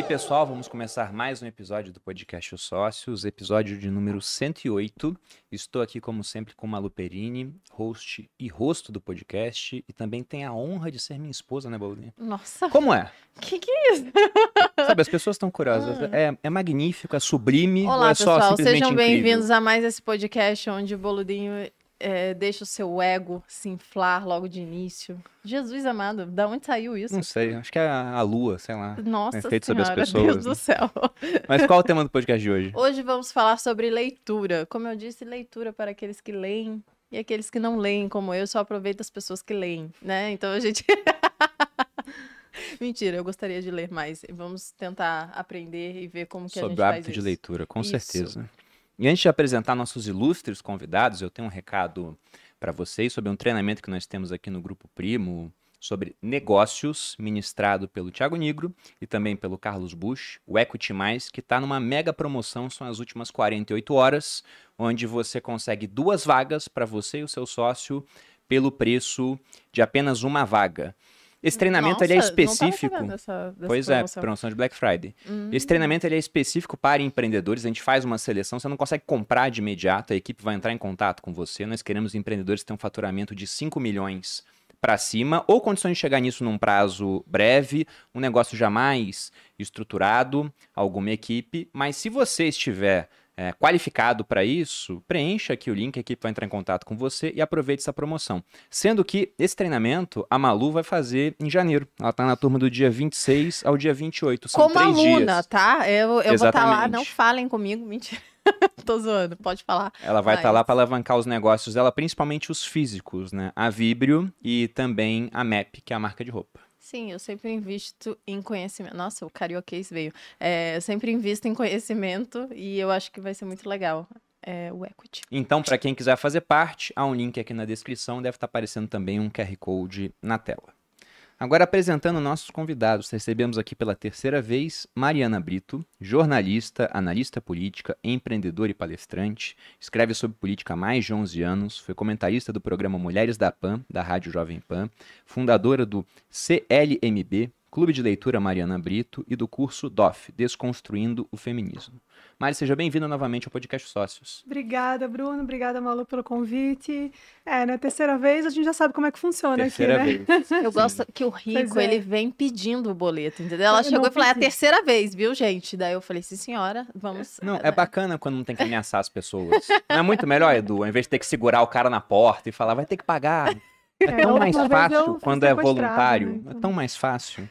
aí, pessoal, vamos começar mais um episódio do podcast Os Sócios, episódio de número 108. Estou aqui, como sempre, com Malu Perini, host e rosto do podcast, e também tem a honra de ser minha esposa, né, Bolinha? Nossa, Como é? que que é isso? Sabe, as pessoas estão curiosas. É, é magnífico, é sublime, ou Olá, é só pessoal, simplesmente sejam bem-vindos a mais esse podcast onde o Boludinho é, deixa o seu ego se inflar logo de início. Jesus amado, da onde saiu isso? Não sei, acho que é a, a lua, sei lá. Nossa efeito sobre as pessoas, Deus né? do céu. Mas qual é o tema do podcast de hoje? Hoje vamos falar sobre leitura. Como eu disse, leitura para aqueles que leem e aqueles que não leem, como eu, só aproveito as pessoas que leem, né? Então a gente... Mentira, eu gostaria de ler mais. Vamos tentar aprender e ver como que a gente Sobre o faz hábito de isso. leitura, com Isso. certeza. E antes de apresentar nossos ilustres convidados, eu tenho um recado para vocês sobre um treinamento que nós temos aqui no Grupo Primo sobre negócios, ministrado pelo Thiago Nigro e também pelo Carlos Bush, o Equity Mais, que está numa mega promoção, são as últimas 48 horas, onde você consegue duas vagas para você e o seu sócio pelo preço de apenas uma vaga. Esse treinamento ele é Nossa, não tava específico. dessa- dessa Pois promoção. é, promoção de Black Friday. Hum. Esse treinamento ele é específico para empreendedores. A gente faz uma seleção, você não consegue comprar de imediato, a equipe vai entrar em contato com você. Nós queremos empreendedores que têm um faturamento de 5 milhões para cima, ou condições de chegar nisso num prazo breve, um negócio jamais estruturado, alguma equipe. Mas se você estiver é, qualificado para isso, preencha aqui o link, a equipe vai entrar em contato com você e aproveite essa promoção. Sendo que esse treinamento a Malu vai fazer em janeiro. Ela está na turma do dia 26 ao dia 28. São Como três aluna, dias. tá? Eu, eu vou estar lá, Exatamente. não falem comigo, mentira. Tô zoando, pode falar. Ela vai estar Mas- lá para alavancar os negócios dela, principalmente os físicos, né? A Vibrio e também a MAP, que é a marca de roupa. Sim, eu sempre invisto em conhecimento. Nossa, o carioquês veio. É, eu sempre invisto em conhecimento e eu acho que vai ser muito legal. É, o Equity. Então, para quem quiser fazer parte, há um link aqui na descrição, deve estar aparecendo também um QR Code na tela. Agora, apresentando nossos convidados, recebemos aqui pela terceira vez Mariana Brito, jornalista, analista política, empreendedora e palestrante, escreve sobre política há mais de 11 anos, foi comentarista do programa Mulheres da PAN, da Rádio Jovem Pan, fundadora do CLMB, Clube de Leitura Mariana Brito, e do curso DOF, Desconstruindo o Feminismo. Mari, seja bem-vinda novamente ao podcast Sócios. Obrigada, Bruno. Obrigada, Malu, pelo convite. É, na terceira vez a gente já sabe como é que funciona Terceira aqui, né? vez. Eu gosto que o rico, é. ele vem pedindo o boleto, entendeu? Ela Eu chegou e falou, é a terceira vez, viu, gente? Daí eu falei, sim, senhora, vamos... Não, é bacana quando não tem que ameaçar as pessoas. Não é muito melhor, Edu? Ao invés de ter que segurar o cara na porta e falar, vai ter que pagar. É É, tão mais fácil quando é voluntário. né, É então. tão mais fácil.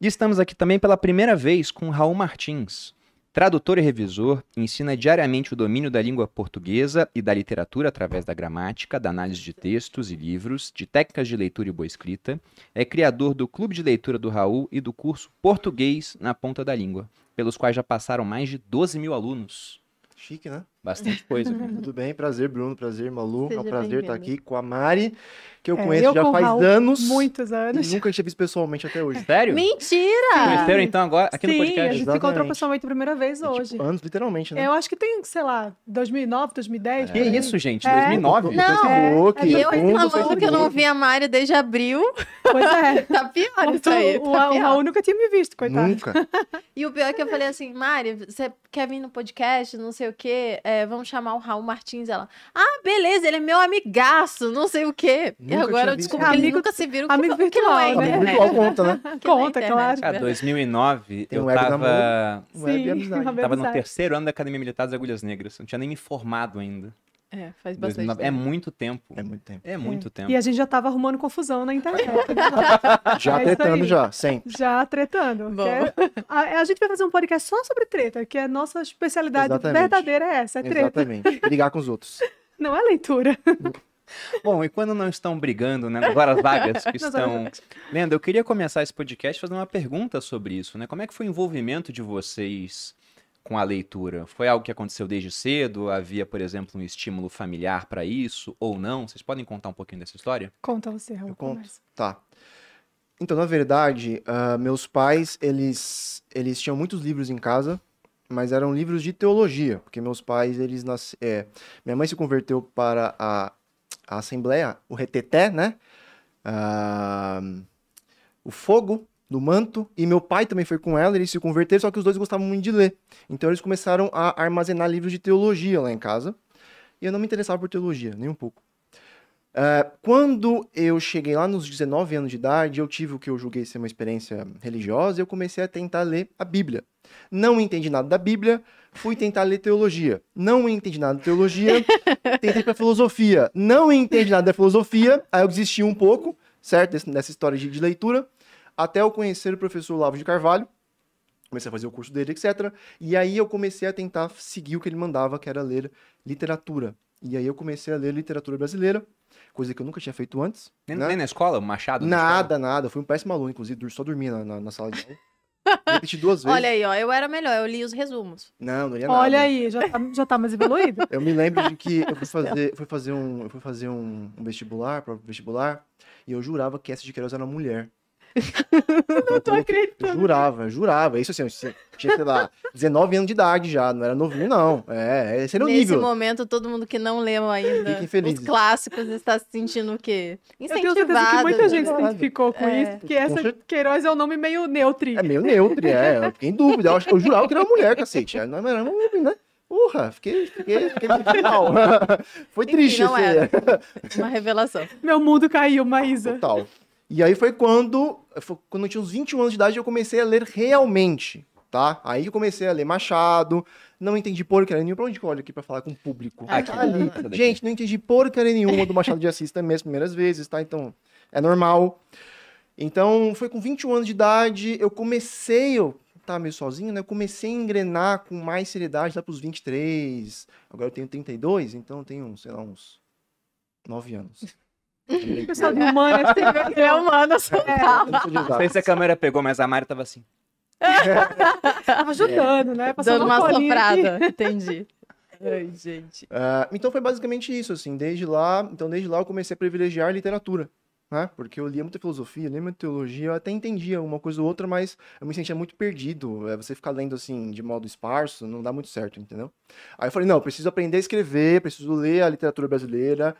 E estamos aqui também pela primeira vez com Raul Martins. Tradutor e revisor, ensina diariamente o domínio da língua portuguesa e da literatura através da gramática, da análise de textos e livros, de técnicas de leitura e boa escrita. É criador do Clube de Leitura do Raul e do curso Português na Ponta da Língua, pelos quais já passaram mais de 12 mil alunos. Chique, né? Bastante coisa. Tudo bem? Prazer, Bruno. Prazer, Malu. é Seja um prazer estar aqui com a Mari, que eu É, conheço eu já faz Raul, anos. Muitos E anos. nunca tinha visto pessoalmente até hoje. Sério? Mentira! Conheceram então agora aqui no Sim, a podcast? gente se encontrou Exatamente. pessoalmente a primeira vez E, hoje. tipo, anos, literalmente, né? Eu acho que tem, sei lá, 2009, 2010. Que por aí. isso, gente? É. 2009? No Não, Facebook, é, E no eu fundo do reclamando que eu não vi a Mari desde abril. Pois é. Tá pior isso O, aí. o, tá o. Raul nunca tinha me visto, coitado. Nunca. E o pior é que eu falei assim, Mari, você quer vir no podcast, não sei o quê, é, vamos chamar o Raul Martins. Ela, ah, beleza, ele é meu amigaço, não sei o quê. e Nunca agora tinha eu descobri que eles nunca se viram que, amigo não- que não é virtual, né? Virtual conta, né? Que não é Conta, internet, claro. Cara, verdade. 2009, Tem eu web tava, Web e amizade. uma tava no terceiro ano da Academia Militar das Agulhas Negras. Não tinha nem me formado ainda. É, faz bastante 2009. É tempo. muito tempo. É muito tempo. É muito tempo. E a gente já tava arrumando confusão na internet. Já É tretando já, sempre. Já tretando. Bom. é- a, a gente vai fazer um podcast só sobre treta, que a nossa especialidade Exatamente. verdadeira é essa, é treta. Exatamente. Brigar com os outros. Não é leitura. Bom, e quando não estão brigando, né? Agora as vagas que estão. Lenda, eu queria começar esse podcast fazendo uma pergunta sobre isso, né? Como é que foi o envolvimento de vocês com a leitura? Foi algo que aconteceu desde cedo? Havia, por exemplo, um estímulo familiar para isso ou não? Vocês podem contar um pouquinho dessa história? Conta você, Raul. Eu conto. Tá. Então, na verdade, ah, meus pais, eles, eles tinham muitos livros em casa, mas eram livros de teologia, porque meus pais, eles nasceram... É, minha mãe se converteu para a, a Assembleia, o Reteté, né? Ah, o Fogo no manto, e meu pai também foi com ela, eles se converteram, só que os dois gostavam muito de ler. Então eles começaram a armazenar livros de teologia lá em casa, e eu não me interessava por teologia, nem um pouco. Uh, quando eu cheguei lá nos 19 anos de idade, eu tive o que eu julguei ser uma experiência religiosa, e eu comecei a tentar ler a Bíblia. Não entendi nada da Bíblia, fui tentar ler teologia. Não entendi nada de teologia, tentei para filosofia. Não entendi nada da filosofia, aí eu desisti um pouco, certo? Nessa história de, de leitura, até eu conhecer o professor Lavo de Carvalho, comecei a fazer o curso dele, etc. E aí eu comecei a tentar seguir o que ele mandava, que era ler literatura. E aí eu comecei a ler literatura brasileira, coisa que eu nunca tinha feito antes. Nem, né? nem na escola, Machado? na Nada, escola? nada. Fui um péssimo aluno, inclusive, só dormia na, na, na sala de aula. Repeti duas vezes. Olha aí, ó, eu era melhor, eu li os resumos. Não, não lia nada. Olha aí, já tá, já tá mais evoluído. Eu me lembro de que eu fui fazer, fui fazer, um, eu fui fazer um, um vestibular, próprio vestibular, e eu jurava que essa de Queiroz era uma mulher. Não tô Eu acreditando. jurava, eu jurava. Isso assim, eu tinha, sei lá, 19 anos de idade já, não era novinho, não. É, esse era o Nesse nível. momento, todo mundo que não leu ainda os clássicos está se sentindo o quê? Eu tenho certeza que muita Incentivado. gente se identificou com É. isso, porque essa. Queiroz é um nome meio neutro. É meio neutro, é. Eu fiquei em dúvida. Eu acho que eu jurava que era uma mulher, cacete. Não era homem, né? Porra, fiquei, fiquei, fiquei mal. Foi Enfim, triste não esse- era. Uma revelação. Meu mundo caiu, Maísa. Total. E aí foi quando, foi quando eu tinha uns 21 anos de idade, eu comecei a ler realmente, tá? Aí eu comecei a ler Machado, não entendi porcaria nenhuma. Pra onde que eu olho aqui pra falar com o público? Aqui. Ali. Essa daqui. Gente, não entendi porcaria nenhuma do Machado de Assis também as primeiras vezes, tá? Então, é normal. Então, foi com 21 anos de idade, eu comecei, eu tava meio sozinho, né? Eu comecei a engrenar com mais seriedade lá pros 23. Agora eu tenho 32, então eu tenho, sei lá, uns 9 anos. Pessoal de humanas, É sou de Não sei se a câmera pegou, mas a Mari tava assim. tava ajudando, né? Passando dando uma aqui. soprada. Entendi. Ai, gente. Ah, então foi basicamente isso, assim, desde lá, então desde lá eu comecei a privilegiar a literatura, né? Porque eu lia muita filosofia, lia muita teologia, eu até entendia uma coisa ou outra, mas eu me sentia muito perdido. É, você ficar lendo assim de modo esparso não dá muito certo, entendeu? Aí eu falei, não, eu preciso aprender a escrever, preciso ler a literatura brasileira,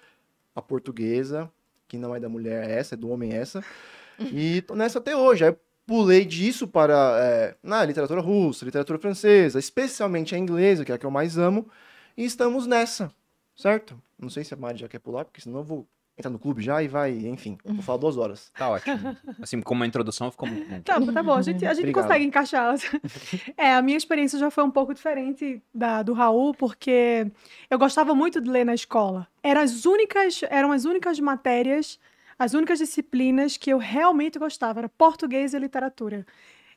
a portuguesa, que não é da mulher essa, é do homem essa. E tô nessa até hoje. Aí pulei disso para é, na literatura russa, literatura francesa, especialmente a inglesa, que é a que eu mais amo. E estamos nessa, certo? Não sei se a Mari já quer pular, porque senão eu vou entrar no clube já e vai, enfim, vou falar duas horas. Tá ótimo. Assim, como uma introdução, ficou muito bom. Tá, tá bom, a gente, a gente Obrigado. consegue encaixar. É, a minha experiência já foi um pouco diferente da do Raul, porque eu gostava muito de ler na escola. Eram as únicas, eram as únicas matérias, as únicas disciplinas que eu realmente gostava, era português e literatura.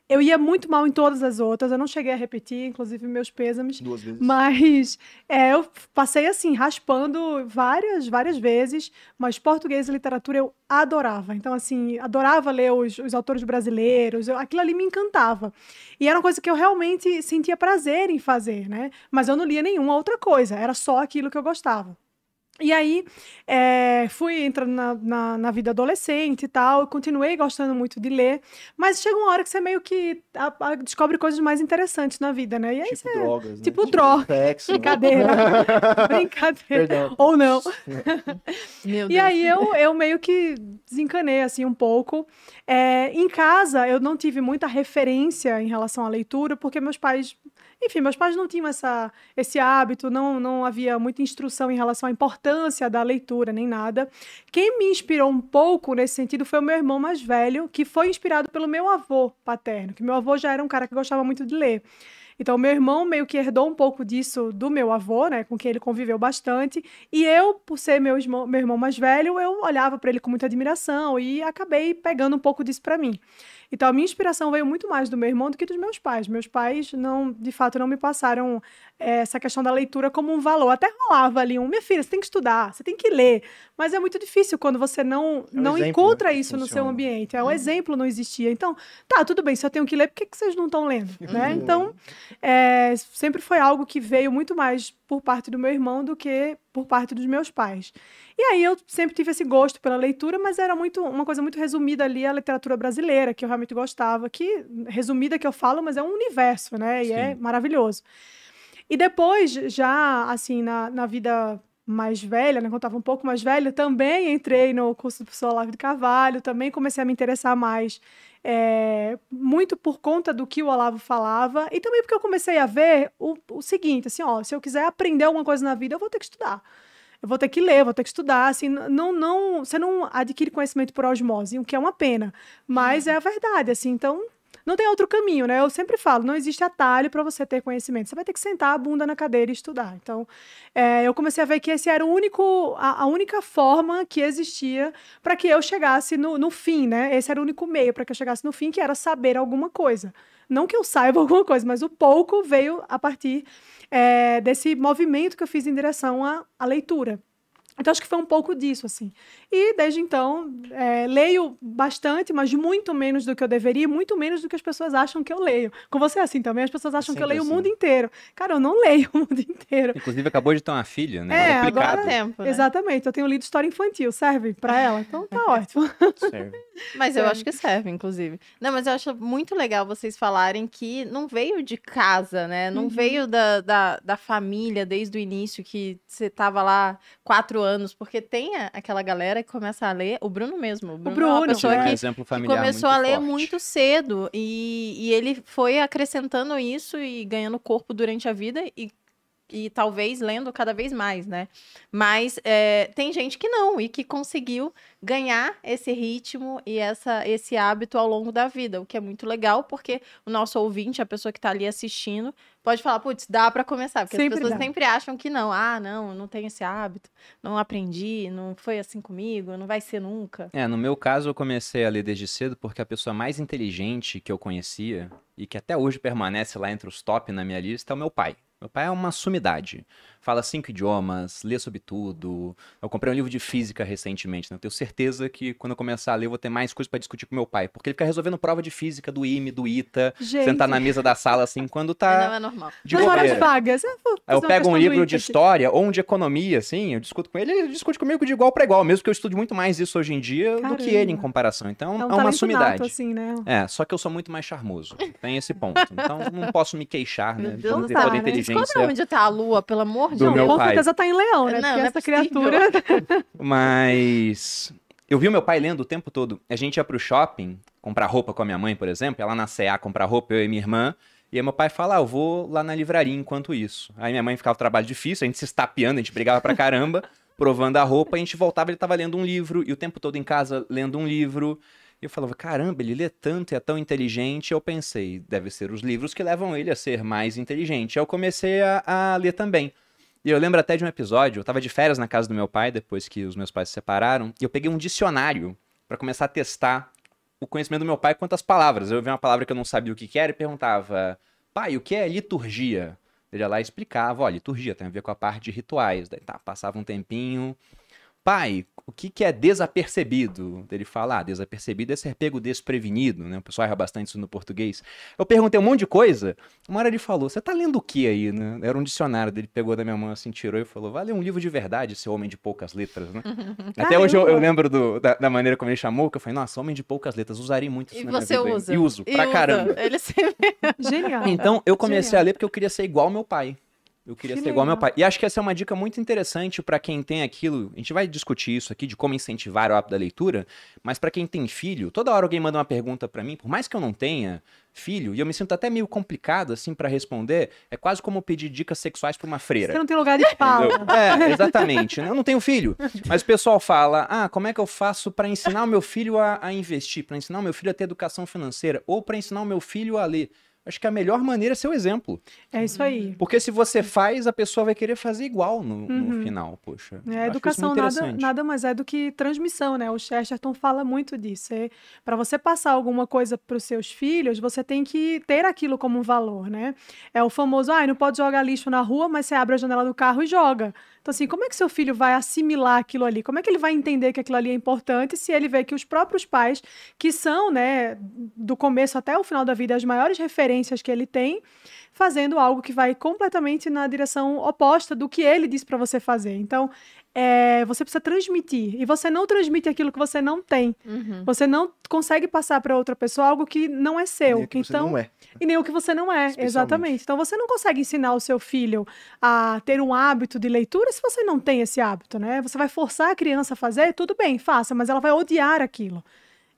Eu ia muito mal em todas as outras, eu não cheguei a repetir, inclusive meus pêsames. Duas vezes. Mas é, eu passei assim, raspando várias, várias vezes, mas português e literatura eu adorava. Então, assim, adorava ler os, os autores brasileiros, eu- aquilo ali me encantava. E era uma coisa que eu realmente sentia prazer em fazer, né? Mas eu não lia nenhuma outra coisa, era só aquilo que eu gostava. E aí, é, fui entrando na, na, na vida adolescente e tal, eu continuei gostando muito de ler, mas chega uma hora que você meio que a- a- descobre coisas mais interessantes na vida, né? E aí Tipo drogas, né? tipo droga. Sexo. né? Brincadeira. Brincadeira. Perdão. Ou não. Meu Deus. E aí eu, eu meio que desencanei assim um pouco. É, em casa eu não tive muita referência em relação à leitura, porque meus pais, enfim, meus pais não tinham essa, esse hábito, não, não havia muita instrução em relação à importância da leitura, nem nada. Quem me inspirou um pouco nesse sentido foi o meu irmão mais velho, que foi inspirado pelo meu avô paterno, que meu avô já era um cara que gostava muito de ler. Então, meu irmão meio que herdou um pouco disso do meu avô, né, com quem ele conviveu bastante. E eu, por ser meu irmão, meu irmão mais velho, eu olhava para ele com muita admiração e acabei pegando um pouco disso para mim. Então, a minha inspiração veio muito mais do meu irmão do que dos meus pais. Meus pais, não, de fato, não me passaram essa questão da leitura como um valor. Até rolava ali um, minha filha, você tem que estudar, você tem que ler. Mas é muito difícil quando você não, É um não exemplo, encontra né, isso no seu funciona. ambiente. É, o exemplo não existia. Então, tá, tudo bem, se eu tenho que ler, por que, que vocês não estão lendo? Né? Uhum. Então, é, sempre foi algo que veio muito mais por parte do meu irmão do que por parte dos meus pais. E aí eu sempre tive esse gosto pela leitura, mas era muito uma coisa muito resumida ali a literatura brasileira, que eu realmente gostava, que resumida que eu falo, mas é um universo, né? E é Sim. maravilhoso. E depois, já assim, na, na vida mais velha, né, quando eu estava um pouco mais velha, também entrei no curso do professor Olavo de Carvalho, também comecei a me interessar mais é, muito por conta do que o Olavo falava e também porque eu comecei a ver o, o seguinte, assim, ó, se eu quiser aprender alguma coisa na vida, eu vou ter que estudar. Eu vou ter que ler, vou ter que estudar, assim, não, não, você não adquire conhecimento por osmose, o que é uma pena, mas é a verdade, assim, então não tem outro caminho, né? Eu sempre falo, não existe atalho para você ter conhecimento. Você vai ter que sentar a bunda na cadeira e estudar. Então, é, eu comecei a ver que esse era o único, a, a única forma que existia para que eu chegasse no, no fim, né? Esse era o único meio para que eu chegasse no fim, que era saber alguma coisa. Não que eu saiba alguma coisa, mas o pouco veio a partir é, desse movimento que eu fiz em direção à, à leitura. Então, acho que foi um pouco disso, assim. E, desde então, é, leio bastante, mas muito menos do que eu deveria, muito menos do que as pessoas acham que eu leio. Com você é assim também, as pessoas acham que eu leio assim. o mundo inteiro. Cara, eu não leio o mundo inteiro. Inclusive, acabou de ter uma filha, né? É, agora- tempo, né? Exatamente, eu tenho lido história infantil, serve pra ela? Então tá ótimo. Serve. Mas eu Serve. acho que serve, inclusive. Não, mas eu acho muito legal vocês falarem que não veio de casa, né? Não Uhum. veio da, da, da família desde o início, que você tava lá quatro anos, porque tem a- aquela galera que começa a ler, o Bruno mesmo. O Bruno, é uma Bruno, pessoa um que exemplo que familiar começou muito a ler forte. muito cedo e, e ele foi acrescentando isso e ganhando corpo durante a vida e, e talvez lendo cada vez mais, né? Mas é, tem gente que não e que conseguiu ganhar esse ritmo e essa, esse hábito ao longo da vida, o que é muito legal porque o nosso ouvinte, a pessoa que está ali assistindo, pode falar, putz, dá para começar, porque Sempre as pessoas dá. sempre acham que não, ah, não, não tenho esse hábito, não aprendi, não foi assim comigo, não vai ser nunca. É, no meu caso, eu comecei a ler desde cedo porque a pessoa mais inteligente que eu conhecia e que até hoje permanece lá entre os top na minha lista é o meu pai. Meu pai é uma sumidade. Fala cinco idiomas, lê sobre tudo. Eu comprei um livro de física recentemente, né? Eu tenho certeza que quando eu começar a ler, eu vou ter mais coisas pra discutir com meu pai. Porque ele fica resolvendo prova de física do IME, do ITA, Gente, sentar na mesa da sala assim, quando Não tá é normal. de nas horas vagas. Eu, eu pego um livro de história ou um de economia, assim, eu discuto com ele, ele discute comigo de igual para igual, mesmo que eu estude muito mais isso hoje em dia do que ele em Caramba. comparação. Então, É um é, uma talento nato, sumidade. assim, né? É, só que eu sou muito mais charmoso. Tem esse ponto. Então, não posso me queixar, né? Meu Deus a né? inteligência. Descobre onde tá a lua, pelo amor de Do Deus. meu com pai. certeza tá em leão, né? Não, Porque não é essa possível. criatura. Mas eu vi o meu pai lendo o tempo todo. A gente ia pro shopping comprar roupa com a minha mãe, por exemplo, ela na CA comprar roupa, eu e minha irmã. E aí meu pai fala, ah, eu vou lá na livraria enquanto isso. Aí minha mãe ficava um trabalho difícil, a gente se estapeando, a gente brigava pra caramba, provando a roupa, a gente voltava, ele tava lendo um livro, e o tempo todo em casa lendo um livro. E eu falava, caramba, ele lê tanto e é tão inteligente. Eu pensei, deve ser os livros que levam ele a ser mais inteligente. Aí eu comecei a, a ler também. E eu lembro até de um episódio, eu tava de férias na casa do meu pai, depois que os meus pais se separaram, e eu peguei um dicionário pra começar a testar o conhecimento do meu pai quanto às palavras. Eu vi uma palavra que eu não sabia o que que era e perguntava, pai, o que é liturgia? Ele ia lá e explicava, ó, liturgia tem a ver com a parte de rituais. Daí tá, passava um tempinho. Pai, o que, que é desapercebido? Ele fala, ah, desapercebido é ser pego desprevenido, né? O pessoal erra bastante isso no português. Eu perguntei um monte de coisa. Uma hora ele falou, você tá lendo o que aí, né? Era um dicionário dele, pegou da minha mão assim, tirou e falou, vai ler um livro de verdade, seu homem de poucas letras, né? Até hoje eu, eu lembro do- da, da maneira como ele chamou, que eu falei, nossa, homem de poucas letras, usaria muito isso E na minha você vida. usa. E uso, E pra usa. caramba. Ele sempre... Genial. Então, eu comecei Genial. a ler porque eu queria ser igual ao meu pai. Eu queria Que ser igual ao meu legal. pai. E acho que essa é uma dica muito interessante pra quem tem aquilo. A gente vai discutir isso aqui de como incentivar o hábito da leitura, mas pra quem tem filho, toda hora alguém manda uma pergunta pra mim, por mais que eu não tenha filho, e eu me sinto até meio complicado assim pra responder, é quase como pedir dicas sexuais pra uma freira. Você não tem lugar de fala. É, exatamente. Eu não tenho filho. Mas o pessoal fala: ah, como é que eu faço pra ensinar o meu filho a, a investir, Pra ensinar o meu filho a ter educação financeira, ou pra ensinar o meu filho a ler? Acho que a melhor maneira é ser o exemplo. É isso aí. Porque se você faz, a pessoa vai querer fazer igual no, no Uhum. final, poxa. É, educação nada, nada mais é do que transmissão, né? O Chesterton fala muito disso. Para você passar alguma coisa para os seus filhos, você tem que ter aquilo como um valor, né? É o famoso, ah, não pode jogar lixo na rua, mas você abre a janela do carro e joga. Então, assim, como é que seu filho vai assimilar aquilo ali? Como é que ele vai entender que aquilo ali é importante se ele vê que os próprios pais, que são, né, do começo até o final da vida, as maiores referências que ele tem, fazendo algo que vai completamente na direção oposta do que ele disse para você fazer. Então, é, você precisa transmitir. E você não transmite aquilo que você não tem. Uhum. Você não consegue passar para outra pessoa algo que não é seu. Nem o que você então, não é. e nem o que você não é, exatamente. Então você não consegue ensinar o seu filho a ter um hábito de leitura se você não tem esse hábito, né? Você vai forçar a criança a fazer, tudo bem, faça, mas ela vai odiar aquilo.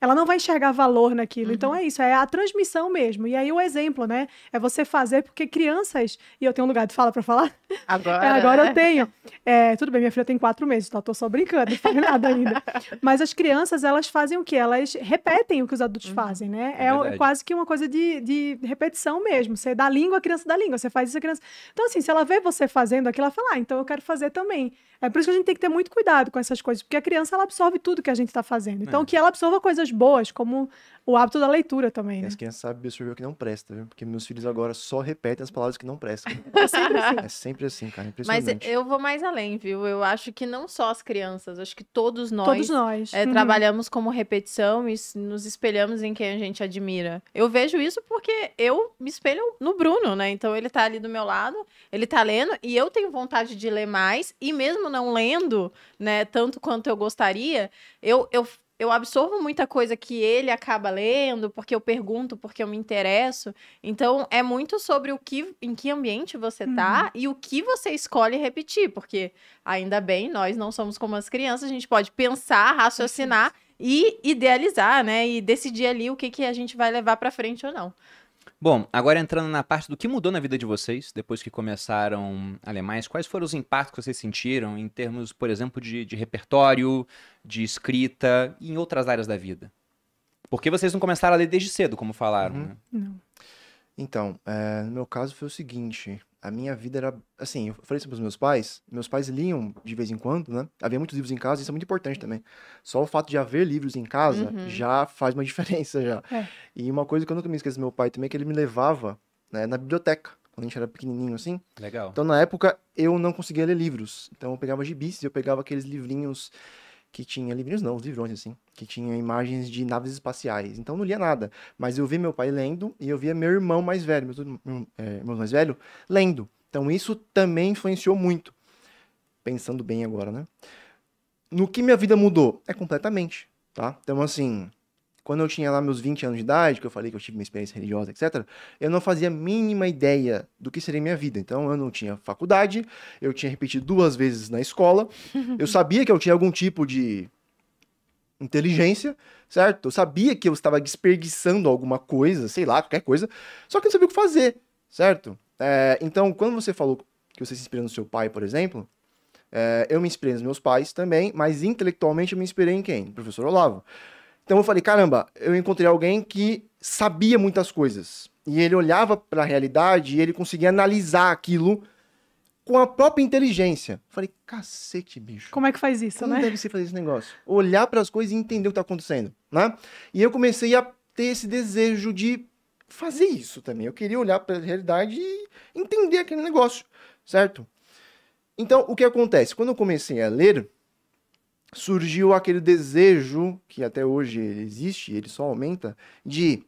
Ela não vai enxergar valor naquilo. Uhum. Então é isso, é a transmissão mesmo. E aí o exemplo, né? É você fazer, porque crianças. E eu tenho um lugar de fala para falar? Agora, É, agora né? eu tenho. É, tudo bem, minha filha tem quatro meses, então eu tô só brincando, não faz nada ainda. Mas as crianças, elas fazem o quê? Elas repetem o que os adultos Uhum. fazem, né? É É, verdade. quase que uma coisa de, de repetição mesmo. Você dá língua, a criança dá língua. Você faz isso, a criança. Então, assim, se ela vê você fazendo aquilo, ela fala, ah, então eu quero fazer também. É por isso que a gente tem que ter muito cuidado com essas coisas, porque a criança, ela absorve tudo que a gente está fazendo. Então, É. que ela absorva coisas boas, como o hábito da leitura também, né? as crianças sabem absorver o que não presta, viu? Porque meus filhos agora só repetem as palavras que não prestam. É sempre assim. É sempre assim, cara. Mas Impressionante. eu vou mais além, viu? Eu acho que não só as crianças, acho que todos nós, Todos nós. é, Uhum. trabalhamos como repetição e nos espelhamos em quem a gente admira. Eu vejo isso porque eu me espelho no Bruno, né? Então ele tá ali do meu lado, ele tá lendo e eu tenho vontade de ler mais e mesmo não lendo, né, tanto quanto eu gostaria, eu, eu eu absorvo muita coisa que ele acaba lendo, porque eu pergunto, porque eu me interesso. Então, é muito sobre o que, em que ambiente você tá e o que você escolhe repetir, porque ainda bem, nós não somos como as crianças, a gente pode pensar, raciocinar e idealizar, né? E decidir ali o que, que a gente vai levar pra frente ou não. Bom, agora entrando na parte do que mudou na vida de vocês depois que começaram a ler mais, quais foram os impactos que vocês sentiram em termos, por exemplo, de, de repertório, de escrita e em outras áreas da vida? Porque vocês não começaram a ler desde cedo, como falaram, Uhum. né? Não. Então, é, no meu caso foi o seguinte: a minha vida era. Assim, eu falei isso para os meus pais. Meus pais liam de vez em quando, né? Havia muitos livros em casa, isso é muito importante também. Só o fato de haver livros em casa Uhum. já faz uma diferença já. É. E uma coisa que eu nunca me esqueço do meu pai também é que ele me levava né, na biblioteca, quando a gente era pequenininho assim. Legal. Então, na época, eu não conseguia ler livros. Então, eu pegava gibis, eu pegava aqueles livrinhos que tinha... Livrinhos não, livrões, assim. Que tinha imagens de naves espaciais. Então, não lia nada. Mas eu via meu pai lendo e eu via meu irmão mais velho, irmão, é, irmão mais velho, lendo. Então, isso também influenciou muito. Pensando bem agora, né? No que minha vida mudou? É completamente, tá? Então, assim... Quando eu tinha lá meus 20 anos de idade, que eu falei que eu tive uma experiência religiosa, etc., eu não fazia a mínima ideia do que seria minha vida. Então, eu não tinha faculdade, eu tinha repetido duas vezes na escola, eu sabia que eu tinha algum tipo de inteligência, certo? Eu sabia que eu estava desperdiçando alguma coisa, sei lá, qualquer coisa, só que eu não sabia o que fazer, certo? É, então, quando você falou que você se inspira no seu pai, por exemplo, é, eu me inspirei nos meus pais também, mas intelectualmente eu me inspirei em quem? No professor Olavo. Então eu falei, caramba, eu encontrei alguém que sabia muitas coisas. E ele olhava para a realidade e ele conseguia analisar aquilo com a própria inteligência. Eu falei, cacete, bicho. Como é que faz isso, Como né? deve ser fazer esse negócio? Olhar para as coisas e entender o que está acontecendo, né? E eu comecei a ter esse desejo de fazer isso também. Eu queria olhar para a realidade e entender aquele negócio, certo? Então, o que acontece? Quando eu comecei a ler, surgiu aquele desejo, que até hoje existe, ele só aumenta, de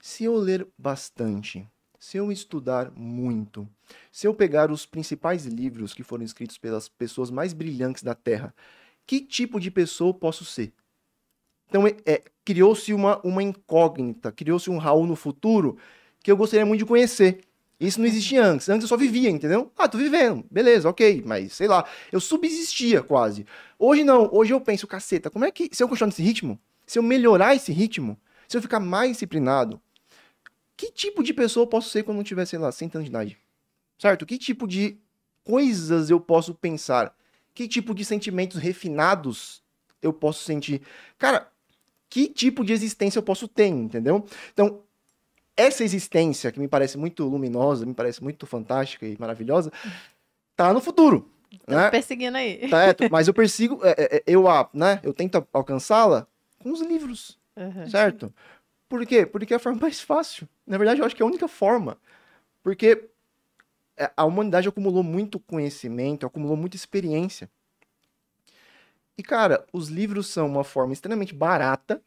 se eu ler bastante, se eu estudar muito, se eu pegar os principais livros que foram escritos pelas pessoas mais brilhantes da Terra, que tipo de pessoa eu posso ser? Então, é, é, criou-se uma, uma incógnita, criou-se um Raul no futuro que eu gostaria muito de conhecer. Isso não existia antes. Antes eu só vivia, entendeu? Ah, tô vivendo. Beleza, ok. Mas, sei lá, eu subsistia quase. Hoje não. Hoje eu penso, caceta, como é que, se eu continuar nesse ritmo, se eu melhorar esse ritmo, se eu ficar mais disciplinado, que tipo de pessoa eu posso ser quando eu tiver, sei lá, 100 anos de idade? Certo? Que tipo de coisas eu posso pensar? Que tipo de sentimentos refinados eu posso sentir? Cara, que tipo de existência eu posso ter, entendeu? Então, essa existência que me parece muito luminosa, me parece muito fantástica e maravilhosa, tá no futuro. Né? Perseguindo aí. Tá, é, mas eu persigo, é, é, é, eu, a- né, eu tento alcançá-la com os livros, Uhum. certo? Por quê? Porque é a forma mais fácil. Na verdade, eu acho que é a única forma. Porque é, a humanidade acumulou muito conhecimento, acumulou muita experiência. E, cara, os livros são uma forma extremamente barata,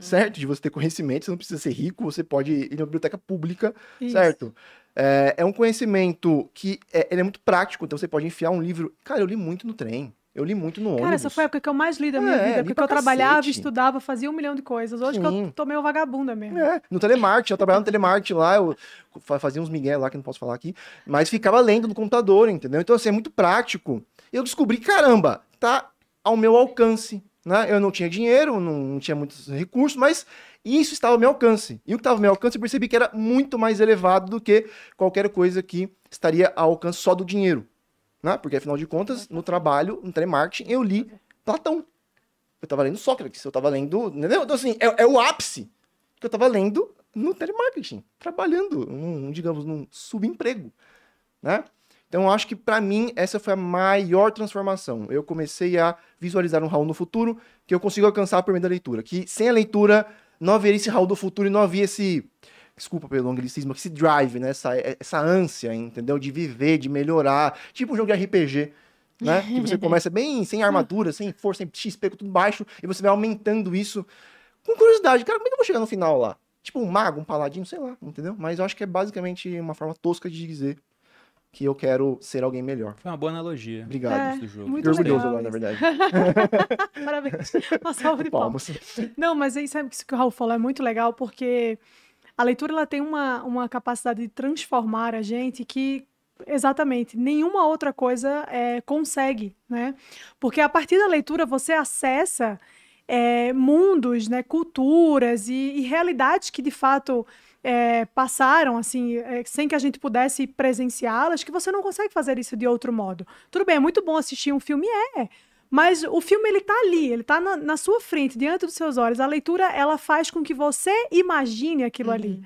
certo? De você ter conhecimento, você não precisa ser rico, você pode ir na biblioteca pública, Isso. certo? É, é um conhecimento que é, ele é muito prático, então você pode enfiar um livro. Cara, eu li muito no trem, eu li muito no Cara, ônibus. essa foi a época que eu mais li da minha É, vida, porque eu trabalhava, cacete. estudava, fazia um milhão de coisas. Hoje que Sim. eu tô meio vagabunda mesmo. É, no telemarketing, eu trabalhava no telemarketing lá, eu fa- fazia uns migué lá que não posso falar aqui, mas ficava lendo no computador, entendeu? Então, assim, é muito prático. Eu descobri, caramba, tá ao meu alcance. Né? Eu não tinha dinheiro, não, tinha muitos recursos, mas isso estava ao meu alcance. E o que estava ao meu alcance eu percebi que era muito mais elevado do que qualquer coisa que estaria ao alcance só do dinheiro. Né? Porque, afinal de contas, no trabalho, no telemarketing, eu li Platão. Eu estava lendo Sócrates, eu estava lendo. Entendeu? Então, assim, é, é o ápice que eu estava lendo no telemarketing, trabalhando, num, digamos, num subemprego. Né? Então, eu acho que para mim essa foi a maior transformação. Eu comecei a visualizar um Raul no futuro que eu consigo alcançar por meio da leitura. Que sem a leitura não haveria esse Raul do futuro e não havia esse. Desculpa pelo anglicismo, esse drive, né? Essa, essa ânsia, entendeu? De viver, de melhorar. Tipo um jogo de RPG. Né? Que você começa bem sem armadura, sem força, sem XP, tudo baixo, e você vai aumentando isso com curiosidade. Cara, como é que eu vou chegar no final lá? Tipo um mago, um paladino, sei lá, entendeu? Mas eu acho que é basicamente uma forma tosca de dizer que eu quero ser alguém melhor. Foi uma boa analogia. Obrigado. É, do jogo. muito orgulhoso agora, na verdade. Parabéns. Uma salva de palmas. Palmas. Não, mas aí sabe que isso que o Raul falou é muito legal porque a leitura ela tem uma, uma capacidade de transformar a gente que exatamente nenhuma outra coisa é, consegue, né? Porque a partir da leitura você acessa é, mundos, né, culturas e, e realidades que de fato é, passaram assim é, sem que a gente pudesse presenciá-las, que você não consegue fazer isso de outro modo. Tudo bem, é muito bom assistir um filme, é. Mas o filme ele tá ali, ele tá na, na sua frente, diante dos seus olhos. A leitura ela faz com que você imagine aquilo ali.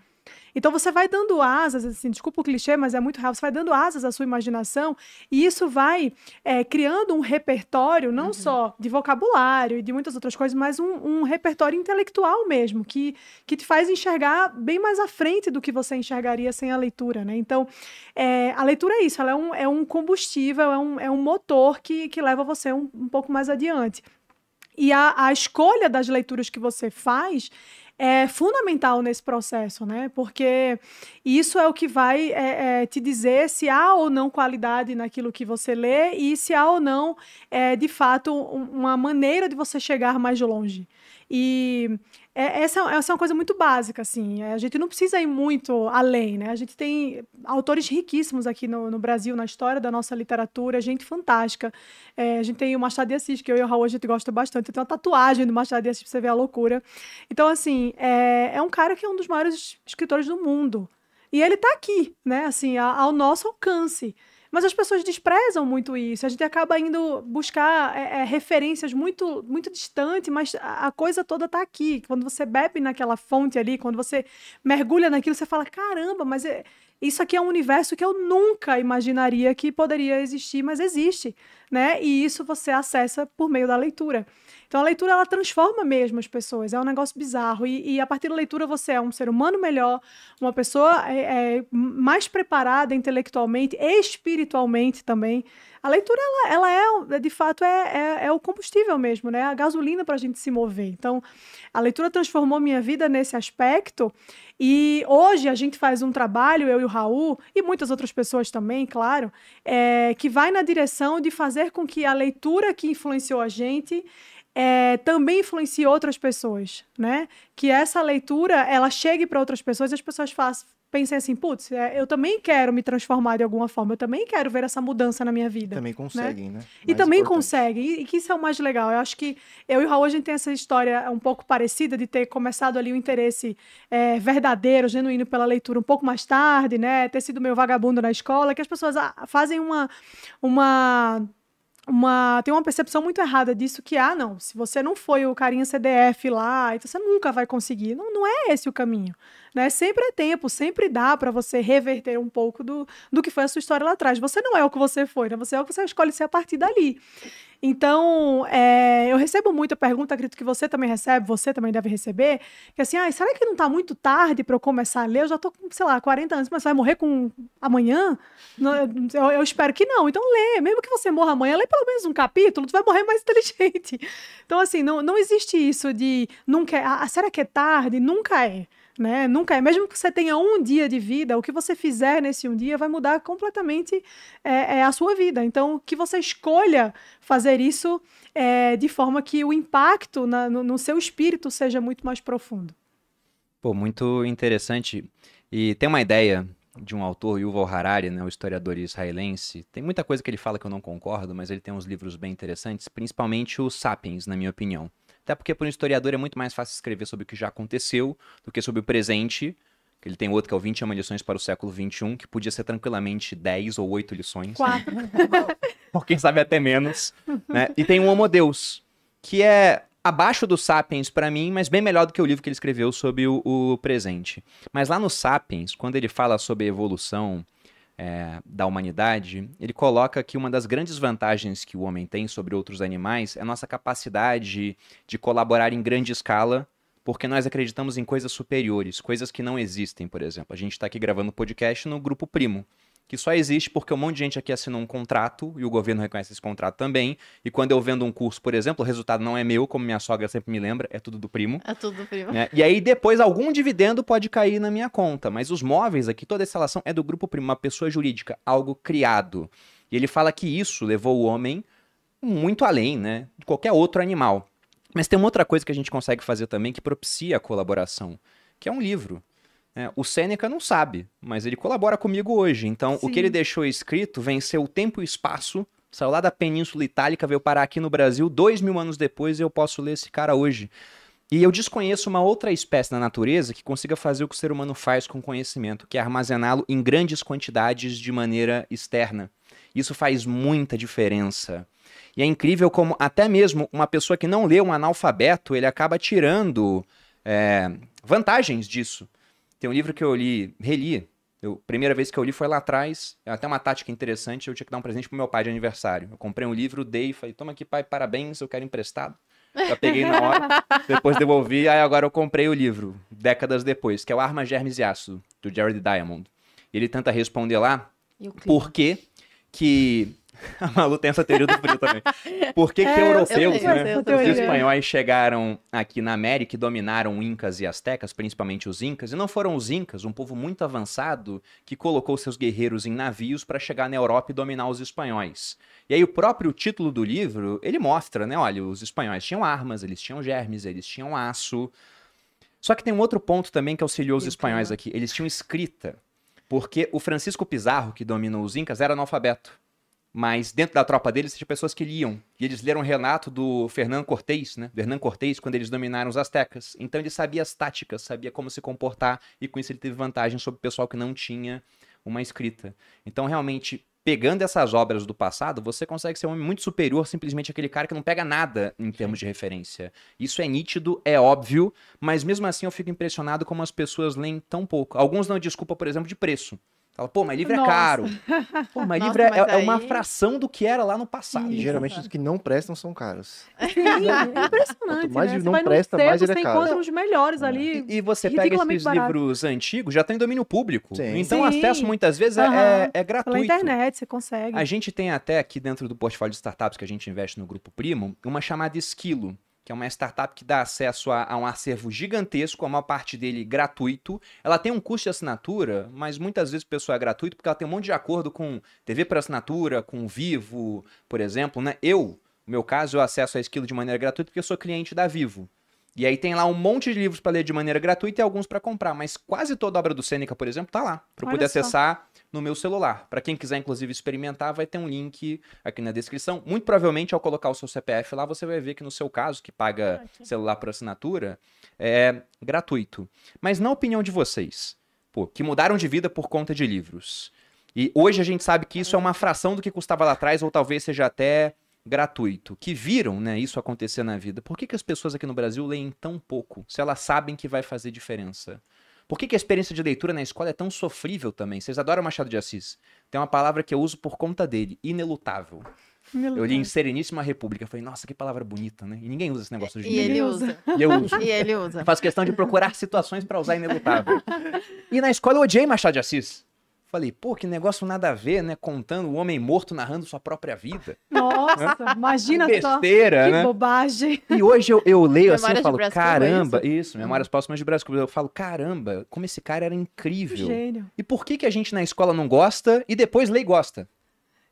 Então você vai dando asas, assim, desculpa o clichê, mas é muito real. Você vai dando asas à sua imaginação e isso vai é, criando um repertório, não só de vocabulário e de muitas outras coisas, mas um, um repertório intelectual mesmo, que, que te faz enxergar bem mais à frente do que você enxergaria sem a leitura, né? Então, é, a leitura é isso, ela é um, é um combustível, é um, é um motor que, que leva você um, um pouco mais adiante. E a, a escolha das leituras que você faz é fundamental nesse processo, né? Porque isso é o que vai é, é, te dizer se há ou não qualidade naquilo que você lê e se há ou não, é, de fato, um- uma maneira de você chegar mais longe. E é- essa, essa é uma coisa muito básica, assim. A gente não precisa ir muito além, né? A gente tem autores riquíssimos aqui no, no Brasil, na história da nossa literatura, gente fantástica. É, a gente tem o Machado de Assis, que eu e o Raul a gente gosta bastante. Tenho uma tatuagem do Machado de Assis pra você ver a loucura. Então, assim, é, é um cara que é um dos maiores escritores do mundo. E ele tá aqui, né? Assim, ao nosso alcance. Mas as pessoas desprezam muito isso. A gente acaba indo buscar é, é, referências muito, muito distantes, mas a, a coisa toda tá aqui. Quando você bebe naquela fonte ali, quando você mergulha naquilo, você fala: caramba, mas é- isso aqui é um universo que eu nunca imaginaria que poderia existir, mas existe, né? E isso você acessa por meio da leitura. Então a leitura ela transforma mesmo as pessoas, é um negócio bizarro. E, e a partir da leitura você é um ser humano melhor, uma pessoa é, é, mais preparada intelectualmente e espiritualmente também. A leitura, ela, ela é, de fato, é, é, é o combustível mesmo, né? A gasolina para a gente se mover. Então, a leitura transformou minha vida nesse aspecto. E hoje a gente faz um trabalho, eu e o Raul, e muitas outras pessoas também, claro, é, que vai na direção de fazer com que a leitura que influenciou a gente é, também influencie outras pessoas, né? Que essa leitura ela chegue para outras pessoas e as pessoas façam, pensem assim, putz, é, eu também quero me transformar de alguma forma, eu também quero ver essa mudança na minha vida. Também conseguem, né? E Mais também importante. consegue, e, e que isso é o mais legal. Eu acho que eu e o Raul, a gente tem essa história um pouco parecida de ter começado ali o interesse é, verdadeiro, genuíno pela leitura um pouco mais tarde, né? Ter sido meio vagabundo na escola, que as pessoas ah, fazem uma. uma uma, tem uma percepção muito errada disso que, ah, não, se você não foi o carinha CDF lá, então você nunca vai conseguir. Não, não é esse o caminho. Né? Sempre é tempo, sempre dá para você reverter um pouco do, do que foi a sua história lá atrás. Você não é o que você foi, né? você é o que você escolhe ser a partir dali. Então, é, eu recebo muita pergunta, acredito que você também recebe, você também deve receber, que assim, ah, será que não está muito tarde para eu começar a ler? Eu já estou com, sei lá, 40 anos, mas vai morrer com amanhã? Eu, eu espero que não. Então, lê. Mesmo que você morra amanhã, lê pelo menos um capítulo, tu vai morrer mais inteligente. Então, assim, não, não existe isso de nunca é, ah, será que é tarde? Nunca é. Né? Nunca é. Mesmo que você tenha um dia de vida, o que você fizer nesse um dia vai mudar completamente é, é, a sua vida. Então, que você escolha fazer isso é, de forma que o impacto na- no, no seu espírito seja muito mais profundo. Pô, muito interessante. E tem uma ideia de um autor, Yuval Harari, né, o historiador israelense. Tem muita coisa que ele fala que eu não concordo, mas ele tem uns livros bem interessantes, principalmente o Sapiens, na minha opinião. Até porque para um historiador é muito mais fácil escrever sobre o que já aconteceu do que sobre o presente. Ele tem outro que é o 21 lições para o século XXI, que podia ser tranquilamente 10 ou 8 lições. Quatro. Ou quem sabe até menos. Né? E tem o Homo Deus, que é abaixo do Sapiens para mim, mas bem melhor do que o livro que ele escreveu sobre o, o presente. Mas lá no Sapiens, quando ele fala sobre a evolução é, da humanidade, ele coloca que uma das grandes vantagens que o homem tem sobre outros animais é a nossa capacidade de colaborar em grande escala, porque nós acreditamos em coisas superiores, coisas que não existem, por exemplo. A gente está aqui gravando podcast no grupo Primo que só existe porque um monte de gente aqui assinou um contrato e o governo reconhece esse contrato também. E quando eu vendo um curso, por exemplo, o resultado não é meu, como minha sogra sempre me lembra, é tudo do primo. É tudo do primo. Né? E aí depois algum dividendo pode cair na minha conta. Mas os móveis aqui, toda essa relação é do grupo primo, uma pessoa jurídica, algo criado. E ele fala que isso levou o homem muito além, né, de qualquer outro animal. Mas tem uma outra coisa que a gente consegue fazer também que propicia a colaboração, que é um livro. É, o Sêneca não sabe, mas ele colabora comigo hoje. Então, Sim. o que ele deixou escrito venceu o tempo e o espaço, saiu lá da Península Itálica, veio parar aqui no Brasil dois mil anos depois e eu posso ler esse cara hoje. E eu desconheço uma outra espécie na natureza que consiga fazer o que o ser humano faz com conhecimento, que é armazená-lo em grandes quantidades de maneira externa. Isso faz muita diferença. E é incrível como até mesmo uma pessoa que não lê um analfabeto, ele acaba tirando é, vantagens disso. Tem um livro que eu li, reli. Eu, primeira vez que eu li foi lá atrás. É até uma tática interessante. Eu tinha que dar um presente pro meu pai de aniversário. Eu comprei um livro, dei e falei: toma aqui, pai, parabéns, eu quero emprestado. Já peguei na hora, depois devolvi, aí agora eu comprei o livro, décadas depois, que é o Arma, Germes e Ácido, do Jared Diamond. Ele tenta responder lá por que que a Malu tem essa teoria do frio também. Por que, é, que europeus, né, os espanhóis chegaram aqui na América e dominaram incas e astecas, principalmente os incas, e não foram os incas, um povo muito avançado que colocou seus guerreiros em navios para chegar na Europa e dominar os espanhóis. E aí o próprio título do livro, ele mostra, né, olha, os espanhóis tinham armas, eles tinham germes, eles tinham aço. Só que tem um outro ponto também que auxiliou os espanhóis aqui, eles tinham escrita. Porque o Francisco Pizarro, que dominou os incas, era analfabeto. Mas dentro da tropa deles tinha pessoas que liam. E eles leram o relato do Fernando Cortés, né? Do Hernán Cortés, quando eles dominaram os astecas. Então ele sabia as táticas, sabia como se comportar, e com isso ele teve vantagem sobre o pessoal que não tinha uma escrita. Então, realmente, pegando essas obras do passado, você consegue ser um homem muito superior simplesmente aquele cara que não pega nada em termos de referência. Isso é nítido, é óbvio, mas mesmo assim eu fico impressionado como as pessoas leem tão pouco. Alguns não desculpa, por exemplo, de preço. Fala, pô, mas livro é caro. Pô, mas Nossa, livro é, mas é, aí... uma fração do que era lá no passado. E geralmente os que não prestam são caros. Sim, é impressionante. Quanto mais né? não presta, mais ele é caro. Você encontra os melhores é. ali. E, e você pega esses barato. livros antigos, já tem domínio público. Sim. Então o acesso muitas vezes uhum. é, é, gratuito. Pela internet você consegue. A gente tem até aqui dentro do portfólio de startups que a gente investe no Grupo Primo, uma chamada Esquilo que é uma startup que dá acesso a, a, um acervo gigantesco, a maior parte dele gratuito. Ela tem um custo de assinatura, mas muitas vezes o pessoal é gratuito porque ela tem um monte de acordo com TV por assinatura, com Vivo, por exemplo. Né? Eu, no meu caso, eu acesso a Esquilo de maneira gratuita porque eu sou cliente da Vivo. E aí tem lá um monte de livros para ler de maneira gratuita e alguns para comprar, mas quase toda a obra do Sêneca, por exemplo, tá lá, para poder só. acessar no meu celular. Para quem quiser inclusive experimentar, vai ter um link aqui na descrição. Muito provavelmente ao colocar o seu CPF lá, você vai ver que no seu caso, que paga ah, celular por assinatura, é gratuito. Mas na opinião de vocês, pô, que mudaram de vida por conta de livros. E hoje a gente sabe que isso é uma fração do que custava lá atrás ou talvez seja até gratuito, que viram né, isso acontecer na vida, por que, que as pessoas aqui no Brasil leem tão pouco, se elas sabem que vai fazer diferença? Por que, que a experiência de leitura na escola é tão sofrível também? Vocês adoram Machado de Assis. Tem uma palavra que eu uso por conta dele, inelutável. inelutável. Eu li em Sereníssima República. Falei, nossa, que palavra bonita, né? E ninguém usa esse negócio de E ele usa. E eu uso. e ele usa. Eu faço questão de procurar situações para usar inelutável. E na escola eu odiei Machado de Assis. Falei, pô, que negócio nada a ver, né? Contando o homem morto narrando sua própria vida. Nossa, imagina que besteira, só. Que né? bobagem. E hoje eu, eu leio assim e falo, caramba, isso? isso, Memórias Póstumas de Brasil. Eu falo, caramba, como esse cara era incrível. Gênio. E por que, que a gente na escola não gosta e depois lê e gosta?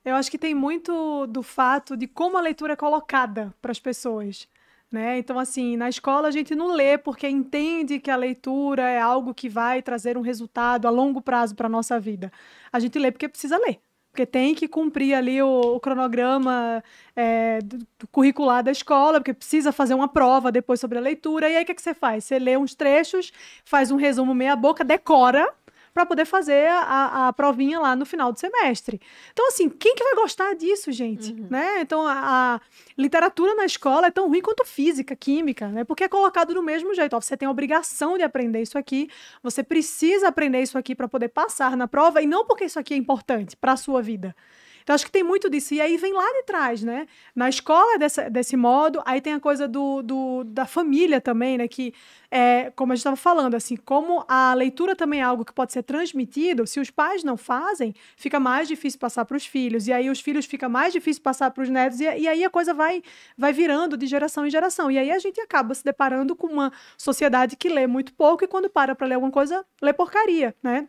Eu acho que tem muito do fato de como a leitura é colocada para as pessoas. Né? Então, assim, na escola a gente não lê porque entende que a leitura é algo que vai trazer um resultado a longo prazo para a nossa vida. A gente lê porque precisa ler porque tem que cumprir ali o, o cronograma é, do, do curricular da escola, porque precisa fazer uma prova depois sobre a leitura. E aí o que, que você faz? Você lê uns trechos, faz um resumo meia boca, decora para poder fazer a, a provinha lá no final do semestre. Então, assim, quem que vai gostar disso, gente? Uhum. Né? Então, a, a, literatura na escola é tão ruim quanto física, química, né? Porque é colocado do mesmo jeito. Ó, você tem a obrigação de aprender isso aqui, você precisa aprender isso aqui para poder passar na prova, e não porque isso aqui é importante para a sua vida. Então, acho que tem muito disso. E aí vem lá de trás, né? Na escola é desse, desse modo, aí tem a coisa do, do da família também, né? Que, é, como a gente estava falando, assim, como a leitura também é algo que pode ser transmitido, se os pais não fazem, fica mais difícil passar para os filhos. E aí os filhos fica mais difícil passar para os netos. E, e aí a coisa vai, vai virando de geração em geração. E aí a gente acaba se deparando com uma sociedade que lê muito pouco e quando para para ler alguma coisa, lê porcaria, né?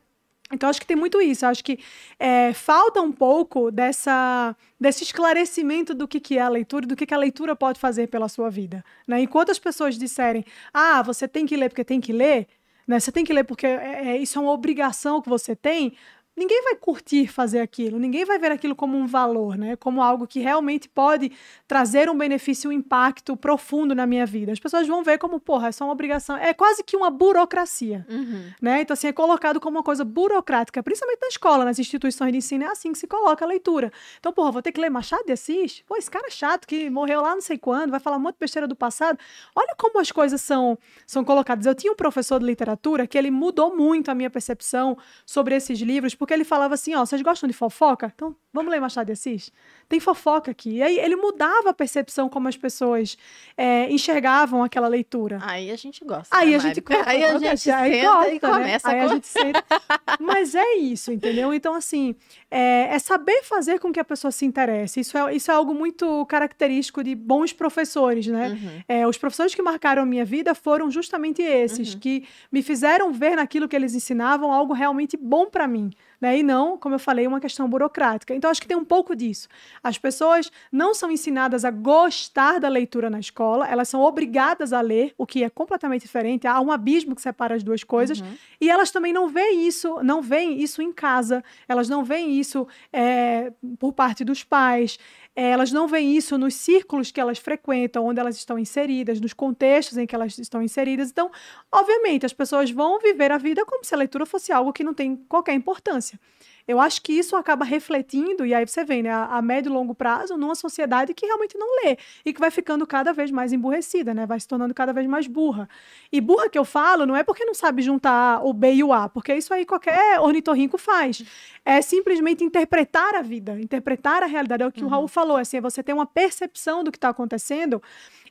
Então, acho que tem muito isso. Acho que é, falta um pouco dessa, desse esclarecimento do que, que é a leitura, do que, que a leitura pode fazer pela sua vida. Né? Enquanto as pessoas disserem, ah, você tem que ler porque tem que ler, né? você tem que ler porque é, é, isso é uma obrigação que você tem, ninguém vai curtir fazer aquilo, ninguém vai ver aquilo como um valor, né? Como algo que realmente pode trazer um benefício, um impacto profundo na minha vida. As pessoas vão ver como, porra, é só uma obrigação, é quase que uma burocracia, uhum. né? Então, assim, é colocado como uma coisa burocrática, principalmente na escola, nas instituições de ensino, é assim que se coloca a leitura. Então, porra, vou ter que ler Machado de Assis? Pô, esse cara é chato que morreu lá não sei quando, vai falar um monte de besteira do passado. Olha como as coisas são, são colocadas. Eu tinha um professor de literatura que ele mudou muito a minha percepção sobre esses livros, porque ele falava assim: ó, vocês gostam de fofoca? Então vamos ler Machado de Assis? Tem fofoca aqui. E aí ele mudava a percepção como as pessoas é, enxergavam aquela leitura. Aí a gente gosta. Aí né, a gente gosta. Aí a gente aí gosta, e né? começa né? a... Aí a gente senta. Mas é isso, entendeu? Então, assim, é, é, saber fazer com que a pessoa se interesse. Isso é, isso é algo muito característico de bons professores, né? Uhum. É, os professores que marcaram a minha vida foram justamente esses, uhum. que me fizeram ver naquilo que eles ensinavam algo realmente bom para mim né? E não, como eu falei, uma questão burocrática. Então, acho que tem um pouco disso. As pessoas não são ensinadas a gostar da leitura na escola, elas são obrigadas a ler, o que é completamente diferente. Há um abismo que separa as duas coisas. Uhum. E elas também não veem isso, não veem isso em casa, elas não veem isso é, por parte dos pais. É, elas não veem isso nos círculos que elas frequentam, onde elas estão inseridas, nos contextos em que elas estão inseridas. Então, obviamente, as pessoas vão viver a vida como se a leitura fosse algo que não tem qualquer importância. Eu acho que isso acaba refletindo, e aí você vê, né, a, a, médio e longo prazo, numa sociedade que realmente não lê e que vai ficando cada vez mais emburrecida, né? Vai se tornando cada vez mais burra. E burra que eu falo não é porque não sabe juntar o B e o A, porque isso aí qualquer ornitorrinco faz. É simplesmente interpretar a vida, interpretar a realidade. É o que uhum. o Raul falou, assim, é você ter uma percepção do que está acontecendo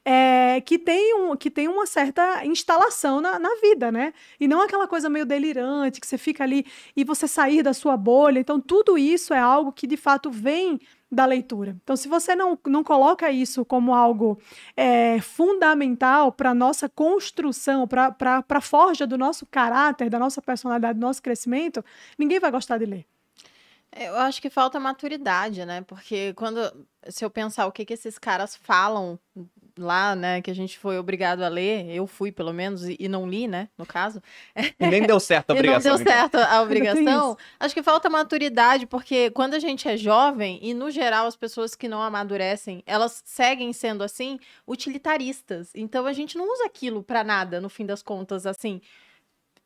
é, que, tem um, que tem uma certa instalação na, na vida, né? E não aquela coisa meio delirante, que você fica ali e você sair da sua bolha. Então, tudo isso é algo que de fato vem da leitura. Então, se você não, não coloca isso como algo é, fundamental para a nossa construção, para a forja do nosso caráter, da nossa personalidade, do nosso crescimento, ninguém vai gostar de ler. Eu acho que falta maturidade, né? Porque quando, se eu pensar o que, que esses caras falam lá, né, que a gente foi obrigado a ler, eu fui pelo menos, e, e não li, né, no caso. E nem deu certo a obrigação. não deu então. certo a obrigação. Acho que falta maturidade, porque quando a gente é jovem, e no geral as pessoas que não amadurecem, elas seguem sendo assim, utilitaristas. Então a gente não usa aquilo para nada, no fim das contas, assim.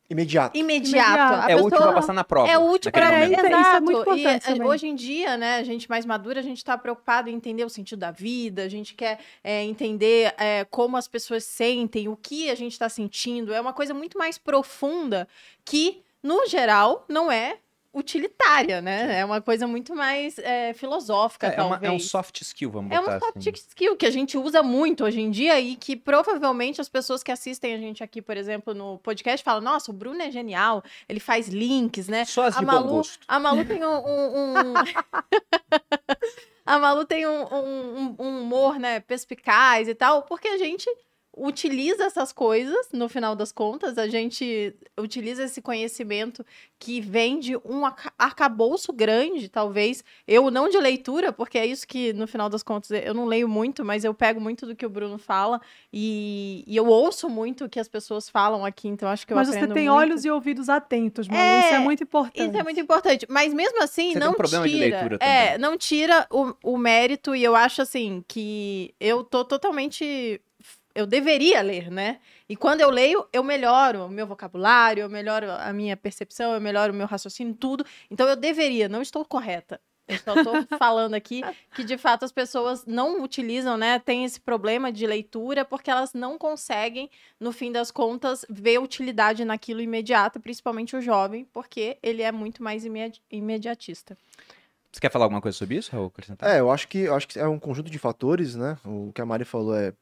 Imediato. Imediato. É útil para passar na prova. É útil para é, Exato. Isso é muito importante e, hoje em dia, né, a gente mais madura, a gente está preocupado em entender o sentido da vida, a gente quer é, entender é, como as pessoas sentem, o que a gente está sentindo. É uma coisa muito mais profunda que, no geral, não é utilitária, né? É uma coisa muito mais é, filosófica, é, talvez. É, uma, é, um soft skill, vamos botar É um soft assim. skill que a gente usa muito hoje em dia e que provavelmente as pessoas que assistem a gente aqui, por exemplo, no podcast, falam, nossa, o Bruno é genial, ele faz links, né? Só as a Malu, A Malu tem um... um, um... a Malu tem um, um, um humor, né, perspicaz e tal, porque a gente utiliza essas coisas, no final das contas, a gente utiliza esse conhecimento que vem de um arcabouço grande, talvez. Eu não de leitura, porque é isso que, no final das contas, eu não leio muito, mas eu pego muito do que o Bruno fala e, e eu ouço muito o que as pessoas falam aqui, então acho que eu Mas você aprendo tem muito. olhos e ouvidos atentos, Malu. É, Isso é muito importante. Isso é muito importante. Mas mesmo assim, Você tem não um problema de tira. leitura é, também. não tira o, o mérito, e eu acho assim que eu tô totalmente. Eu deveria ler, né? E quando eu leio, eu melhoro o meu vocabulário, eu melhoro a minha percepção, eu melhoro o meu raciocínio, tudo. Então eu deveria, não estou correta. Eu só estou falando aqui que, de fato, as pessoas não utilizam, né? Tem esse problema de leitura porque elas não conseguem, no fim das contas, ver utilidade naquilo imediato, principalmente o jovem, porque ele é muito mais imedi- imediatista. Você quer falar alguma coisa sobre isso, Raul? É, eu acho que eu acho que é um conjunto de fatores, né? O que a Mari falou é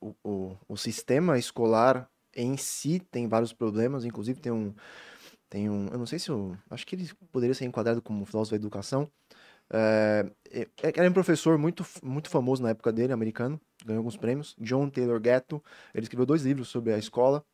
o, o, o sistema escolar em si tem vários problemas, inclusive tem um tem um, eu não sei se eu acho que ele poderia ser enquadrado como filósofo da educação. É, é- era um professor muito muito famoso na época dele, americano, ganhou alguns prêmios, John Taylor Gatto. Ele escreveu dois livros sobre a escola.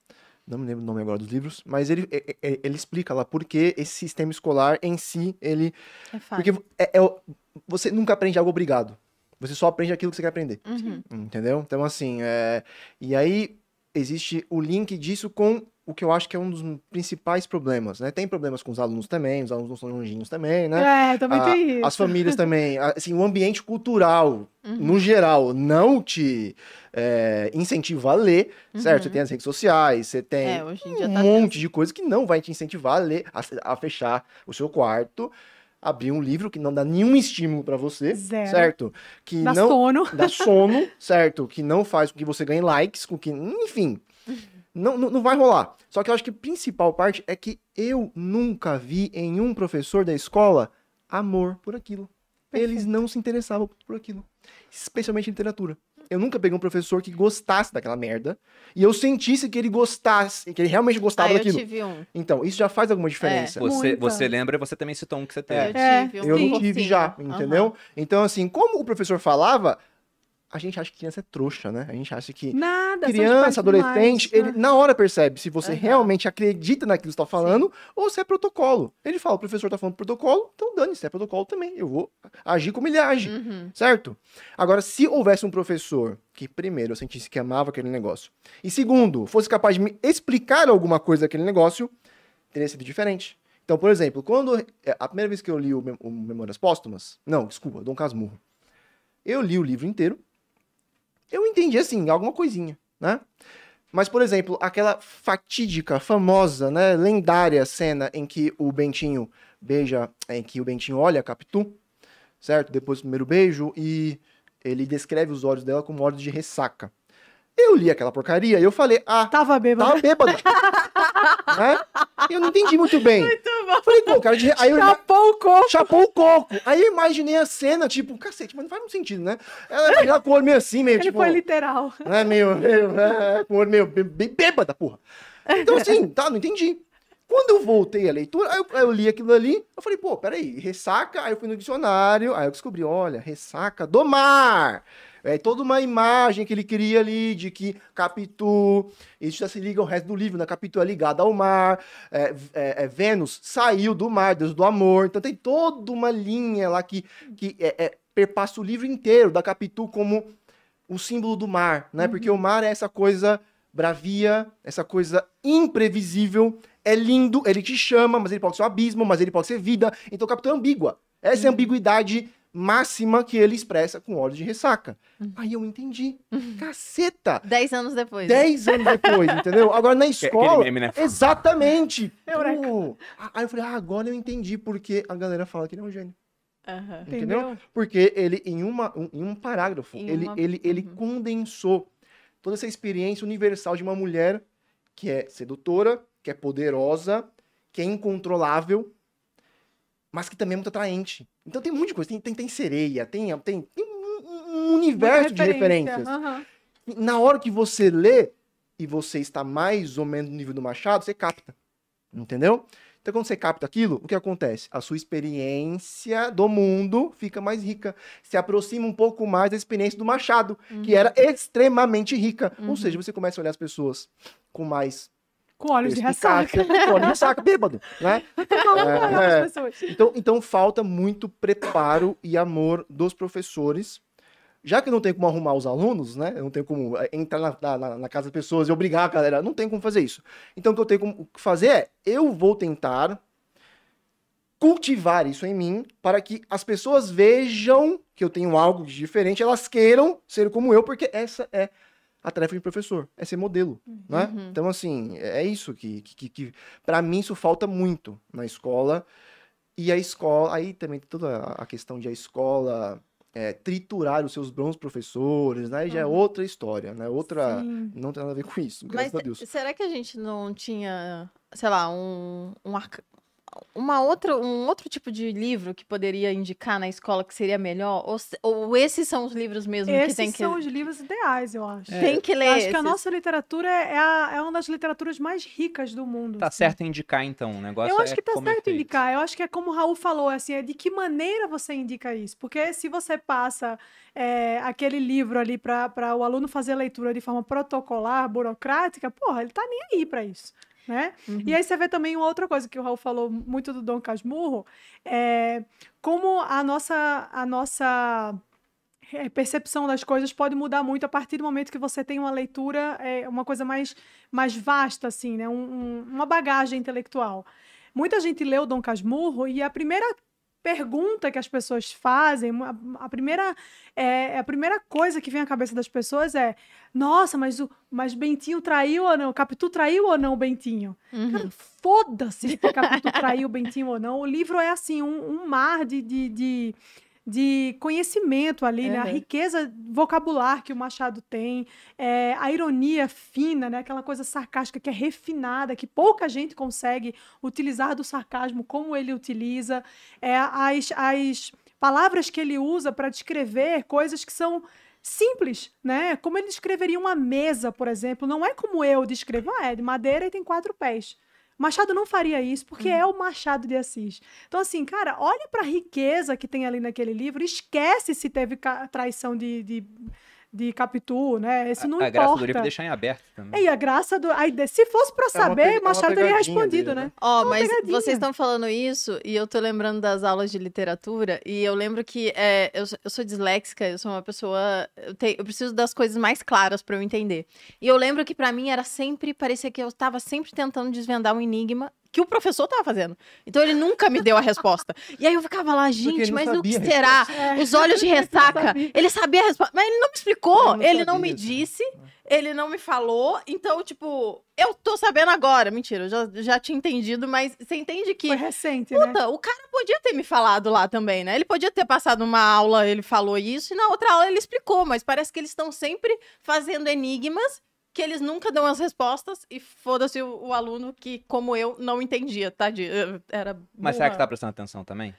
Não me lembro o nome agora dos livros, mas ele, é- é- ele explica lá por que esse sistema escolar em si, ele É fácil. porque é- é você nunca aprende algo obrigado. Você só aprende aquilo que você quer aprender. Uhum. Entendeu? Então, assim, é... e aí existe o link disso com o que eu acho que é um dos principais problemas, né? Tem problemas com os alunos também, os alunos não são longinhos também, né? É, também A- tem isso. As famílias também, assim, o ambiente cultural, Uhum. no geral, não te é, incentiva a ler, certo? Você Uhum. tem as redes sociais, você tem É, um tá monte de coisa que não vai te incentivar a ler, a, a fechar o seu quarto, abrir um livro que não dá nenhum estímulo pra você, Zero. certo? Que Dá não sono. dá sono, certo? Que não faz com que você ganhe likes, com que, enfim, não, não, não vai rolar. Só que eu acho que a principal parte é que eu nunca vi em um professor da escola amor por aquilo. Eles não se interessavam por aquilo, especialmente em literatura. Eu nunca peguei um professor que gostasse daquela merda e eu sentisse que ele gostasse, que ele realmente gostava Ah, eu daquilo. tive um. Então, isso já faz alguma diferença. Você, Muita. você lembra, você também citou um que você teve. Eu É, tive um Eu tive já, entendeu? Então, assim, como o professor falava, a gente acha que criança é trouxa, né? A gente acha que Nada. criança, adolescente, ele né? na hora percebe se você Aham. realmente acredita naquilo que você está falando ou se é protocolo. Ele fala, o professor tá falando protocolo, então dane-se, é protocolo também. Eu vou agir como ele age, Uhum. certo? Agora, se houvesse um professor que, primeiro, eu sentisse que amava aquele negócio, e segundo, fosse capaz de me explicar alguma coisa daquele negócio, teria sido diferente. Então, por exemplo, quando é, a primeira vez que eu li o, Mem- o Memórias Póstumas, não, desculpa, Dom Casmurro, eu li o livro inteiro, eu entendi assim, alguma coisinha, né? Mas, por exemplo, aquela fatídica, famosa, né, lendária cena em que o Bentinho beija, em que o Bentinho olha a Capitu, certo? Depois do primeiro beijo, e ele descreve os olhos dela como olhos de ressaca. Eu li aquela porcaria e eu falei, ah, Tava bêbado. tá bêbado. né? Eu não entendi muito bem. Muito bom. Falei, pô, cara, de... aí eu Chapou o coco. chapou o coco. Aí eu imaginei a cena, tipo, cacete, mas não faz muito sentido, né? Ela, ela com o olho meio assim, meio Ele tipo. foi literal. né, meio, meio, é, com o olho meio bem, bem bêbada, porra. Então, assim, tá, não entendi. Quando eu voltei à leitura, aí eu, aí eu li aquilo ali, eu falei, pô, peraí, ressaca, aí eu fui no dicionário, aí eu descobri, olha, ressaca do mar. É toda uma imagem que ele cria ali de que Capitu, isso já se liga ao resto do livro, né? Capitu é ligado ao mar, é, é, é, Vênus saiu do mar, Deus do amor, então tem toda uma linha lá que, que é, é, perpassa o livro inteiro da Capitu como o símbolo do mar, né? Porque o mar é essa coisa bravia, essa coisa imprevisível, é lindo, ele te chama, mas ele pode ser um abismo, mas ele pode ser vida. Então o capitão é ambígua. Essa é a ambiguidade máxima que ele expressa com olhos de ressaca. Aí eu entendi. Caceta! Dez anos depois. né? Dez anos depois, entendeu? Agora na escola. Meme, né? Exatamente! Pô, Aí eu falei, ah, agora eu entendi porque a galera fala que ele é um gênio. Aham. Entendeu? Entendeu? Porque ele, em, uma, um, em um parágrafo, Em ele, uma- ele, ele Uhum. condensou toda essa experiência universal de uma mulher que é sedutora, que é poderosa, que é incontrolável, mas que também é muito atraente. Então tem um monte de coisa. Tem, tem, tem sereia, tem, tem, tem um, um universo de Referência. referências. Na hora que você lê e você está mais ou menos no nível do Machado, você capta. Entendeu? Então, quando você capta aquilo, o que acontece? A sua experiência do mundo fica mais rica. Se aproxima um pouco mais da experiência do Machado, que era extremamente rica. Ou seja, você começa a olhar as pessoas com mais Com olhos de ressaca. com olhos de ressaca, bêbado, né? Não, É, é. Então, então falta muito preparo e amor dos professores. Já que não tem como arrumar os alunos, né? Eu não tenho como eh, entrar na, na- na casa das pessoas e obrigar a galera. Não tem como fazer isso. Então, o que eu tenho como fazer é, eu vou tentar cultivar isso em mim para que as pessoas vejam que eu tenho algo de diferente, elas queiram ser como eu, porque essa é a tarefa de professor, é ser modelo, né? Uhum. Então, assim, é isso que, que, que, para mim isso falta muito na escola. E a escola, aí também toda a questão de a escola é, triturar os seus bons professores, né? E já é outra história, né? Outra. Sim. Não tem nada a ver com isso, graças Mas a Deus. será que a gente não tinha, sei lá, um, um uma outra, um outro tipo de livro que poderia indicar na escola que seria melhor? Ou, ou esses são os livros mesmo que Esses tem que, são os livros ideais, eu acho. tem que ler? Eu acho que a esses? nossa literatura é, a- é uma das literaturas mais ricas do mundo. Tá assim. certo indicar, então. O negócio Eu acho é que tá é certo feito. indicar. Eu acho que é como o Raul falou, assim, é de que maneira você indica isso. Porque se você passa é, aquele livro ali para o aluno fazer a leitura de forma protocolar, burocrática, porra, ele tá nem aí para isso. Né? Uhum. E aí você vê também uma outra coisa que o Raul falou muito do Dom Casmurro, é como a nossa, a nossa é, percepção das coisas pode mudar muito a partir do momento que você tem uma leitura, é, uma coisa mais, mais vasta, assim, né? Um- um- uma bagagem intelectual. Muita gente o Dom Casmurro e a primeira pergunta que as pessoas fazem, a, a primeira, é, a primeira coisa que vem à cabeça das pessoas é nossa, mas o mas Bentinho traiu ou não? Capitu traiu ou não o Bentinho? Uhum. Cara, foda-se se o Capitu traiu o Bentinho ou não. O livro é assim, um, um mar de, de, de, de conhecimento ali, né? A riqueza vocabular que o Machado tem, é, a ironia fina, né? Aquela coisa sarcástica que é refinada, que pouca gente consegue utilizar do sarcasmo como ele utiliza, é, as, as palavras que ele usa para descrever coisas que são simples, né? Como ele descreveria uma mesa, por exemplo. Não é como eu descrevo, ah, é de madeira e tem quatro pés. Machado não faria isso, porque é o Machado de Assis. Então, assim, cara, olha para a riqueza que tem ali naquele livro, esquece se teve traição de, de, de Capitu, né? Isso não a graça do importa. livro deixar em aberto também. E a graça do. Aí, se fosse para É saber, é Machado teria respondido, dele, né? né? Ó, Uma mas pegadinha. vocês estão falando isso e eu tô lembrando das aulas de literatura e eu lembro que é, eu, sou- eu sou disléxica, eu sou uma pessoa. Eu, tenho- eu preciso das coisas mais claras pra eu entender. E eu lembro que pra mim era sempre. Parecia que eu tava sempre tentando desvendar um enigma que o professor tava fazendo. Então ele nunca me deu a resposta. E aí eu ficava lá, gente, mas o que será? É. Os olhos de ressaca. Ele sabia a resposta, mas ele não me explicou, Ele não ele não me sim. disse, ele não me falou. Então, tipo, eu tô sabendo agora. Mentira, eu já, já tinha entendido, mas você entende que. Foi recente, né? Puta, o cara podia ter me falado lá também, né? Ele podia ter passado uma aula, ele falou isso, e na outra aula ele explicou, mas parece que eles estão sempre fazendo enigmas que eles nunca dão as respostas e foda-se o, o aluno que, como eu, não entendia, tá? De, era Mas será que burra. tá prestando atenção também?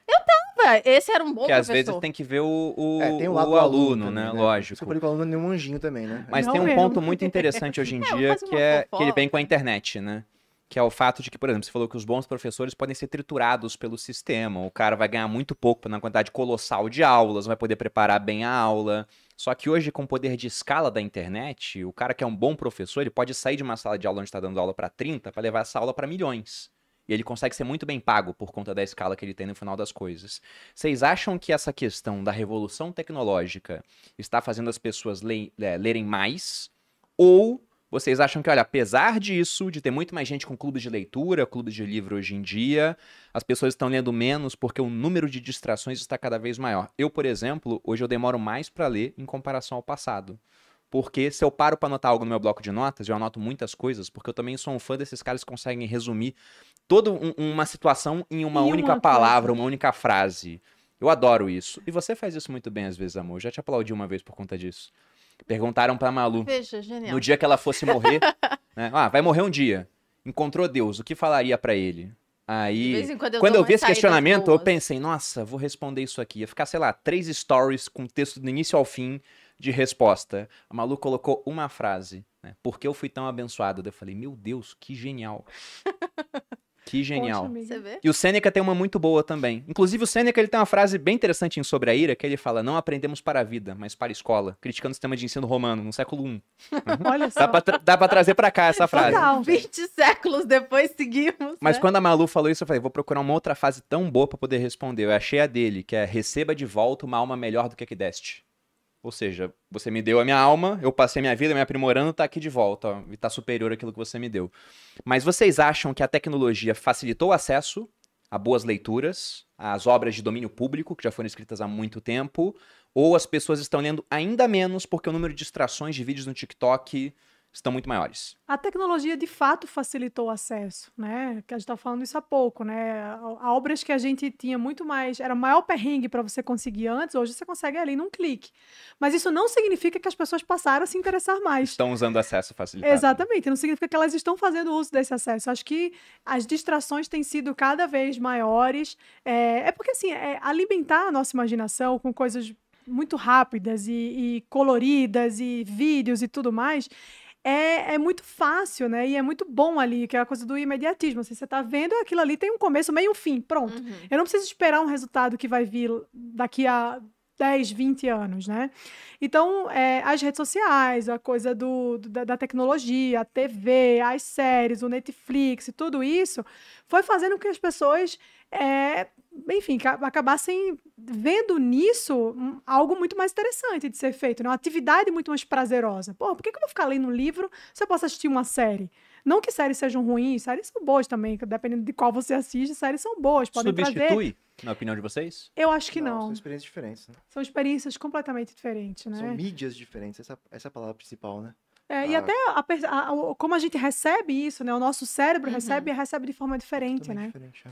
Ué, Esse era um bom Porque às professor. vezes tem que ver o, o, É, tem o aluno, também, né? Isso Lógico. eu que o aluno é nenhum anjinho também, né? Mas Não tem um mesmo. ponto muito interessante hoje em dia que, é, que ele vem com a internet, né? Que é o fato de que, por exemplo, você falou que os bons professores podem ser triturados pelo sistema. O cara vai ganhar muito pouco na quantidade colossal de aulas, não vai poder preparar bem a aula. Só que hoje, com o poder de escala da internet, o cara que é um bom professor, ele pode sair de uma sala de aula onde está dando aula para 30 para levar essa aula para milhões. E ele consegue ser muito bem pago por conta da escala que ele tem no final das coisas. Vocês acham que essa questão da revolução tecnológica está fazendo as pessoas le- é, lerem mais? Ou vocês acham que, olha, apesar disso, de ter muito mais gente com clubes de leitura, clubes de livro hoje em dia, as pessoas estão lendo menos porque o número de distrações está cada vez maior? Eu, por exemplo, hoje eu demoro mais para ler em comparação ao passado. Porque se eu paro para anotar algo no meu bloco de notas, eu anoto muitas coisas, porque eu também sou um fã desses caras que conseguem resumir toda um- uma situação em uma uma única coisa. palavra, uma única frase. Eu adoro isso. E você faz isso muito bem às vezes, amor. Eu já te aplaudi uma vez por conta disso. Perguntaram pra Malu, Veja, genial. no dia que ela fosse morrer, né? Ah, vai morrer um dia. Encontrou Deus, o que falaria pra ele? Aí, quando eu quando eu vi esse questionamento, eu pensei, nossa, vou responder isso aqui. Ia ficar, sei lá, três stories com texto do início ao fim de resposta. A Malu colocou uma frase, né? Por que eu fui tão abençoado? Eu falei, meu Deus, que genial. Que genial. Poxa? E o Sêneca tem uma muito boa também. Inclusive, o Sêneca ele tem uma frase bem interessante em Sobre a Ira, que ele fala: Não aprendemos para a vida, mas para a escola. Criticando o sistema de ensino romano, no século I. Olha só. Dá pra, tra- dá pra trazer pra cá essa frase. Total. 20 séculos depois seguimos. Mas né? quando a Malu falou isso, eu falei: Vou procurar uma outra frase tão boa pra poder responder. Eu achei a dele, que é: Receba de volta uma alma melhor do que a que deste. Ou seja, você me deu a minha alma, eu passei minha vida me aprimorando, tá aqui de volta, ó, e tá superior àquilo que você me deu. Mas vocês acham que a tecnologia facilitou o acesso a boas leituras, às obras de domínio público, que já foram escritas há muito tempo, ou as pessoas estão lendo ainda menos porque o número de distrações de vídeos no TikTok estão muito maiores? A tecnologia de fato facilitou o acesso, né? Que a gente está falando isso há pouco, né? A- Obras que a gente tinha muito mais, era maior perrengue para você conseguir antes, hoje você consegue ali num clique. Mas isso não significa que as pessoas passaram a se interessar mais. Estão usando acesso facilitado. Exatamente, não significa que elas estão fazendo uso desse acesso. Acho que as distrações têm sido cada vez maiores. É, é porque, assim, é alimentar a nossa imaginação com coisas muito rápidas e, e coloridas e vídeos e tudo mais. É, é muito fácil, né? E é muito bom ali, que é a coisa do imediatismo. Assim, você tá vendo aquilo ali, tem um começo, meio e um fim. Pronto. Uhum. Eu não preciso esperar um resultado que vai vir daqui a 10, 20 anos, né? Então, é, as redes sociais, a coisa do, do- da, tecnologia, a TV, as séries, o Netflix tudo isso, foi fazendo com que as pessoas, é, enfim, ca- acabassem vendo nisso algo muito mais interessante de ser feito, né? uma atividade muito mais prazerosa. Pô, por que, que eu vou ficar lendo um livro se eu posso assistir uma série? Não que séries sejam ruins, séries são boas também, dependendo de qual você assiste, séries são boas, podem trazer... Substitui, na opinião de vocês? Eu acho que não. São experiências diferentes, né? São experiências completamente diferentes, né? São mídias diferentes, essa, essa é a palavra principal, né? É, e Ah. até a a- o- como a gente recebe isso, né? O nosso cérebro Uhum. recebe recebe de forma diferente, Totalmente né? diferente, é.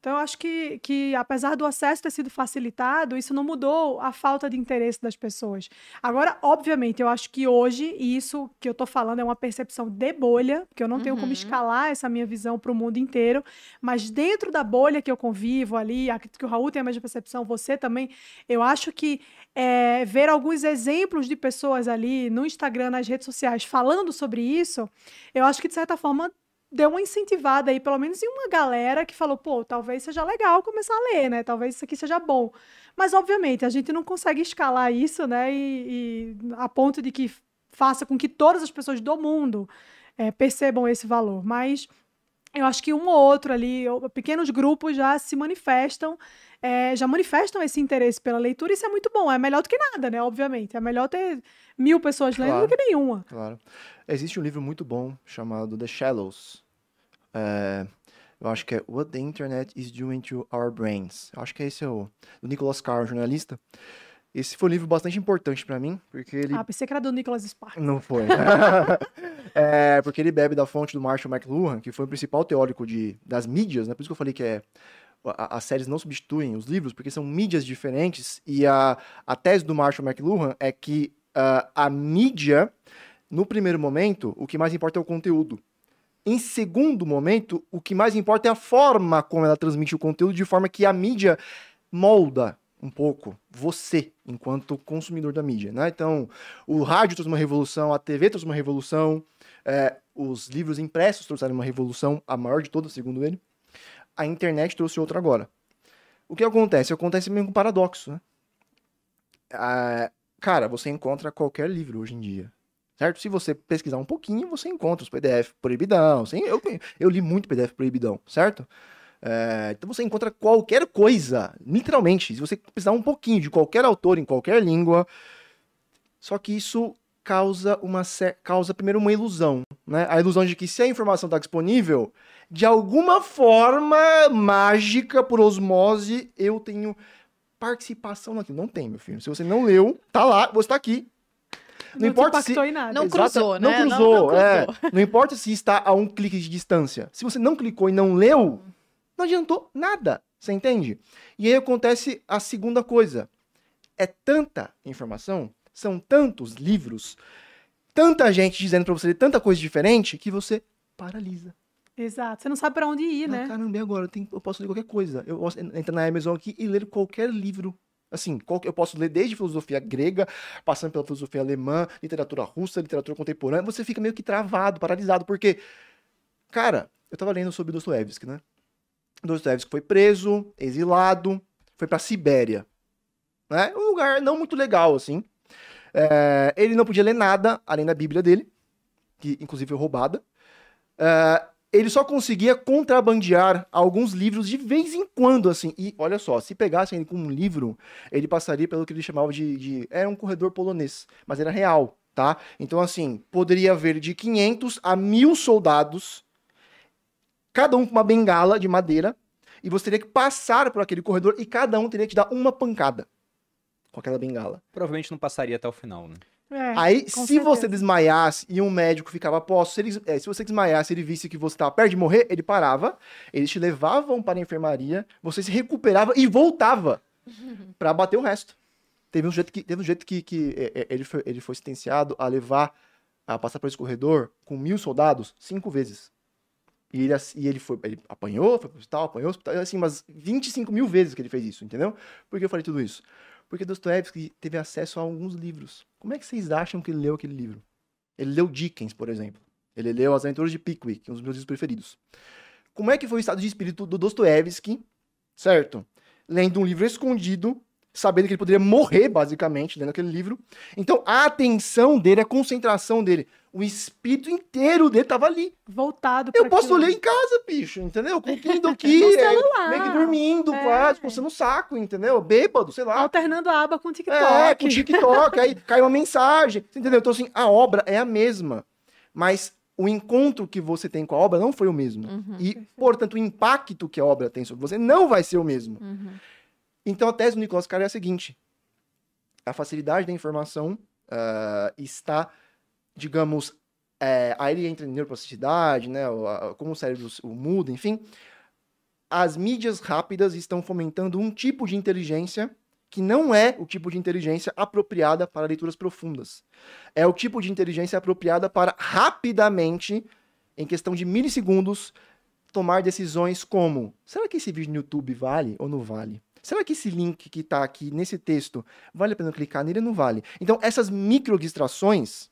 Então eu acho que, que apesar do acesso ter sido facilitado, isso não mudou a falta de interesse das pessoas. Agora, obviamente, eu acho que hoje, e isso que eu tô falando é uma percepção de bolha, que eu não tenho como Uhum. escalar essa minha visão para o mundo inteiro, mas dentro da bolha que eu convivo ali, acredito que o Raul tem a mesma percepção, você também, eu acho que é, ver alguns exemplos de pessoas ali no Instagram, nas redes sociais, falando sobre isso, eu acho que de certa forma deu uma incentivada aí, pelo menos em uma galera que falou, pô, talvez seja legal começar a ler, né? Talvez isso aqui seja bom. Mas, obviamente, a gente não consegue escalar isso, né? E, e a ponto de que faça com que todas as pessoas do mundo eh, percebam esse valor. Mas eu acho que um ou outro ali, pequenos grupos já se manifestam, eh, já manifestam esse interesse pela leitura. Isso é muito bom. É melhor do que nada, né? Obviamente. É melhor ter mil pessoas lendo Claro. do que nenhuma. Claro. Existe um livro muito bom chamado The Shallows. É, eu acho que é What the Internet is Doing to Our Brains. Eu acho que esse é o do Nicholas Carr, jornalista. Esse foi um livro bastante importante pra mim, porque ele Ah, pensei que era do Nicholas Sparks. não foi. é, porque ele bebe da fonte do Marshall McLuhan, que foi o principal teórico de, das mídias, né? Por isso que eu falei que é, as séries não substituem os livros, porque são mídias diferentes. E a, a tese do Marshall McLuhan é que ah, a mídia, no primeiro momento, o que mais importa é o conteúdo. Em segundo momento, o que mais importa é a forma como ela transmite o conteúdo, de forma que a mídia molda um pouco você, enquanto consumidor da mídia, né? Então, o rádio trouxe uma revolução, a TV trouxe uma revolução, é, os livros impressos trouxeram uma revolução, a maior de todas, segundo ele. A internet trouxe outra agora. O que acontece? Acontece meio um paradoxo, né? Ah, cara, você encontra qualquer livro hoje em dia, certo? Se você pesquisar um pouquinho, você encontra os PDF proibidão. Sim, eu, eu li muito PDF proibidão, certo? É, então você encontra qualquer coisa, literalmente, se você precisar um pouquinho de qualquer autor em qualquer língua. Só que isso causa uma causa primeiro uma ilusão, né? A ilusão de que se a informação está disponível, de alguma forma mágica por osmose, eu tenho participação naquilo. Não tem, meu filho. Se você não leu, tá lá, você tá aqui. Não, te importa se em nada. Não cruzou, não né? Não- cruzou, não é. cruzou. Não importa se está a um clique de distância. Se você não clicou e não leu, não adiantou nada. Você entende? E aí acontece a segunda coisa. É tanta informação, são tantos livros, tanta gente dizendo pra você ler tanta coisa diferente que você paralisa. Exato. Você não sabe para onde ir, Ah, né? Caramba, e agora? Eu, tenho- eu posso ler qualquer coisa. Eu posso en- entrar na Amazon aqui e ler qualquer livro. Assim, eu posso ler desde filosofia grega, passando pela filosofia alemã, literatura russa, literatura contemporânea. Você fica meio que travado, paralisado, porque, cara, eu tava lendo sobre Dostoiévski, né? Dostoiévski foi preso, exilado, foi pra Sibéria. Né? Um lugar não muito legal, assim. É, ele não podia ler nada além da Bíblia dele, que inclusive foi roubada. É, ele só conseguia contrabandear alguns livros de vez em quando, assim. E olha só, se pegassem ele com um livro, ele passaria pelo que ele chamava de, de. Era um corredor polonês, mas era real, tá? Então, assim, poderia haver de 500 a 1000 soldados, cada um com uma bengala de madeira, e você teria que passar por aquele corredor e cada um teria que dar uma pancada com aquela bengala. Provavelmente não passaria até o final, né? É, Aí, se você certeza. desmaiasse e um médico ficava posto, se, ele- é, se você desmaiasse e ele visse que você estava perto de morrer, ele parava, eles te levavam para a enfermaria, você se recuperava e voltava para bater o resto. Teve um jeito que, teve um jeito que, que é, é, ele, foi, ele foi sentenciado a levar, a passar por esse corredor com mil soldados cinco vezes. E ele, e ele foi, ele apanhou, foi pro hospital, apanhou, hospital, assim, umas 25 mil vezes que ele fez isso, entendeu? Por que eu falei tudo isso? Porque Dostoiévski teve acesso a alguns livros. Como é que vocês acham que ele leu aquele livro? Ele leu Dickens, por exemplo. Ele leu As Aventuras de Pickwick, um dos meus livros preferidos. Como é que foi o estado de espírito do Dostoiévski, certo? Lendo um livro escondido, sabendo que ele poderia morrer, basicamente, lendo aquele livro. Então, a atenção dele, a concentração dele, o espírito inteiro dele tava ali. Voltado Eu posso aquilo. ler em casa, bicho, entendeu? Com o Kindle aqui, é, meio que dormindo, É. quase, coçando o saco, entendeu? Bêbado, sei lá. Alternando a aba com o TikTok. É, com o TikTok, aí cai uma mensagem, entendeu? Então, assim, a obra é a mesma, mas o encontro que você tem com a obra não foi o mesmo. Uhum, E, portanto, o impacto que a obra tem sobre você não vai ser o mesmo. uhum. Então, a tese do Nicolas Carr é a seguinte: a facilidade da informação ah, está, digamos, é, aí entra em neuroplasticidade, né, como o cérebro muda, enfim. As mídias rápidas estão fomentando um tipo de inteligência que não é o tipo de inteligência apropriada para leituras profundas. É o tipo de inteligência apropriada para rapidamente, em questão de milissegundos, tomar decisões como: será que esse vídeo no YouTube vale ou não vale? Será que esse link que está aqui nesse texto vale a pena clicar nele ou não vale? Então, essas micro distrações,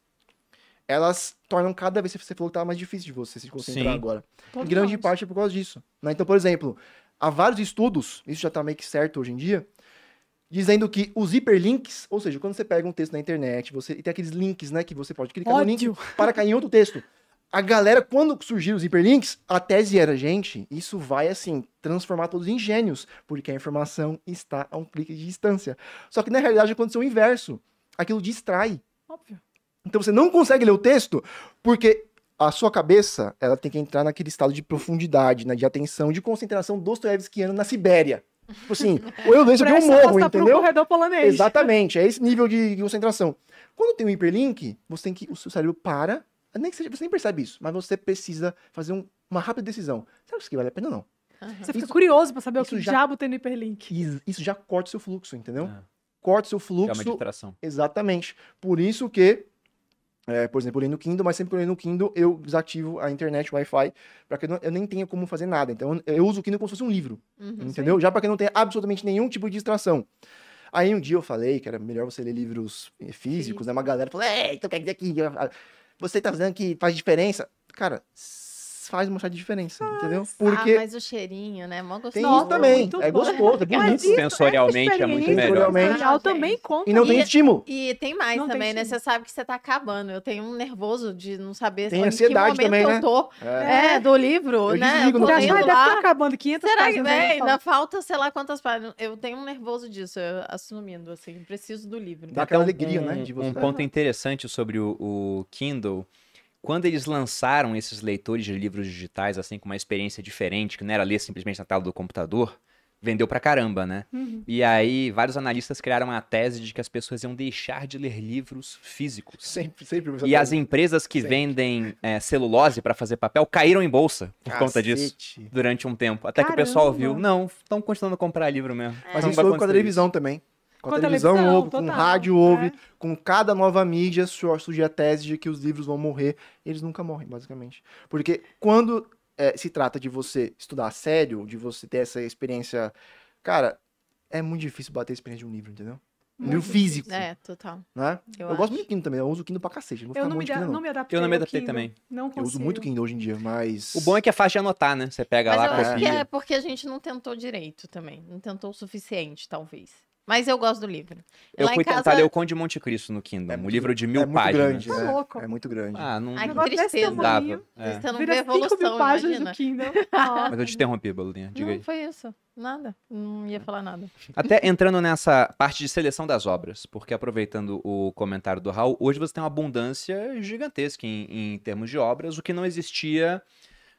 elas tornam cada vez, você falou que tá mais difícil de você se concentrar Sim. agora. Em grande nós. parte é por causa disso. né? Então, por exemplo, há vários estudos, isso já está meio que certo hoje em dia, dizendo que os hiperlinks, ou seja, quando você pega um texto na internet, você e tem aqueles links, né, que você pode clicar no link Ódio. para cair em outro texto. A galera, quando surgiram os hiperlinks, a tese era, gente, isso vai, assim, transformar todos em gênios, porque a informação está a um clique de distância. Só que, na realidade, aconteceu o inverso. Aquilo distrai. Óbvio. Então, você não consegue ler o texto, porque a sua cabeça, ela tem que entrar naquele estado de profundidade, né, de atenção, de concentração dostoiévskiana na Sibéria. Tipo assim, ou eu isso aqui, eu morro, entendeu? corredor polonês. Exatamente, é esse nível de concentração. Quando tem um hiperlink, você tem que. O seu cérebro para. Nem que seja, você nem percebe isso, mas você precisa fazer um- uma rápida decisão. Será que isso aqui vale a pena ou não? Você fica Isso- curioso pra saber o isso que já- diabo tem no hiperlink. E isso já corta o seu fluxo, entendeu? É. Corta o seu Que é uma fluxo. distração. Exatamente. Por isso que, é, por exemplo, eu leio no Kindle, mas sempre que eu leio no Kindle, eu desativo a internet, o Wi-Fi, para que eu, não- eu nem tenha como fazer nada. Então, eu, uso o Kindle como se fosse um livro, Uhum. entendeu? Já para que não tenha absolutamente nenhum tipo de distração. Aí um dia eu falei que era melhor você ler livros eh, físicos, né? Uma galera falou, é, então quer dizer que ah, você tá dizendo que faz diferença? Cara, faz uma certa diferença, entendeu? Porque Ah, mas o cheirinho, né? Mó gostoso. tem Nossa, isso também, muito é gostoso, é Mas bonito. isso, Sensorialmente essa é muito melhor. Sensorialmente. sensorial Ah, também conta. E não tem E- estímulo. E tem mais Não tem também, né? estímulo. Você sabe que você tá acabando. Eu tenho um nervoso de não saber Tem em ansiedade que momento também, eu né? tô. É. É, do livro, Eu né? desligo eu Já já deve estar acabando 500 Será que, páginas. né? ainda falta sei lá quantas páginas. Eu tenho um nervoso disso, eu assumindo, assim. Preciso do livro. Dá aquela Então, alegria, um, né, Um ponto interessante sobre o Kindle, quando eles lançaram esses leitores de livros digitais, assim, com uma experiência diferente, que não era ler simplesmente na tela do computador, vendeu pra caramba, né? Uhum. E aí, vários analistas criaram a tese de que as pessoas iam deixar de ler livros físicos. Sempre, sempre. E as empresas que Sempre. vendem é, celulose pra fazer papel caíram em bolsa por conta disso Cacete. durante um tempo. Até que o pessoal Caramba. viu, não, estão continuando a comprar livro mesmo. Mas Não isso houve com a televisão também. Com a Com a televisão, televisão, houve, com o total, rádio houve, é. com cada nova mídia sur- surge a tese de que os livros vão morrer. Eles nunca morrem, basicamente. Porque quando é, se trata de você estudar a sério, de você ter essa experiência. Cara, é muito difícil bater a experiência de um livro, entendeu? livro físico, É, total. né? Eu, Eu, gosto muito do Kindle também, eu uso o Kindle pra cacete. Não vou Eu ficar não me, de Kindle, não não. me adaptei Eu não me adaptei também. Não Eu uso consigo. muito Kindle hoje em dia, mas... O bom é que é fácil de anotar, né? Você pega Mas lá, eu acho que copia. é porque a gente não tentou direito também. Não tentou o suficiente, talvez. Mas eu gosto do livro. Eu Lá em fui tentar casa- ler o Conde de Monte Cristo no Kindle, É um livro de mil é muito páginas. grande, Tá né? louco. É muito grande. Ah, não, Ai, não que tristeza. tamanho, dava. É. Você não Vira vê 5 mil evolução, páginas imagina. no Kindle. Ah. Mas eu te interrompi, Balulinha. Diga Não aí. foi isso. Nada. Não ia falar nada. Até entrando nessa parte de seleção das obras, porque aproveitando o comentário do Raul, hoje você tem uma abundância gigantesca em, em termos de obras, o que não existia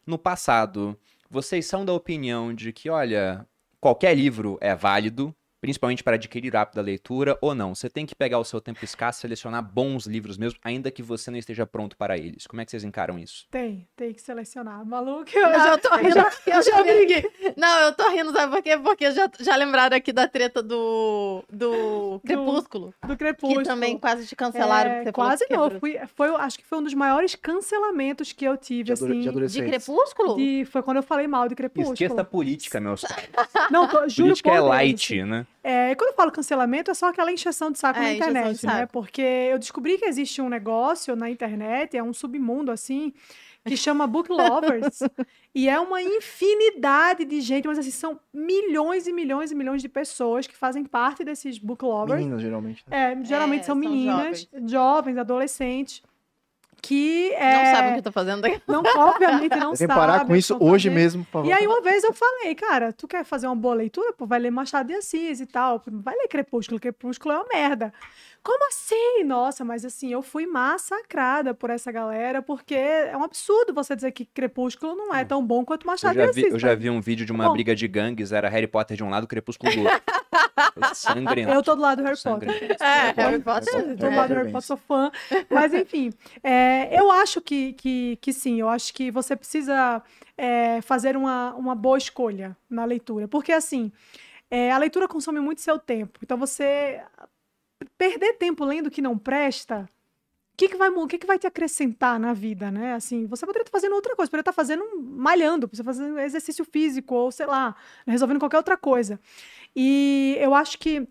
no passado. Vocês são da opinião de que, olha, qualquer livro é válido, principalmente para adquirir o hábito da leitura, ou não? Você tem que pegar o seu tempo escasso, selecionar bons livros mesmo, ainda que você não esteja pronto para eles. Como é que vocês encaram isso? Tem, tem que selecionar. Maluco, eu Não, já, eu tô rindo. já, Eu já briguei. Não, eu tô rindo, sabe por quê? Porque já, já lembraram aqui da treta do, do Crepúsculo. Do Crepúsculo. Que também quase te cancelaram. É, quase não. Fui, foi, acho que foi um dos maiores cancelamentos que eu tive, De, adole- assim. de De. Crepúsculo? de- foi quando eu falei mal de Crepúsculo. Esqueça a política, meus caros. Não, tô, juro Política por é Deus, light, assim. né? É, e quando eu falo cancelamento, é só aquela encheção de saco É, na internet, né? Porque eu descobri que existe um negócio na internet, é um submundo assim, que chama Book Lovers. e é uma infinidade de gente, mas assim, são milhões e milhões e milhões de pessoas que fazem parte desses Book Lovers. Meninas, geralmente. né? É, geralmente É, são são meninas, jovens. adolescentes, que é, Não sabem o que eu tô fazendo aqui. não, obviamente não sabem. parar com isso hoje fazendo. mesmo, por favor. E aí uma vez eu falei, cara, tu quer fazer uma boa leitura? Pô, vai ler Machado de Assis e tal. Vai ler Crepúsculo, Crepúsculo é uma merda. Como assim? Nossa, mas assim, eu fui massacrada por essa galera, porque é um absurdo você dizer que Crepúsculo não é tão bom quanto Machado de Assis. eu já né? vi um vídeo de uma Bom. briga de gangues, era Harry Potter de um lado, Crepúsculo do outro. Sangrento. Eu tô do lado do Harry Potter. É, Potter, Harry Potter. Harry do É, lado do Harry bem. Potter, sou fã. Mas, enfim, é, eu acho que, que, que sim, eu acho que você precisa é, fazer uma, uma boa escolha na leitura. Porque, assim, é, a leitura consome muito seu tempo. Então, você perder tempo lendo que não presta. O que, que, vai, que, que vai te acrescentar na vida, né? Assim, você poderia estar fazendo outra coisa, poderia estar fazendo malhando, poderia estar fazendo exercício físico, ou sei lá, resolvendo qualquer outra coisa. E eu acho que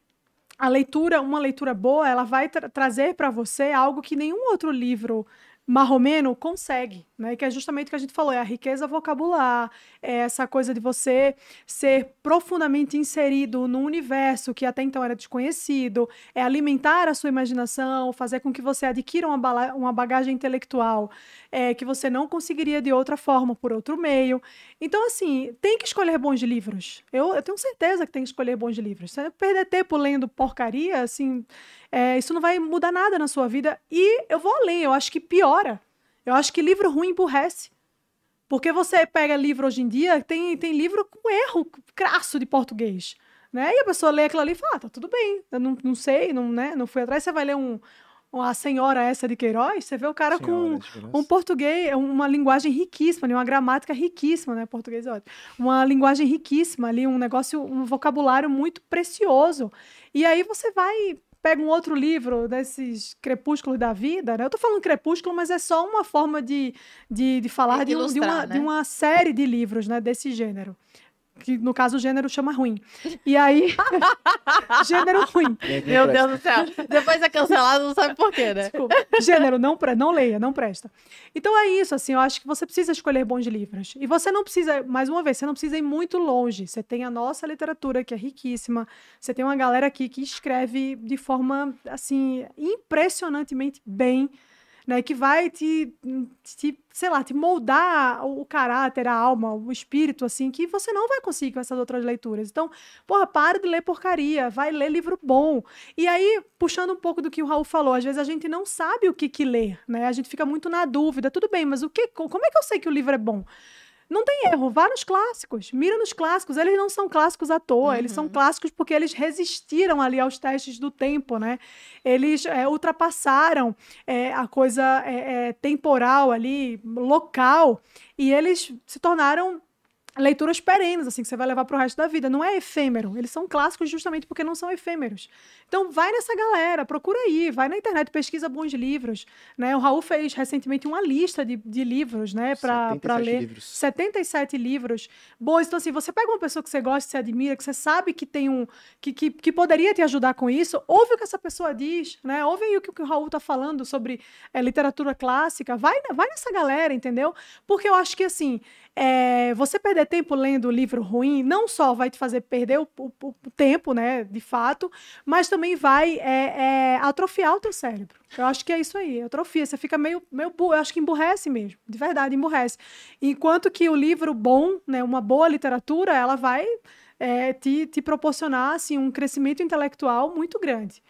a leitura, uma leitura boa, ela vai tra- trazer para você algo que nenhum outro livro marromeno consegue, né? Que é justamente o que a gente falou, é a riqueza vocabular, é essa coisa de você ser profundamente inserido num universo que até então era desconhecido, é alimentar a sua imaginação, fazer com que você adquira uma, uma bagagem intelectual é, que você não conseguiria de outra forma, por outro meio. Então, assim, tem que escolher bons livros. Eu, eu tenho certeza que tem que escolher bons livros. Se perder tempo lendo porcaria, assim, é, isso não vai mudar nada na sua vida. E eu vou além, eu acho que piora. Eu acho que livro ruim emburrece. Porque você pega livro hoje em dia, tem, tem livro com erro crasso de português. Né? E a pessoa lê aquilo ali e fala, ah, tá tudo bem, eu não, não sei, não, né? não fui atrás. Você vai ler um, uma senhora essa de Queiroz, você vê o cara com Senhora, diferença. um português, uma linguagem riquíssima, né? uma gramática riquíssima, né? Português é ótimo. Uma linguagem riquíssima ali, um negócio, um vocabulário muito precioso. E aí você vai, pega um outro livro desses crepúsculos da vida, né? Eu tô falando crepúsculo, mas é só uma forma de, de, de falar É de, um- de uma, né? de uma série de livros, né? Desse gênero. Que no caso o gênero chama ruim. E aí. gênero ruim. Meu presta? Deus do céu. Depois é cancelado, não sabe por quê, né? Desculpa. Gênero, não, pre- não leia, não presta. Então é isso, assim, eu acho que você precisa escolher bons livros. E você não precisa, mais uma vez, você não precisa ir muito longe. Você tem a nossa literatura, que é riquíssima. Você tem uma galera aqui que escreve de forma, assim, impressionantemente bem. Né, que vai te, te, sei lá, te moldar o caráter, a alma, o espírito, assim, que você não vai conseguir com essas outras leituras. Então, porra, para de ler porcaria, vai ler livro bom. E aí, puxando um pouco do que o Raul falou, às vezes a gente não sabe o que, que ler, né? A gente fica muito na dúvida. Tudo bem, mas o que, como é que eu sei que o livro é bom? Não tem erro, vá nos clássicos, mira nos clássicos. Eles não são clássicos à toa, eles são clássicos porque eles resistiram ali aos testes do tempo, né? Eles é, ultrapassaram é, a coisa é, temporal ali, local, e eles se tornaram leituras perenes, assim, que você vai levar pro resto da vida. Não é efêmero. Eles são clássicos justamente porque não são efêmeros. Então, vai nessa galera, procura aí, vai na internet, pesquisa bons livros. Né? O Raul fez recentemente uma lista de, de livros, né, para 77 ler. livros. 77 livros bons. Então, assim, você pega uma pessoa que você gosta, que você admira, que você sabe que tem um. que, que, que poderia te ajudar com isso, ouve o que essa pessoa diz, né? Ouve aí o que, o que o Raul tá falando sobre é, literatura clássica. Vai, vai nessa galera, entendeu? Porque eu acho que, assim, é, você perder tempo lendo livro ruim não só vai te fazer perder o, o- o tempo, né, de fato, mas também vai é, é, atrofiar o teu cérebro. Eu acho que é isso aí, atrofia. Você fica meio, meio. Eu acho que emburrece mesmo, de verdade, emburrece. Enquanto que o livro bom, né, uma boa literatura, ela vai te, te proporcionar assim, um crescimento intelectual muito grande.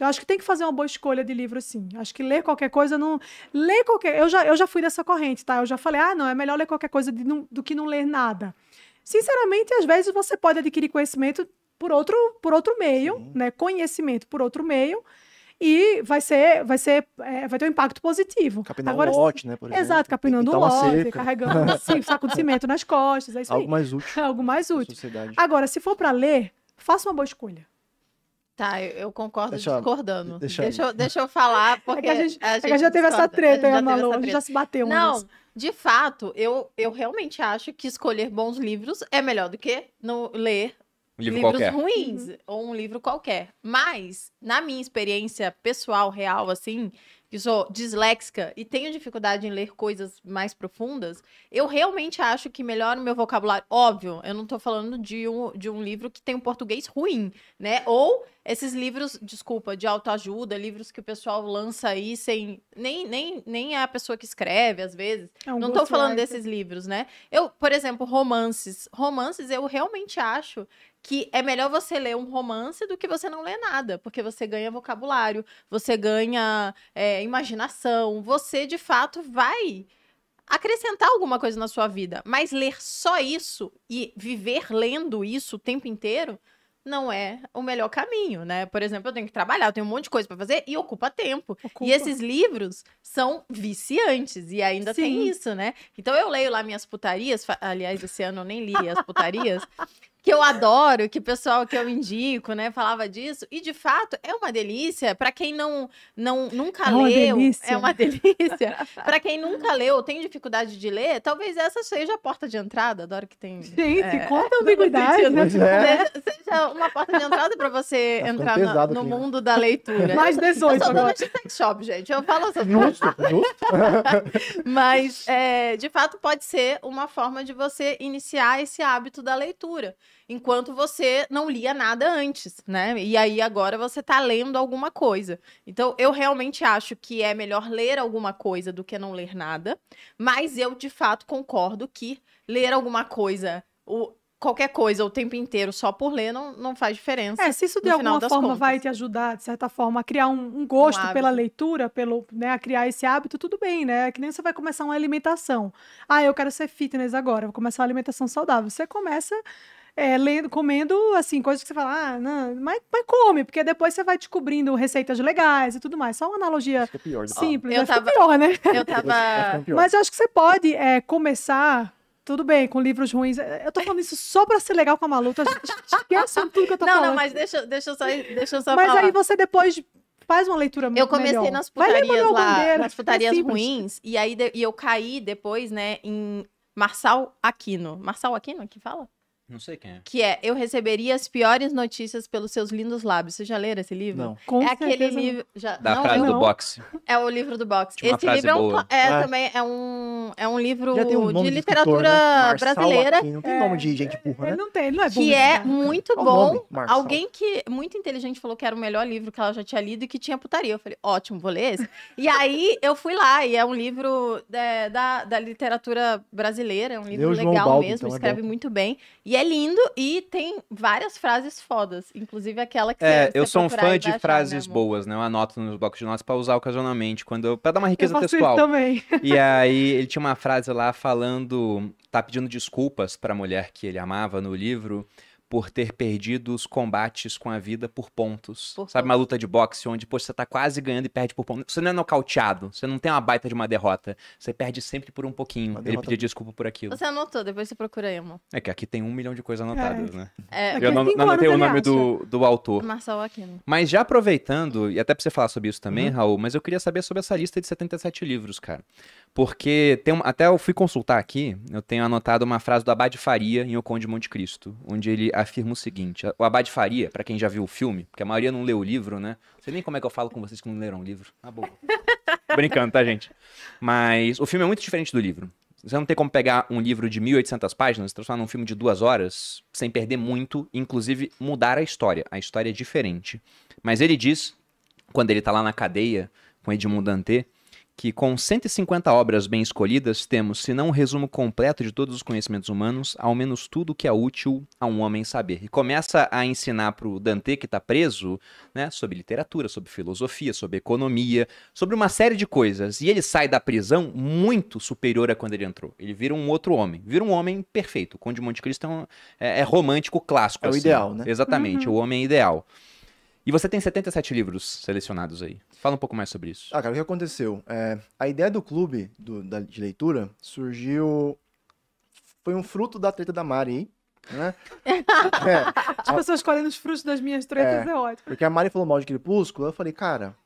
Então, acho que tem que fazer uma boa escolha de livro, sim. Acho que ler qualquer coisa não. Ler qualquer. Eu já, eu já fui dessa corrente, tá? Eu já falei, ah, não, é melhor ler qualquer coisa não- do que não ler nada. Sinceramente, às vezes você pode adquirir conhecimento por outro, por outro meio, Sim. né? Conhecimento por outro meio. E vai ser, vai ser, é, vai ter um impacto positivo. Capinar Agora, um lote, né. Exato, capinando um uma lote, carregando sim, saco de cimento nas costas, é isso Algo aí. mais útil Algo mais útil. Agora, se for para ler, faça uma boa escolha. Tá, eu, eu concordo Deixa- discordando. deixa- Deixa, eu- deixa eu falar, porque é que a gente, é que a gente já teve essa treta, A aí, gente já teve Malu. essa A gente já se bateu. uma Não, de fato, eu, eu realmente acho que escolher bons livros é melhor do que no, ler Um livro livros qualquer. ruins Uhum. ou um livro qualquer. Mas, na minha experiência pessoal, real, assim, que sou disléxica e tenho dificuldade em ler coisas mais profundas, eu realmente acho que melhora o meu vocabulário. Óbvio, eu não tô falando de um, de um livro que tem um português ruim, né? Ou esses livros, desculpa, de autoajuda, livros que o pessoal lança aí sem. Nem, nem, nem é a pessoa que escreve, às vezes. É um Não tô falando desses livros, né? Eu, por exemplo, romances. Romances, eu realmente acho que é melhor você ler um romance do que você não ler nada, porque você ganha vocabulário, você ganha é, imaginação, você de fato vai acrescentar alguma coisa na sua vida. Mas ler só isso e viver lendo isso o tempo inteiro não é o melhor caminho, né? Por exemplo, eu tenho que trabalhar, eu tenho um monte de coisa pra fazer e ocupa tempo. Ocupa. E esses livros são viciantes, e ainda tem Sim. isso, né? Então eu leio lá minhas putarias, aliás, esse ano eu nem li as putarias, que eu adoro, que o pessoal que eu indico, né, falava disso, e de fato é uma delícia para quem não, não nunca É leu, delícia. é uma delícia. para quem nunca leu, tem dificuldade de ler, talvez essa seja a porta de entrada, adoro que tem Gente, é, conta a ambiguidade, né? É. Seja- seja uma porta de entrada para você Tá entrar na- no clima. mundo da leitura. Mais Eu 18 sou dona agora. de sex shop, gente. Eu falo essas Justo, justo. mas, é, de fato, pode ser uma forma de você iniciar esse hábito da leitura, enquanto você não lia nada antes, né? E aí agora você tá lendo alguma coisa. Então, eu realmente acho que é melhor ler alguma coisa do que não ler nada, mas eu, de fato, concordo que ler alguma coisa, o, qualquer coisa, o tempo inteiro, só por ler, não, não faz diferença. É, se isso de alguma forma contas. vai te ajudar, de certa forma, a criar um, um gosto hábito. pela leitura, pelo, né, a criar esse hábito, tudo bem, né? É Que nem você vai começar uma alimentação. Ah, eu quero ser fitness agora, vou começar uma alimentação saudável. Você começa é, lendo, comendo, assim, coisas que você fala, ah, não, mas, mas come, porque depois você vai descobrindo receitas legais e tudo mais. Só uma analogia Fica pior. depois. simples, eu né? Fica tava- pior, né? Eu tava. pior. Mas eu acho que você pode é, começar, tudo bem, com livros ruins. Eu tô falando isso só pra ser legal com a Malu? Esquece tudo que eu tô Não, falando. não, mas deixa, deixa eu só, deixa eu só Mas falar. aí você depois faz uma leitura Eu comecei melhor. nas putarias lá, Bandeira, nas é putarias simples. ruins, e aí de- e eu caí depois, né, em Marçal Aquino. Marçal Aquino que fala? Não sei quem é. Que é Eu receberia as piores notícias pelos seus lindos lábios. Vocês já leram esse livro? Não. Com é aquele certeza não. livro. Já, Da não, frase é, do não. boxe. é o livro do boxe. Tinha Esse frase livro é, um, é, Ah. também é um, é um livro um de de escritor, literatura né? Brasileira. Aquino. Não tem nome de gente burra, Ele né? não tem, ele não é bom. que é muito Qual o bom. Alguém que muito inteligente falou que era o melhor livro que ela já tinha lido e que tinha putaria. Eu falei, ótimo, vou ler esse. e aí eu fui lá, e é um livro é, da, da literatura brasileira, é um livro legal Baldo, mesmo, então é escreve muito bem. E é lindo e tem várias frases fodas, inclusive aquela que É, você- eu sou um fã de achar, frases né, boas, né? Eu anoto nos blocos de notas pra usar ocasionalmente, quando eu, pra dar uma Eu riqueza isso textual. também. E aí ele tinha uma frase lá falando, tá pedindo desculpas pra mulher que ele amava no livro, por ter perdido os combates com a vida por pontos. Por Sabe, uma luta de boxe onde, pô, você tá quase ganhando e perde por pontos. Você não é nocauteado, você não tem uma baita de uma derrota. Você perde sempre por um pouquinho. Ele pediu desculpa por aquilo. Você anotou, depois você procura aí, amor. É que aqui tem um milhão de coisas anotadas, né? É, Daqui Eu não, não anotei o nome do, do autor. Marcelo Aquino. Mas já aproveitando, e até pra você falar sobre isso também, Uhum. Raul, mas eu queria saber sobre essa lista de 77 livros, cara. Porque tem até eu fui consultar aqui, eu tenho anotado uma frase do Abade Faria em O Conde de Monte Cristo, onde ele afirma o seguinte: o Abade Faria, pra quem já viu o filme, porque a maioria não leu o livro, né? Não sei nem como é que eu falo com vocês que não leram o livro. Ah, boa. Brincando, tá, gente? Mas o filme é muito diferente do livro. Você não tem como pegar um livro de 1.800 páginas e transformar num filme de duas horas sem perder muito, inclusive mudar a história. A história é diferente. Mas ele diz, quando ele tá lá na cadeia com Edmond Dantê, que com 150 obras bem escolhidas, temos, se não um resumo completo de todos os conhecimentos humanos, ao menos tudo que é útil a um homem saber. E começa a ensinar pro Dante, que tá preso, né, sobre literatura, sobre filosofia, sobre economia, sobre uma série de coisas. E ele sai da prisão muito superior a quando ele entrou. Ele vira um outro homem. Vira um homem perfeito. O Conde de Monte Cristo é, um- é- é romântico clássico. É o assim. ideal, né? Exatamente, o homem ideal. E você tem 77 livros selecionados aí. Fala um pouco mais sobre isso. Ah, cara, o que aconteceu? É, a ideia do clube do- da- de leitura surgiu. Foi um fruto da treta da Mari né? É, As pessoas escolhendo os frutos das minhas tretas é, ótimo. porque a Mari falou mal de Crepúsculo, eu falei, cara,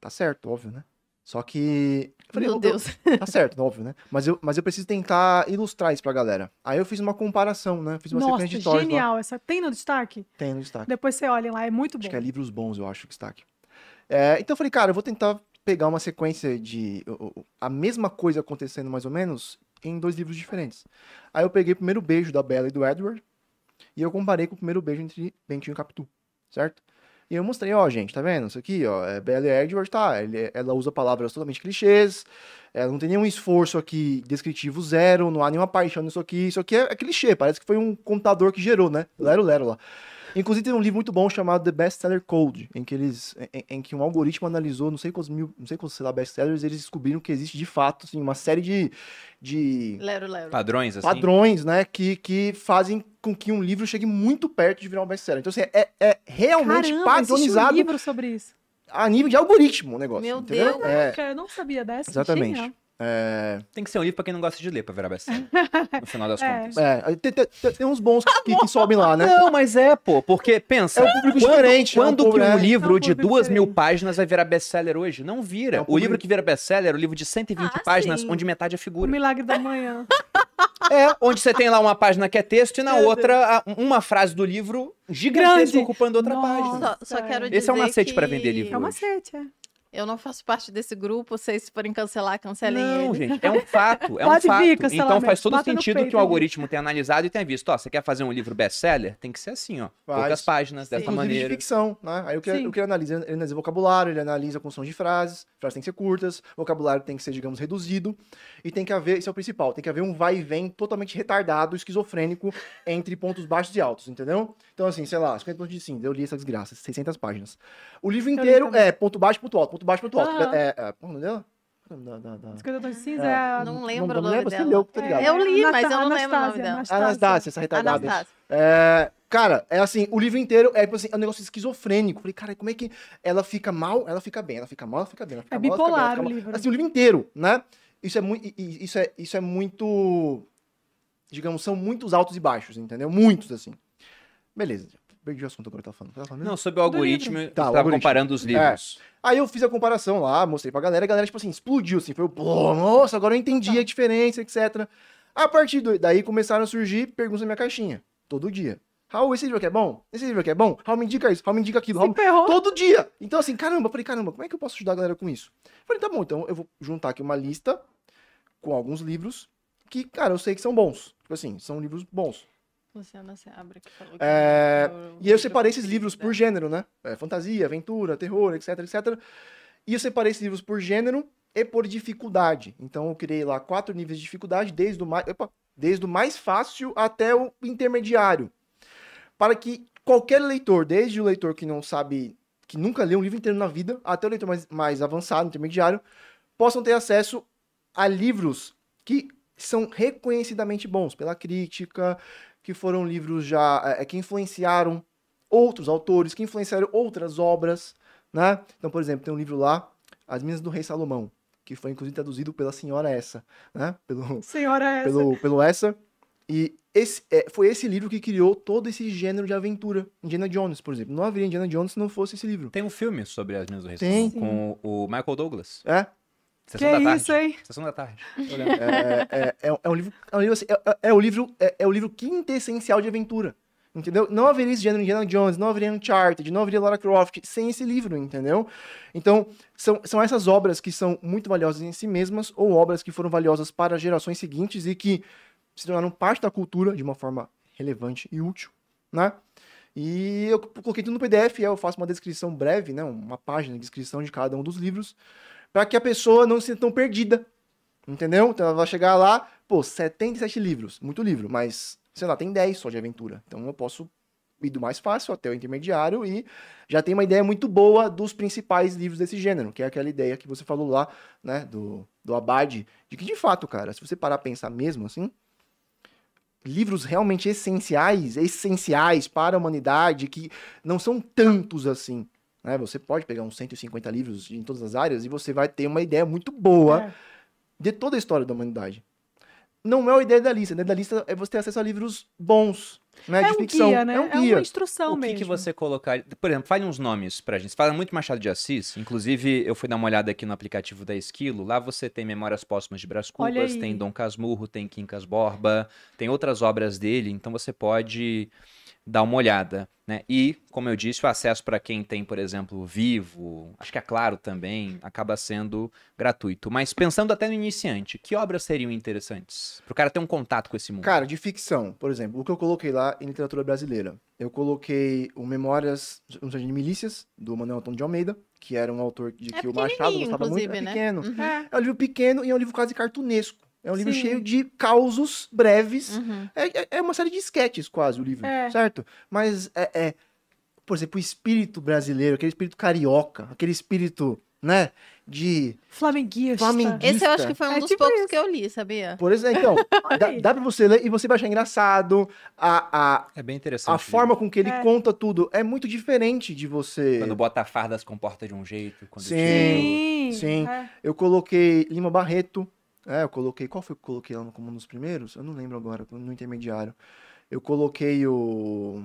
tá certo, óbvio, né? Só que. Falei, Meu eu- Deus. Tá certo, óbvio, né? Mas eu, mas eu preciso tentar ilustrar isso pra galera. Aí eu fiz uma comparação, né? Fiz uma Nossa, sequência de stories lá. genial. Essa tem no destaque? Tem no destaque. Depois você olha lá, é muito bom. Acho que é livros bons, eu acho, o destaque. É, então eu falei, cara, eu vou tentar pegar uma sequência de. a mesma coisa acontecendo, mais ou menos, em dois livros diferentes. Aí eu peguei o primeiro beijo da Bella e do Edward, e eu comparei com o primeiro beijo entre Bentinho e Capitu, certo? E eu mostrei, ó, gente, tá vendo? Isso aqui, ó, é Bella e Edward, tá? ela usa palavras totalmente clichês, ela não tem nenhum esforço aqui descritivo zero, não há nenhuma paixão nisso aqui. Isso aqui é, é clichê, parece que foi um computador que gerou, né? Lero, lero lá. Inclusive tem um livro muito bom chamado The Bestseller Code, em que eles, em, em que um algoritmo analisou não sei quantos mil, não sei quantos sei lá, best-sellers, eles descobriram que existe de fato assim, uma série de, de Lero, lero. Padrões, assim. padrões, né, que, que fazem com que um livro chegue muito perto de virar um best-seller. Então assim, é, é realmente Caramba, existe um padronizado livro sobre isso. a nível de algoritmo o negócio, Meu entendeu? Deus. É, eu não sabia dessa. exatamente. Genial. É, Tem que ser um livro pra quem não gosta de ler pra virar best-seller. no final das É. contas. é, tem, tem- tem- tem uns bons que, que sobem lá, né? Não, mas é, pô, porque pensa. É um público quando, diferente, é um Quando que um livro É um de duas mil páginas vai virar best-seller hoje? Não vira. É um O livro que vira best-seller é o livro de 120 Ah, páginas, sim. onde metade é O figura. Milagre da Manhã. É, onde você tem lá uma página que é texto e na Meu outra a- uma frase do livro gigantesca Grande. ocupando outra Nossa. página. Só, só quero Esse dizer Esse é um macete que pra vender livro. É hoje. sete, é. Eu não faço parte desse grupo, vocês se forem cancelar, cancelem Não, ele. gente, é um fato, é um Pode vir, fato. Então faz todo bata sentido que o aí. algoritmo tenha analisado e tenha visto, ó, você quer fazer um livro best-seller? Tem que ser assim, ó, Faz. poucas páginas, Sim. dessa Inclusive de maneira. ficção, né? Aí o que, Sim. o que ele analisa, ele analisa vocabulário, ele analisa a construção de frases, frases têm que ser curtas, vocabulário tem que ser, digamos, reduzido, e tem que haver, isso é o principal, tem que haver um vai e vem totalmente retardado, esquizofrênico, entre pontos baixos e altos, entendeu? Então, assim, sei lá, 50 pontos de sim, eu li essa desgraça, 600 páginas. O livro li inteiro é ponto baixo, ponto alto, ponto baixo, ponto alto. Aham. É, é, qual é o nome dela? Qual é o nome da- da- da- 50 tons de cinza É. é. Não lembro não o nome lembro, você dela. leu, tá ligado? Eu li, mas eu não lembro o nome Anastácia, dela. Anastácia. Anastácia, essa retardada. Anastácia. É, cara, é assim, o livro inteiro é, tipo assim, é um negócio esquizofrênico. Falei, cara, como é que ela fica mal, ela fica bem, ela fica mal, ela fica bem, ela fica É mal, ela fica bem, ela bipolar fica o mal. livro? Assim, o livro inteiro, né? Isso é muito, isso é, isso é muito, digamos, são muitos altos e baixos, entendeu? Muitos, assim. Beleza, perdi o assunto agora, que eu tava falando. Tava falando mesmo? Não, sobre o algoritmo, Tá, tava algoritmo. comparando os livros. Aí eu fiz a comparação lá, mostrei pra galera, a galera, tipo assim, explodiu, assim, foi, pô, nossa, agora eu entendi a diferença, etc. A partir do- daí começaram a surgir perguntas na minha caixinha, todo dia. Raul, esse livro aqui é bom? Esse livro aqui é bom? Raul, me indica isso, Raul, me indica aquilo, Raul... ferrou. Todo dia! Então, assim, caramba, eu falei, caramba, como é que eu posso ajudar a galera com isso? Falei, tá bom, então eu vou juntar aqui uma lista com alguns livros que, cara, eu sei que são bons. Tipo assim, são livros bons. Luciana Seabra que falou que É, eu- E aí eu separei esses livros por gênero, né? É, fantasia, aventura, terror, etc, etc. E eu separei esses livros por gênero e por dificuldade. Então eu criei lá quatro níveis de dificuldade, desde o mais, opa, desde o mais fácil até o intermediário. Para que qualquer leitor, desde o leitor que não sabe, que nunca leu um livro inteiro na vida, até o leitor mais, mais avançado, intermediário, possam ter acesso a livros que são reconhecidamente bons pela crítica, que foram livros já é, que influenciaram outros autores, que influenciaram outras obras, né? Então, por exemplo, tem um livro lá, As Minas do Rei Salomão, que foi inclusive traduzido pela senhora essa, né? Pelo, Senhora essa. pelo, pelo essa. E esse, é, foi esse livro que criou todo esse gênero de aventura. Indiana Jones, por exemplo. Não haveria Indiana Jones se não fosse esse livro. Tem um filme sobre as Minas do Rei Tem. Com o Michael Douglas. É, Sessão Que da tarde. isso, hein? Sessão da tarde. É, é, é, é um livro, é um livro, assim, é, é- é o livro, é, é o livro quintessencial de aventura. Entendeu? Não haveria esse gênero Indiana Jones, não haveria Uncharted, não haveria Lara Croft sem esse livro, entendeu? Então, são, são essas obras que são muito valiosas em si mesmas, ou obras que foram valiosas para gerações seguintes e que se tornaram parte da cultura de uma forma relevante e útil, né? E eu coloquei tudo no PDF, eu faço uma descrição breve, né? Uma página de descrição de cada um dos livros, para que a pessoa não se sinta tão perdida, entendeu? Então ela vai chegar lá, pô, 77 livros, muito livro, mas, sei lá, tem 10 só de aventura. Então eu posso ir do mais fácil até o intermediário e já tem uma ideia muito boa dos principais livros desse gênero, que é aquela ideia que você falou lá, né, do, do Abade, de que de fato, cara, se você parar a pensar mesmo assim, livros realmente essenciais, essenciais para a humanidade, que não são tantos assim. Né? Você pode pegar uns 150 livros em todas as áreas e você vai ter uma ideia muito boa É. de toda a história da humanidade. Não é a ideia da lista. A ideia da lista é você ter acesso a livros bons, né? É de um ficção. guia, né? É um guia. uma instrução O que, mesmo. que você colocaria? Por exemplo, fale uns nomes pra gente. Você fala muito Machado de Assis. Inclusive, eu fui dar uma olhada aqui no aplicativo da Esquilo. Lá você tem Memórias Póstumas de Brás Cubas, tem Dom Casmurro, tem Quincas Borba, tem outras obras dele. Então você pode dar uma olhada. Né? E, como eu disse, o acesso para quem tem, por exemplo, o Vivo, acho que é Claro também, acaba sendo gratuito. Mas pensando até no iniciante, que obras seriam interessantes? Para o cara ter um contato com esse mundo. Cara, de ficção, por exemplo, o que eu coloquei lá em literatura brasileira. Eu coloquei o Memórias um de Milícias, do Manuel Antônio de Almeida, que era um autor de É que o Machado gostava muito. É né? pequeno. Uhum. É. É um livro pequeno e é um livro quase cartunesco. É um livro Sim. cheio de causos breves. Uhum. É, é- é uma série de esquetes, quase, o livro, É. certo? Mas é, é, por exemplo, o espírito brasileiro, aquele espírito carioca, aquele espírito, né, de... Flamenguista. Flamenguista. Esse eu acho que foi um É dos tipo poucos isso. que eu li, sabia? Por exemplo, então, dá, dá pra você ler e você vai achar engraçado. A, a, É bem interessante. a forma com que ele É. conta tudo é muito diferente de você... Quando bota a farda se comporta de um jeito. Quando Sim. Sim. Sim. é. Eu coloquei Lima Barreto. É, eu coloquei. Qual foi que eu coloquei lá no- como um dos primeiros? Eu não lembro agora, no intermediário. Eu coloquei o.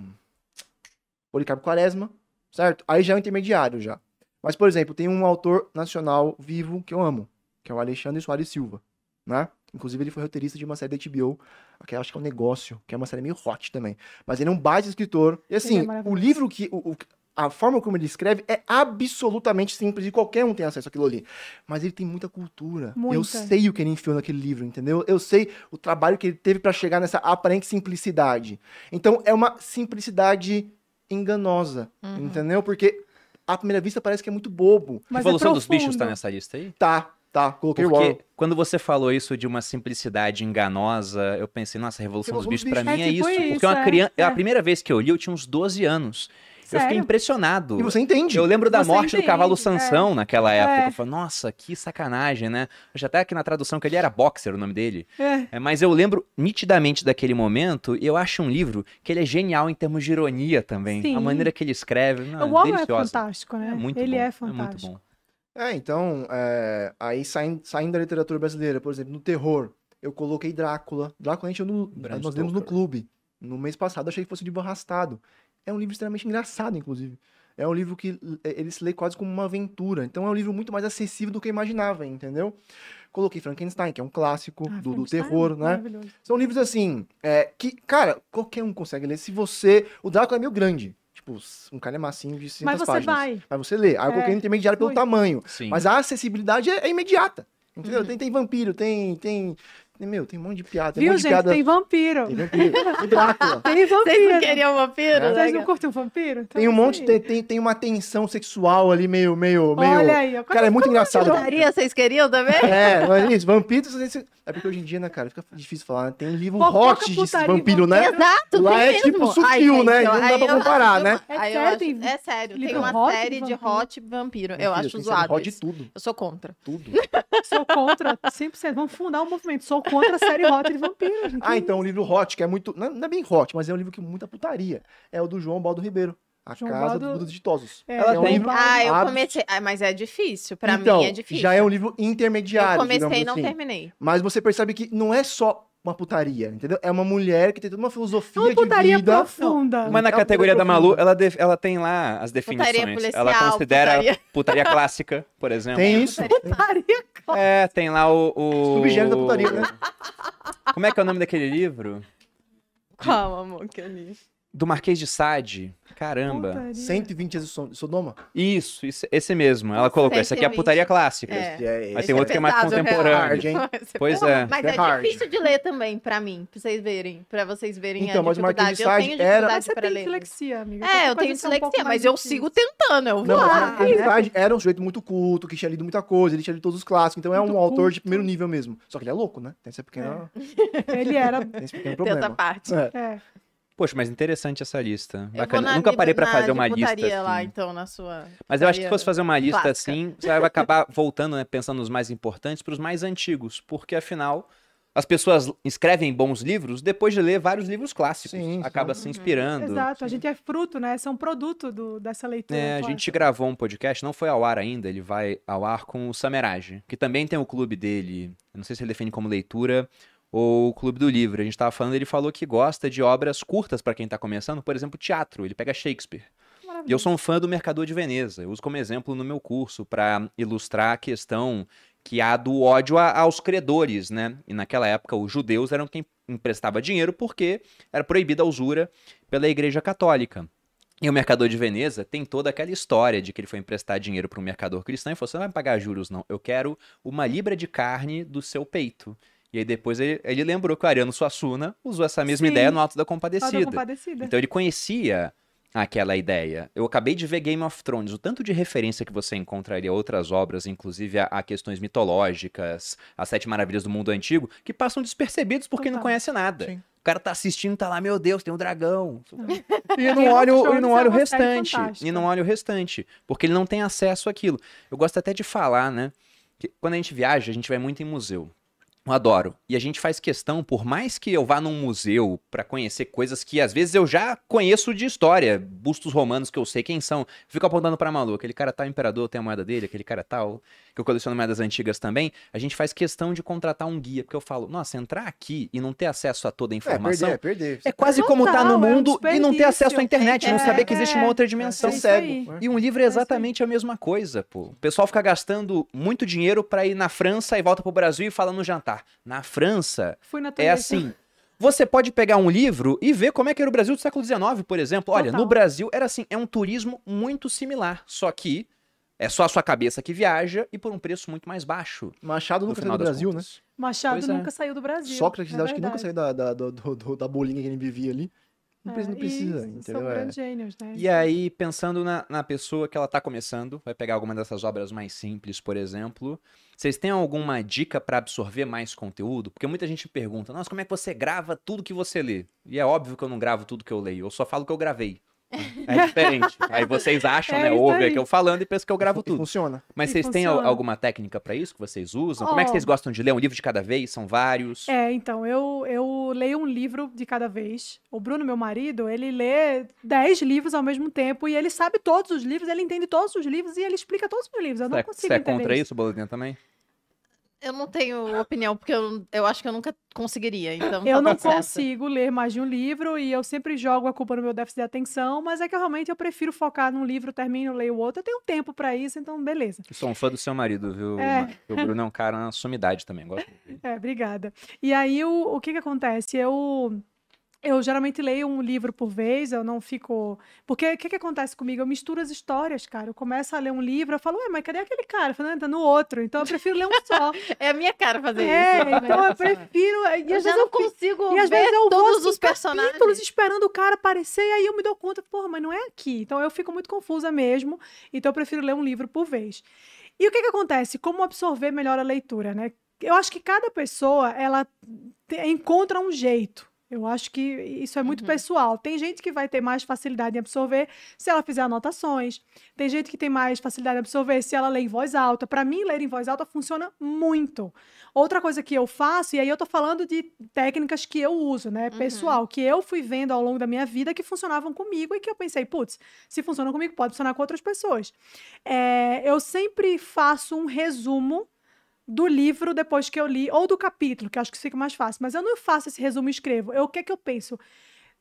Policarpo Quaresma, certo? Aí já é o intermediário já. Mas, por exemplo, tem um autor nacional vivo que eu amo, que é o Alexandre Soares Silva, né? Inclusive, ele foi roteirista de uma série da HBO, que eu acho que é um negócio, que é uma série meio hot também. Mas ele é um baita escritor. E assim, o maravilhoso. livro que. o- o- a forma como ele escreve é absolutamente simples e qualquer um tem acesso àquilo ali. Mas ele tem muita cultura. Eu Muita. sei o que ele enfiou naquele livro, entendeu? Eu sei o trabalho que ele teve pra chegar nessa aparente simplicidade. Então é uma simplicidade enganosa, Uhum. entendeu? Porque à primeira vista parece que é muito bobo. Mas Revolução é dos Bichos tá nessa lista aí? Tá, tá, coloquei o Porque quando você falou isso de uma simplicidade enganosa, eu pensei, nossa, Revolução dos Revolução Bichos dos pra mim é É tipo isso. isso, Porque uma é, criança, é. a primeira vez que eu li, eu tinha uns 12 anos. Eu fiquei Sério? impressionado. E você entende. Eu lembro da Você morte do entende, cavalo é. Sansão naquela época. É. Eu falei, nossa, que sacanagem, né? Eu já até aqui na tradução que ele era boxer, o nome dele. É. É, mas eu lembro nitidamente daquele momento e eu acho um livro que ele é genial em termos de ironia também. Sim. A maneira que ele escreve, não, o é fantástico, né? É muito Ele bom. é muito fantástico. bom. É, então, é, aí saindo, saindo da literatura brasileira, por exemplo, no terror, eu coloquei Drácula. Drácula a gente no, nós lemos no clube. No mês passado, achei que fosse um livro arrastado. É um livro extremamente engraçado, inclusive. É um livro que é, ele se lê quase como uma aventura. Então é um livro muito mais acessível do que eu imaginava, entendeu? Coloquei Frankenstein, que é um clássico Ah, do, do é terror, né? São livros assim, é, que, cara, qualquer um consegue ler. Se você. O Drácula é meio grande. Tipo, um calhamacinho de 600 Mas você páginas. vai. Mas você lê. Aí eu É, coloquei no intermediário pelo tamanho. Sim. Mas a acessibilidade é, é imediata. Entendeu? Uhum. Tem, tem vampiro, tem, tem. Meu, tem um monte de piada. Tem um Viu, de gente? piada. Tem vampiro. Tem vampiro. Tem Drácula. Tem Vocês não vampiro. queriam vampiro? É. né, Vocês não cara? curtem um vampiro? Então Tem um é monte, tem, tem, tem uma tensão sexual ali, meio, meio, meio. Olha aí. ó. Cara, é muito engraçado. Putaria, vocês queriam também? É, mas isso, vampiros. É porque hoje em dia, né, cara, fica difícil falar. né? Tem livro hot de vampiro, né? Exato, Lá é mesmo. tipo sutil, né? Não dá pra comparar, né? É sério, tem é sério, tem uma série de vampiro? hot vampiro. Eu acho zoado hot de tudo, Eu sou contra. tudo. Sou contra 100%. Vamos fundar um movimento. Sou contra a série Hot de vampiros. Ah, então o livro Hot, que é muito. Não não é bem hot, mas é um livro que muita putaria. É o do João Baldo Ribeiro. A João Casa Baldo- dos Ditosos. É, Ela é um tem- livro. Ah, eu comecei. Ah, mas é difícil. Pra então, mim é difícil. Já é um livro Eu intermediário. comecei digamos e não assim. terminei. Mas você percebe que não é só uma putaria, entendeu? É uma mulher que tem toda uma filosofia É uma putaria de vida. profunda. Mas na É categoria da. Malu, ela, def- ela tem lá as definições. policial, ela considera putaria. putaria clássica, por exemplo. Tem isso. Putaria. É, tem lá o. o... Subgênero da putaria, né? Como é que é o nome daquele livro? Calma, amor, que eu li. Do Marquês de Sade. Caramba. Putaria. 120 dias de Sodoma-. Isso, isso, esse mesmo. Ela colocou. Esse aqui é a 120. putaria clássica. É. É- Mas tem é outro que é mais pesado, contemporâneo. hard, hein? Pois é. Mas É é, hard. difícil de ler também, pra mim, pra vocês verem. Pra vocês verem Então, a mas o Marquês dificuldade. de Eu Sade tenho era- dificuldade Mas você pra tem ler. dislexia, amiga. É, eu tenho um pouco dislexia, mais mas eu difícil. sigo tentando. Eu vou Não, mas o lá. Marquês de Sade era um sujeito muito culto, que tinha lido muita coisa, ele tinha lido todos os clássicos, então é Muito um autor de primeiro nível mesmo. Só que ele é louco, né? Tem essa pequena, Ele era. tem esse pequeno Tem essa problema. parte. É. Poxa, mas interessante essa lista. Bacana. na Nunca parei pra na fazer uma lista. putaria lá, assim. então, na sua... Mas eu acho que se fosse fazer uma lista clássica. assim, você vai acabar voltando, né, pensando nos mais importantes para os mais antigos, porque afinal as pessoas escrevem bons livros depois de ler vários livros clássicos. Sim, sim. Acaba se inspirando. Exato. A gente é fruto, né? Esse é um produto do, dessa leitura. É, a gente gravou um podcast, não foi ao ar ainda, ele vai ao ar com o Samerage, que também tem o clube dele, eu não sei se ele define como leitura ou o clube do livro. A gente tava falando, ele falou que gosta de obras curtas para quem tá começando, por exemplo, teatro, ele pega Shakespeare. E eu sou um fã do Mercador de Veneza. Eu uso como exemplo no meu curso para ilustrar a questão que há do ódio a- aos credores, né? E naquela época os judeus eram quem emprestava dinheiro porque era proibida a usura pela Igreja Católica. E o Mercador de Veneza tem toda aquela história de que ele foi emprestar dinheiro para um mercador cristão e falou: você não vai pagar juros, não. Eu quero uma libra de carne do seu peito. E aí depois ele, ele lembrou que o Ariano Suassuna usou essa mesma Sim. ideia no Alto da Compadecida. compadecida. Então ele conhecia aquela ideia. Eu acabei de ver Game of Thrones, o tanto de referência que você encontraria a outras obras, inclusive a, a questões mitológicas, as Sete Maravilhas do Mundo Antigo, que passam despercebidos porque não Total. conhece nada. Sim. O cara tá assistindo, tá lá, meu Deus, tem um dragão. E não olha, o- e não é olha o série restante. E não olha o restante. Porque ele não tem acesso àquilo. Eu gosto até de falar, né? Que quando a gente viaja, a gente vai muito em museu. Eu adoro. E a gente faz questão, por mais que eu vá num museu pra conhecer coisas que às vezes eu já conheço de história, bustos romanos que eu sei quem são, fico apontando pra Malu, aquele cara tal imperador tem a moeda dele, aquele cara tal, que eu coleciono moedas antigas também, a gente faz questão de contratar um guia, porque eu falo, nossa, entrar aqui e não ter acesso a toda a É, informação perder, é perder. é quase como estar no Total, é um mundo e não ter acesso à internet, não É, saber que existe uma outra dimensão. é cego. E um livro é exatamente a mesma coisa, pô. O pessoal fica gastando muito dinheiro pra ir na França e volta pro Brasil e fala no jantar. Na França, Fui na é assim. Você pode pegar um livro e ver como é que era o Brasil do século XIX, por exemplo. Olha, Total. no Brasil era assim, é um turismo muito similar, só que é só a sua cabeça que viaja e por um preço muito mais baixo. Machado No nunca saiu final do Brasil, né? contas. Machado Pois é. nunca saiu do Brasil. Sócrates, é acho que nunca verdade. saiu da, da, do- da bolinha que ele vivia ali. Não, precisa, não É, precisa, e São entendeu? É. grandes gênios, né? E aí, pensando na, na pessoa que ela tá começando, vai pegar alguma dessas obras mais simples, por exemplo. Vocês têm alguma dica pra absorver mais conteúdo? Porque muita gente pergunta, nossa, como é que você grava tudo que você lê? E é óbvio que eu não gravo tudo que eu leio, eu só falo que eu gravei. É diferente. aí vocês acham, É né? Ouvem aqui eu falando e pensam que eu gravo E tudo. funciona. Mas E vocês têm funciona. alguma técnica pra isso que vocês usam? Como é que Ó. vocês gostam de ler? Um livro de cada vez? São vários? É, então, eu, eu leio um livro de cada vez. O Bruno, meu marido, ele lê 10 livros ao mesmo tempo e ele sabe todos os livros, ele entende todos os livros e ele explica todos os livros. Eu não é- consigo você é contra isso. isso, Bolodinha, também? Eu não tenho opinião, porque eu, eu acho que eu nunca conseguiria. Então, Eu tá não certo. consigo ler mais de um livro e eu sempre jogo a culpa no meu déficit de atenção, mas é que realmente eu prefiro focar num livro, termino, leio o outro. Eu tenho tempo pra isso, então beleza. Eu sou um fã do seu marido, viu? É. O Bruno é um cara, uma sumidade também. Gosto. É, obrigada. E aí, o, o que que acontece? Eu, eu geralmente leio um livro por vez, eu não fico... Porque o que que acontece comigo? Eu misturo as histórias, cara. Eu começo a ler um livro, eu falo, ué, mas cadê aquele cara? Eu falo, "Não, tá no outro. Então, eu prefiro ler um só. É a minha cara fazer é, isso. então eu prefiro... E Eu às já vezes não eu consigo E às ver vezes eu vou todos assim, os personagens. capítulos esperando o cara aparecer, e aí eu me dou conta, porra, mas não é aqui. Então eu fico muito confusa mesmo, então eu prefiro ler um livro por vez. E o que que acontece? Como absorver melhor a leitura, né? Eu acho que cada pessoa, ela te- encontra um jeito Eu acho que isso é muito Uhum. pessoal. Tem gente que vai ter mais facilidade em absorver se ela fizer anotações. Tem gente que tem mais facilidade em absorver se ela lê em voz alta. Para mim, ler em voz alta funciona muito. Outra coisa que eu faço, e aí eu tô falando de técnicas que eu uso, né, Uhum. pessoal, que eu fui vendo ao longo da minha vida que funcionavam comigo e que eu pensei, putz, se funciona comigo, pode funcionar com outras pessoas. É, eu sempre faço um resumo do livro depois que eu li, ou do capítulo, que acho que fica mais fácil. Mas eu não faço esse resumo e escrevo. Eu, o que é que eu penso?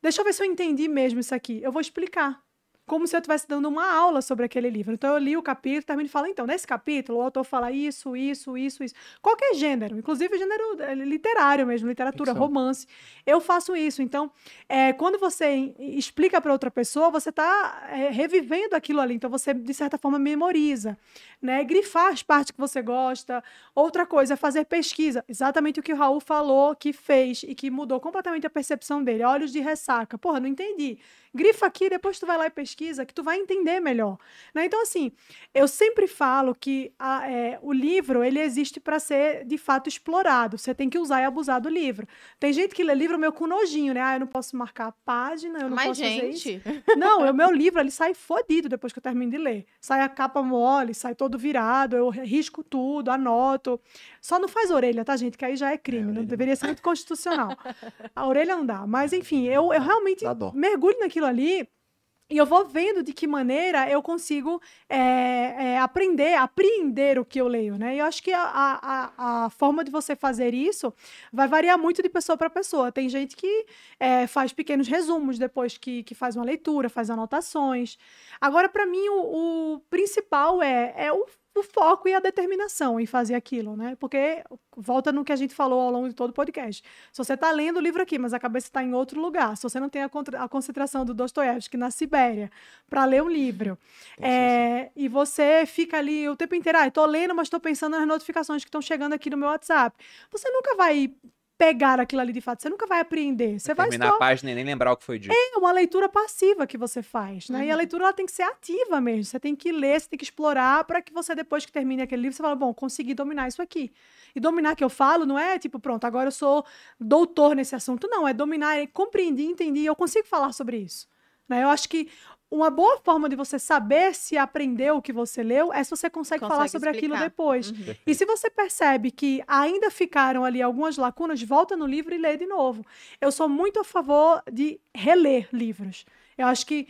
Deixa eu ver se eu entendi mesmo isso aqui. Eu vou explicar. Como se eu estivesse dando uma aula sobre aquele livro. Então eu li o capítulo, termino e falo, então, nesse capítulo, o autor fala isso, isso, isso, isso. Qualquer gênero, inclusive gênero eh, literário mesmo, literatura, Ficção. romance. Eu faço isso. Então, é, quando você explica para outra pessoa, você está revivendo aquilo ali. Então, você, de certa forma, memoriza. Né? Grifar as partes que você gosta. Outra coisa é fazer pesquisa. Exatamente o que o Raul falou que fez e que mudou completamente a percepção dele. Olhos de ressaca. Porra, não entendi. Grifa aqui, depois tu vai lá e pesquisa, que tu vai entender melhor. Né? Então, assim, eu sempre falo que a- é, o livro ele existe para ser de fato explorado. Você tem que usar e abusar do livro. Tem gente que lê livro meio com nojinho, né? Ah, eu não posso marcar a página, eu não Mas, posso fazer isso. gente, Não, o meu livro ele sai fodido depois que eu termino de ler. Sai a capa mole, sai todo virado, eu risco tudo, anoto. Só não faz orelha, tá, gente? Que aí já é crime, não orelha deveria ser muito constitucional. A orelha não dá. Mas, enfim, eu, eu realmente mergulho naquilo ali. E eu vou vendo de que maneira eu consigo é, é, aprender, apreender o que eu leio, né? E eu acho que a, a, a- a forma de você fazer isso vai variar muito de pessoa para pessoa. Tem gente que é, faz pequenos resumos depois que, que faz uma leitura, faz anotações. Agora, para mim, o, o principal é, é o, o foco e a determinação em fazer aquilo, né? Porque volta no que a gente falou ao longo de todo o podcast. Se você está lendo o livro aqui, mas a cabeça está em outro lugar, se você não tem a, a concentração do Dostoiévski na Sibéria para ler um livro, é, e você fica ali o tempo inteiro, ah, estou lendo, mas estou pensando nas notificações que estão chegando aqui no meu WhatsApp, você nunca vai pegar aquilo ali de fato, você nunca vai apreender, você vai Terminar só a página e nem lembrar o que foi dito. é uma leitura passiva que você faz, né? E a Uhum. leitura ela tem que ser ativa mesmo. Você tem que ler, você tem que explorar para que você depois que termine aquele livro você fala, bom, consegui dominar isso aqui. E dominar que eu falo não é tipo, pronto, agora eu sou doutor nesse assunto, não, é dominar, é compreender, entender, e eu consigo falar sobre isso. Né? Eu acho que uma boa forma de você saber se aprendeu o que você leu é se você consegue, falar Consegue sobre aquilo explicar. depois. Uhum. E se você percebe que ainda ficaram ali algumas lacunas, volta no livro e lê de novo. Eu sou muito a favor de reler livros. Eu acho que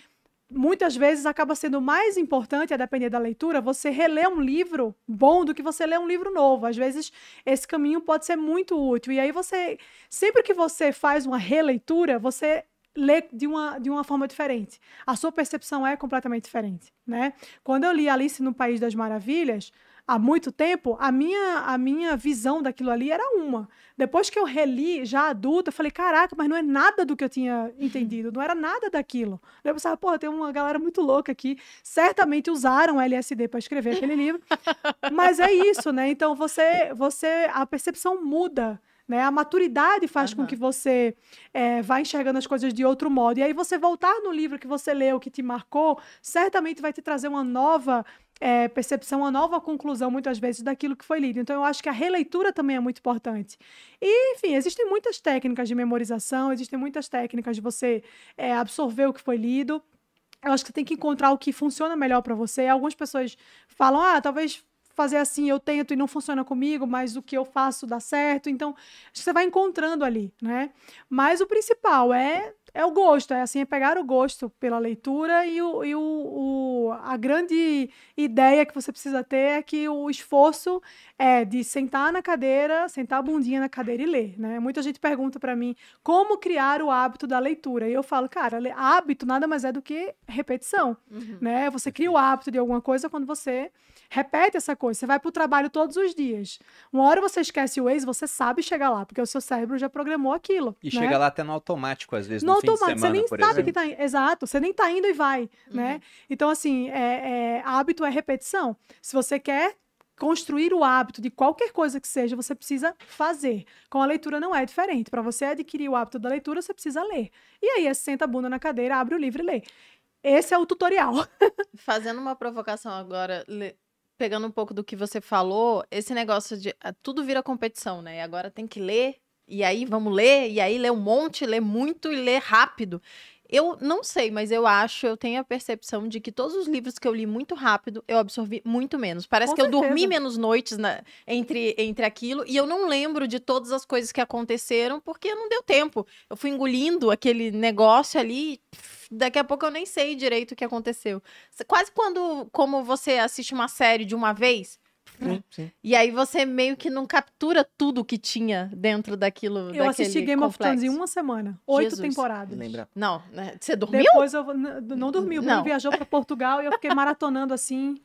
muitas vezes acaba sendo mais importante, a depender da leitura, você reler um livro bom do que você ler um livro novo. Às vezes esse caminho pode ser muito útil. E aí você, sempre que você faz uma releitura, você lê de uma, de uma forma diferente. A sua percepção é completamente diferente, né? Quando eu li Alice no País das Maravilhas, há muito tempo, a minha, a minha visão daquilo ali era uma. Depois que eu reli, já adulta, eu falei, caraca, mas não é nada do que eu tinha entendido, não era nada daquilo. Eu pensava, pô, tem uma galera muito louca aqui, certamente usaram LSD para escrever aquele livro, mas é isso, né? Então você, você, a percepção muda. Né? A maturidade faz com Aham. que você é, vá enxergando as coisas de outro modo. E aí você voltar no livro que você leu, que te marcou, certamente vai te trazer uma nova é, percepção, uma nova conclusão, muitas vezes, daquilo que foi lido. Então, eu acho que a releitura também é muito importante. E, enfim, existem muitas técnicas de memorização, existem muitas técnicas de você é, absorver o que foi lido. Eu acho que você tem que encontrar o que funciona melhor para você. Algumas pessoas falam, ah, talvez fazer assim eu tento e não funciona comigo, mas o que eu faço dá certo. Então, você vai encontrando ali, né? Mas o principal é é o gosto, é assim, é pegar o gosto pela leitura e, o, e o, o- a grande ideia que você precisa ter é que o esforço é de sentar na cadeira, sentar a bundinha na cadeira e ler, né? Muita gente pergunta para mim como criar o hábito da leitura. E eu falo, cara, hábito nada mais é do que repetição, Uhum. né? Você cria o hábito de alguma coisa quando você repete essa coisa. Você vai para o trabalho todos os dias. Uma hora você esquece o Waze, você sabe chegar lá, porque o seu cérebro já programou aquilo. E né? chega lá até no automático, às vezes, no no, fim de automático, semana, você nem sabe exemplo. que tá. in- Exato, você nem tá indo e vai, né? Uhum. Então, assim, é, é, hábito é repetição. Se você quer construir o hábito de qualquer coisa que seja, você precisa fazer. Com a leitura não é diferente. Para você adquirir o hábito da leitura, você precisa ler. E aí, é senta a bunda na cadeira, abre o livro e lê. Esse é o tutorial. Fazendo uma provocação agora, le- pegando um pouco do que você falou, esse negócio de ah, tudo vira competição, né? E agora tem que ler e aí vamos ler, e aí ler um monte, ler muito e ler rápido. Eu não sei, mas eu acho, eu tenho a percepção de que todos os livros que eu li muito rápido, eu absorvi muito menos. Parece Com que eu dormi certeza. menos noites na- entre, entre aquilo, e eu não lembro de todas as coisas que aconteceram, porque não deu tempo. Eu fui engolindo aquele negócio ali, pff, daqui a pouco eu nem sei direito o que aconteceu. Quase quando, como você assiste uma série de uma vez, Sim, sim. e aí você meio que não captura tudo que tinha dentro daquilo. Eu assisti daquele Game of Thrones em complexo. uma semana. Oito Jesus. temporadas. Lembra? Não, né? você dormiu? Depois eu não dormi. O Bruno Não. viajou pra Portugal e eu fiquei maratonando assim.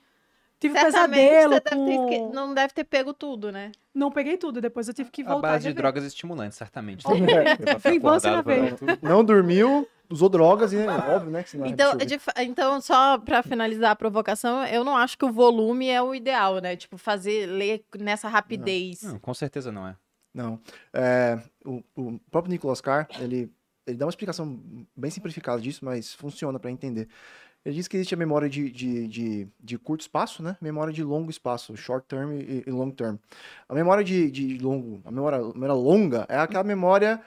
Tive Certamente pesadelo você deve ter com... esque- não deve ter pego tudo, né? Não peguei tudo, depois eu tive que A voltar base de drogas estimulantes, certamente. Infância na acordado pra veia. Não dormiu, usou drogas e né, óbvio, né? Que senão Então, de fa- então, só pra finalizar a provocação, eu não acho que o volume é o ideal, né? Tipo, fazer, ler nessa rapidez. Não, com certeza não é. Não. É, o, o próprio Nicolas Carr, ele, ele dá uma explicação bem simplificada disso, mas funciona para entender. Ele diz que existe a memória de, de, de, de curto espaço, né? Memória de longo espaço, short term e, e long term. A memória de, de longo, a memória, a memória longa é aquela memória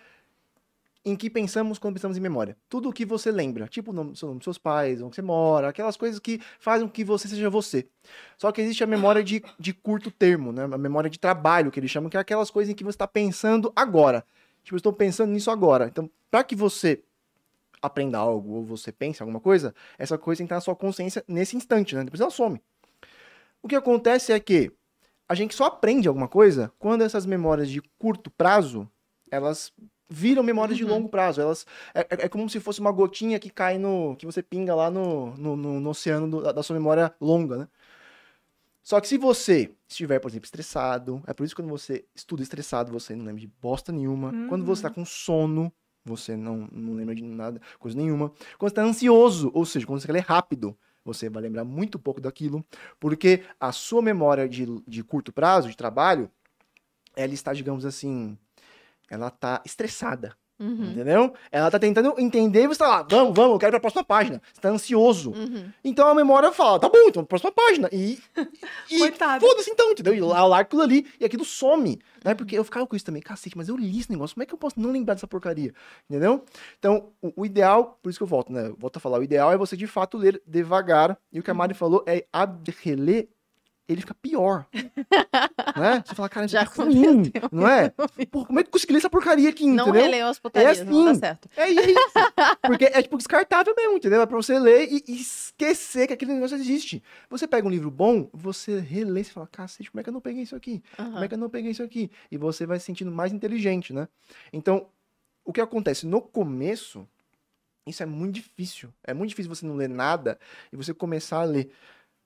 em que pensamos quando pensamos em memória. Tudo o que você lembra, tipo o nome, seu nome dos seus pais, onde você mora, aquelas coisas que fazem com que você seja você. Só que existe a memória de, de curto termo, né? A memória de trabalho, que eles chamam, que é aquelas coisas em que você está pensando agora. Tipo, eu estou pensando nisso agora. Então, para que você aprenda algo ou você pense alguma coisa, essa coisa estar na sua consciência nesse instante, né? Depois ela some. O que acontece é que a gente só aprende alguma coisa quando essas memórias de curto prazo, elas viram memórias de Uhum. longo prazo. Elas é, é- é como se fosse uma gotinha que cai no que você pinga lá no, no, no- no oceano do- da sua memória longa, né? Só que se você estiver, por exemplo, estressado, é por isso que quando você estuda estressado, você não lembra de bosta nenhuma. Quando você tá com sono, você não, não lembra de nada, coisa nenhuma. Quando você tá ansioso, ou seja, quando você ler rápido, você vai lembrar muito pouco daquilo, porque a sua memória de, de curto prazo, de trabalho, ela está, digamos assim, ela tá estressada, Uhum, entendeu? Ela tá tentando entender e você tá lá, vamos, vamos, eu quero ir pra próxima página. Você tá ansioso. uhum. Então a memória fala, tá bom, então próxima página. E, e foda-se então, entendeu? E lá eu largo aquilo ali e aquilo some. Né? Porque eu ficava com isso também, cacete, mas eu li esse negócio, como é que eu posso não lembrar dessa porcaria? Entendeu? Então, o, o ideal, por isso que eu volto, né? Eu volto a falar, o ideal é você de fato ler devagar. E o que a Mari falou é a de reler, ele fica pior. né? Você fala, cara, isso Já é ruim, não é? Pô, como é que eu consegui ler essa porcaria aqui, Não entendeu? releu as putarias, É não dá assim. certo. É isso. Porque é tipo descartável mesmo, entendeu? É pra você ler e e esquecer que aquele negócio existe. Você pega um livro bom, você relê e fala, cacete, como é que eu não peguei isso aqui? Como Aham. é que eu não peguei isso aqui? E você vai se sentindo mais inteligente, né? Então, o que acontece no começo, isso é muito difícil. É muito difícil você não ler nada e você começar a ler.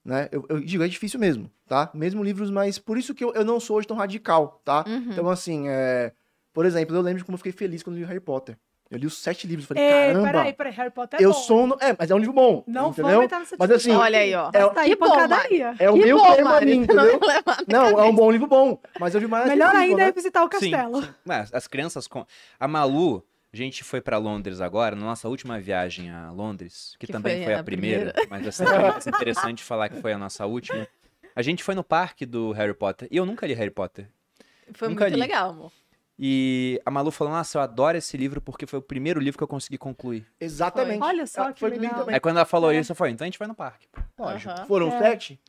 Né? Eu, eu digo, é difícil mesmo, tá? Mesmo livros, mas por isso que eu, eu não sou hoje tão radical, tá? Uhum. Então, assim, é... por exemplo, eu lembro de como eu fiquei feliz quando eu li Harry Potter. Eu li os sete livros, falei, Ei, caramba, peraí, peraí, Harry Potter é eu bom. sou... No... É, mas é um livro bom, Não entendeu? nessa Mas discussão assim, Olha aí, ó. é, Tá aí Que bom, pancadaria. é o Que meu bom, pra entendeu? não é um bom livro bom, mas é o livro mais Melhor ainda né? é visitar o Sim, castelo. sim. Mas as crianças. Com... A Malu, a gente foi pra Londres agora, na nossa última viagem a Londres, que, Que também foi foi, a a primeira, mas é sempre mais interessante falar que foi a nossa última. A gente foi no parque do Harry Potter, e eu nunca li Harry Potter. Foi Nunca muito li. legal, amor. E a Malu falou: Nossa, eu adoro esse livro porque foi o primeiro livro que eu consegui concluir. Exatamente. Olha só Ah, que foi comigo legal. também. Aí quando ela falou É. isso, eu falei: Então a gente vai no parque. Lógico. Foram É. sete?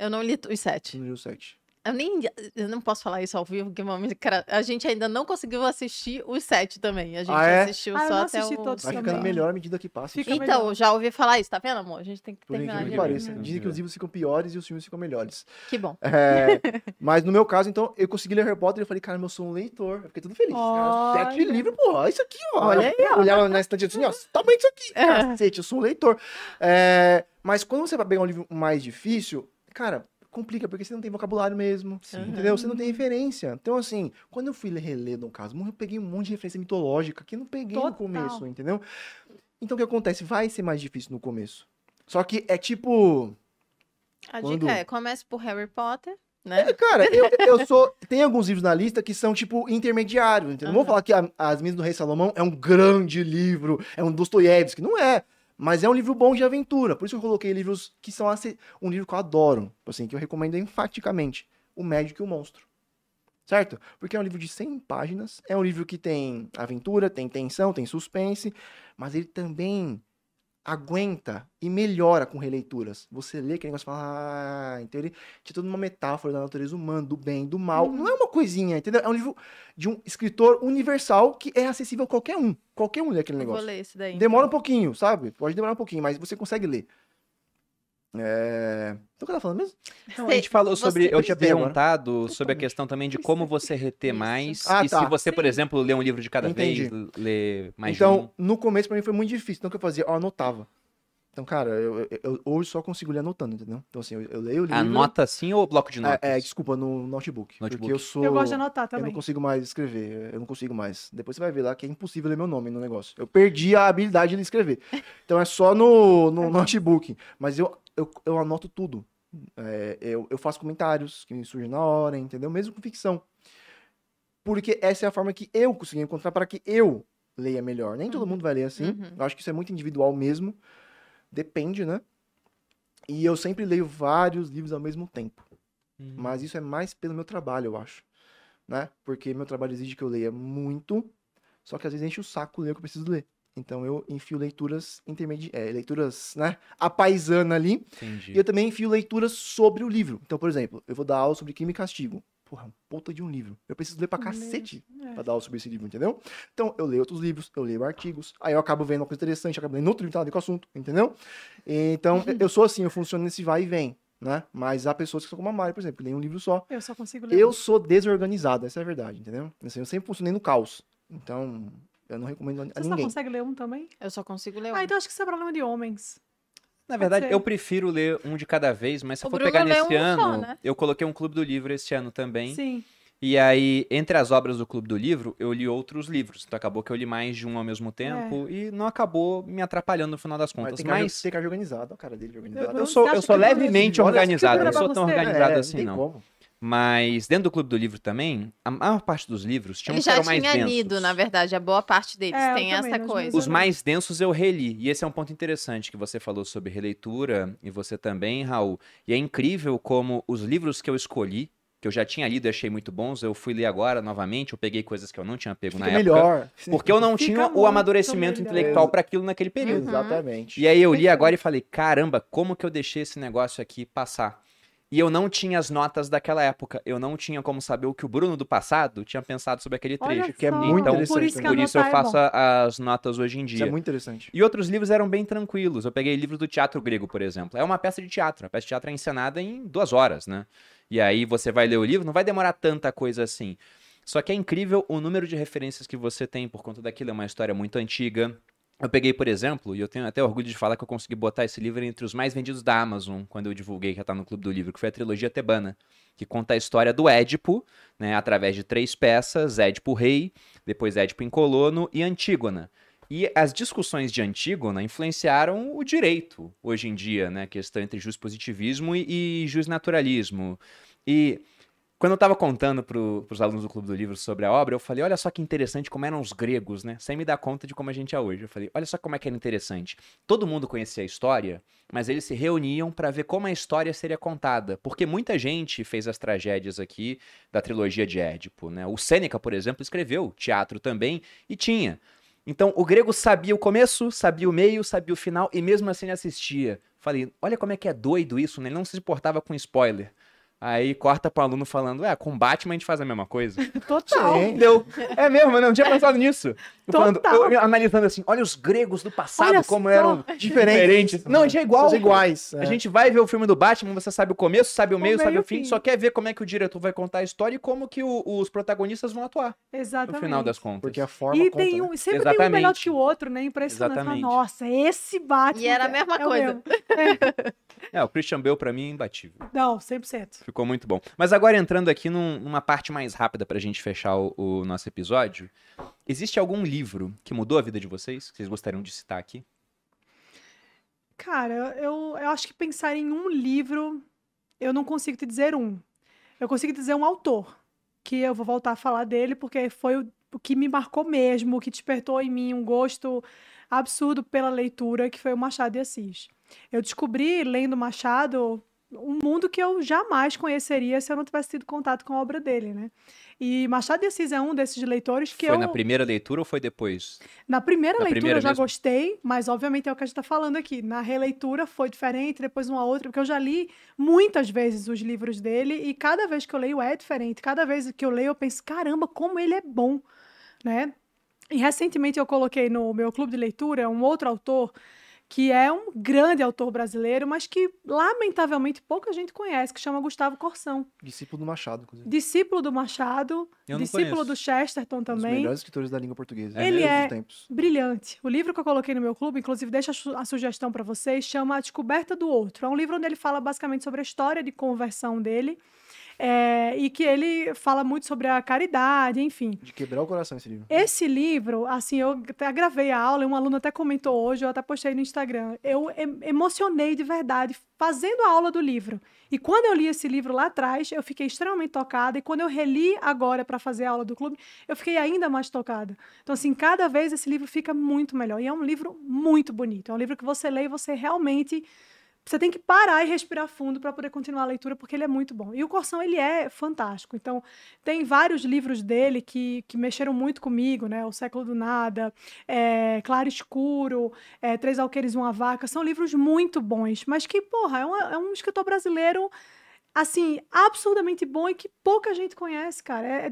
Eu não li os sete. Não li os sete. Eu nem. Eu não posso falar isso ao vivo, porque cara, a gente ainda não conseguiu assistir os sete também. A gente Ah, é? assistiu Ah, eu só até assisti o. todos Vai também. ficando melhor à medida que passa. Fica Isso. Então, melhor. já ouvi falar isso, tá vendo, amor? A gente tem que Por terminar que pareça. Dizem que os livros ficam piores e os filmes ficam melhores. Que bom. É, mas no meu caso, então, eu consegui ler Harry Potter e eu falei, cara, eu sou um leitor. Eu fiquei tudo feliz. Cara, sete livros, pô, isso aqui, ó. Olha aí, Eu olhava na estante assim, ó, tamanho disso aqui. É. Cacete, eu sou um leitor. É, mas quando você vai pegar um livro mais difícil, cara, complica, porque você não tem vocabulário mesmo. Sim. Entendeu? Você não tem referência. Então, assim, quando eu fui reler, no caso, eu peguei um monte de referência mitológica que eu não peguei no Total. começo, entendeu? Então, o que acontece? Vai ser mais difícil no começo. Só que é tipo. A Quando- dica é: comece por Harry Potter, né? É, cara, eu, eu sou. Tem alguns livros na lista que são, tipo, intermediários, entendeu? Não vou falar que a- As Minas do Rei Salomão é um grande livro, é um Dostoiévski, não é. Mas é um livro bom de aventura. Por isso eu coloquei livros que são um livro que eu adoro, assim, que eu recomendo enfaticamente: O Médico e o Monstro. certo? Porque é um livro de 100 páginas, é um livro que tem aventura, tem tensão, tem suspense, mas ele também aguenta e melhora com releituras. Você lê aquele negócio e fala, ah, então ele tinha toda uma metáfora da natureza humana, do bem, do mal. Uhum. Não é uma coisinha, entendeu? É um livro de um escritor universal que é acessível a qualquer um. Qualquer um lê aquele Eu Vou negócio. ler esse daí. Demora um então. pouquinho, sabe? Pode demorar um pouquinho, mas você consegue ler. É... Então o que eu tava falando mesmo? Então, a gente falou Você- sobre. Eu tinha Esqueci agora. perguntado sobre a questão também de como você reter mais. Ah, e tá. se você, por exemplo, lê um livro de cada Entendi. vez, lê mais de então, um. no começo pra mim foi muito difícil. Então o que eu fazia? Eu anotava. Então, cara, eu, eu- eu hoje só consigo ler anotando, entendeu? Então, assim, eu, eu leio o livro. Anota assim ou bloco de notas? É, é, desculpa, no notebook. Notebook. Porque eu sou. Eu gosto de anotar Eu também. não consigo mais escrever, eu não consigo mais. Depois você vai ver lá que é impossível ler meu nome no negócio. Eu perdi a habilidade de escrever. Então é só no, no notebook. Mas eu, eu, eu anoto tudo. É, eu, eu faço comentários que me surgem na hora, entendeu? Mesmo com ficção. Porque essa é a forma que eu consegui encontrar para que eu leia melhor. Nem todo mundo vai ler assim. Uhum. Eu acho que isso é muito individual mesmo. Depende, né? E eu sempre leio vários livros ao mesmo tempo. Hum. Mas isso é mais pelo meu trabalho, eu acho. Né? Porque meu trabalho exige que eu leia muito, só que às vezes enche o saco ler o que eu preciso ler. Então eu enfio leituras intermediárias, leituras, né? A paisana ali. Entendi. E eu também enfio leituras sobre o livro. Então, por exemplo, eu vou dar aula sobre crime e castigo. Porra, um puta de um livro. Eu preciso ler pra cacete é. pra dar aula sobre esse livro, entendeu? Então, eu leio outros livros, eu leio artigos, aí eu acabo vendo uma coisa interessante, eu acabo lendo outro livro que ver com o assunto, entendeu? Então, eu sou assim, eu funciono nesse vai e vem, né? Mas há pessoas que são como a Mari, por exemplo, que leem um livro só. Eu só consigo ler. Eu sou desorganizado, essa é a verdade, entendeu? Assim, eu sempre funcionei no caos. Então, eu não recomendo a Você só ninguém. consegue ler um também? Eu só consigo ler um. Ah, então acho que isso é problema de homens. Na verdade, eu prefiro ler um de cada vez, mas se eu for Bruno pegar nesse um ano, só, né? eu coloquei um clube do livro esse ano também. Sim. E aí, entre as obras do Clube do Livro, eu li outros livros. Então acabou que eu li mais de um ao mesmo tempo e não acabou me atrapalhando no final das Mas contas. tem Mas tem cara organizado, olha a cara dele de organizado. eu sou, acha eu sou que eu- levemente Olha, organizado, que não sou tão organizado É, assim, tem não. como. Mas dentro do Clube do Livro também, a maior parte dos livros tinham Ele que já eram mais tinha densos. lido, na verdade, a boa parte deles É, tem essa coisa. Os mais densos eu reli. E esse é um ponto interessante que você falou sobre releitura, e você também, Raul. E é incrível como os livros que eu escolhi, que eu já tinha lido e achei muito bons, eu fui ler agora novamente, eu peguei coisas que eu não tinha pego Fica na época. melhor. Porque eu não Fica tinha o amadurecimento melhor. intelectual para aquilo naquele período. Exatamente. E aí eu li agora e falei, caramba, como que eu deixei esse negócio aqui passar? E eu não tinha as notas daquela época. Eu não tinha como saber o que o Bruno do passado tinha pensado sobre aquele Olha trecho. que é muito Então, interessante Por isso Por isso eu é faço a- as notas hoje em Isso dia. é muito interessante. E outros livros eram bem tranquilos. Eu peguei livro do teatro grego, por exemplo. É uma peça de teatro. A peça de teatro é encenada em duas horas, né? E aí você vai ler o livro, não vai demorar tanta coisa assim. Só que é incrível o número de referências que você tem por conta daquilo. É uma história muito antiga. Eu peguei, por exemplo, e eu tenho até orgulho de falar que eu consegui botar esse livro entre os mais vendidos da Amazon, quando eu divulguei que já tá no Clube do Livro, que foi a trilogia tebana, que conta a história do Édipo, né, através de três peças, Édipo Rei, depois Édipo em Colono e Antígona. E as discussões de Antígona influenciaram o direito hoje em dia, né? A questão entre positivismo e, e justnaturalismo. E quando eu estava contando para os alunos do Clube do Livro sobre a obra, eu falei, olha só que interessante como eram os gregos, né? Sem me dar conta de como a gente é hoje. Eu falei, olha só como é que era interessante. Todo mundo conhecia a história, mas eles se reuniam para ver como a história seria contada. Porque muita gente fez as tragédias aqui da trilogia de Édipo, né? O Sêneca, por exemplo, escreveu teatro também e tinha. Então, o grego sabia o começo, sabia o meio, sabia o final e mesmo assim ele assistia. Falei, olha como é que é doido isso, né? Ele não se importava com spoiler. Aí corta pro aluno falando, é, com Batman a gente faz a mesma coisa. Total. Sim. Deu. É mesmo, eu não tinha pensado nisso. Eu, falando, Total. eu analisando assim, olha os gregos do passado, Olha como só. eram diferentes. Não, a gente é igual. São iguais. A é. gente vai ver o filme do Batman, você sabe o começo, sabe o O meio, sabe meio o fim, fim. só quer ver como é que o diretor vai contar a história e como que o- os protagonistas vão atuar Exatamente. no final das contas. Porque a forma E conta, tem né? um, sempre tem um melhor Exatamente. que o outro, né? Impressionante. Fala, Exatamente. Nossa, esse Batman. E era a é- mesma é o coisa. mesmo. É, o Christian Bale pra mim é imbatível. Não, 100%. Ficou muito bom. Mas agora entrando aqui num- numa parte mais rápida pra gente fechar o, o nosso episódio, existe algum livro que mudou a vida de vocês, que vocês gostariam de citar aqui? Cara, eu, eu acho que pensar em um livro, eu não consigo te dizer um. Eu consigo dizer um autor, que eu vou voltar a falar dele, porque foi o, o que me marcou mesmo, o que despertou em mim um gosto absurdo pela leitura, que foi o Machado de Assis. Eu descobri, lendo Machado, um mundo que eu jamais conheceria se eu não tivesse tido contato com a obra dele, né? E Machado de Assis é um desses leitores que foi eu na primeira leitura ou foi depois? na primeira Na leitura primeira eu já mesmo? gostei, mas obviamente é o que a gente está falando aqui. Na releitura foi diferente, depois uma outra, porque eu já li muitas vezes os livros dele e cada vez que eu leio é diferente. Cada vez que eu leio eu penso, caramba, como ele é bom, né? E recentemente eu coloquei no meu clube de leitura um outro autor que é um grande autor brasileiro, mas que lamentavelmente pouca gente conhece, que chama Gustavo Corsão. Discípulo do Machado, inclusive. Discípulo do Machado, Eu discípulo do Chesterton Um dos também. melhores escritores da língua portuguesa. Ele é-. Brilhante. O livro que eu coloquei no meu clube, inclusive deixa a sugestão para vocês, chama A Descoberta do Outro. É um livro onde ele fala basicamente sobre a história de conversão dele é, e que ele fala muito sobre a caridade, enfim. De quebrar o coração esse livro. Esse livro, assim, eu até gravei a aula, e um aluno até comentou hoje, eu até postei no Instagram. Eu em- emocionei de verdade fazendo a aula do livro. E quando eu li esse livro lá atrás, eu fiquei extremamente tocada. E quando eu reli agora para fazer a aula do clube, eu fiquei ainda mais tocada. Então, assim, cada vez esse livro fica muito melhor. E é um livro muito bonito. É um livro que você lê e você realmente. Você tem que parar e respirar fundo para poder continuar a leitura, porque ele é muito bom. E o Corsão, ele é fantástico. Então, tem vários livros dele que, que mexeram muito comigo, né? O Século do Nada, é, Claro Escuro, é, Três Alqueires e Uma Vaca. São livros muito bons, mas que, porra, é, uma- é um escritor brasileiro, assim, absurdamente bom e que pouca gente conhece, cara. É, é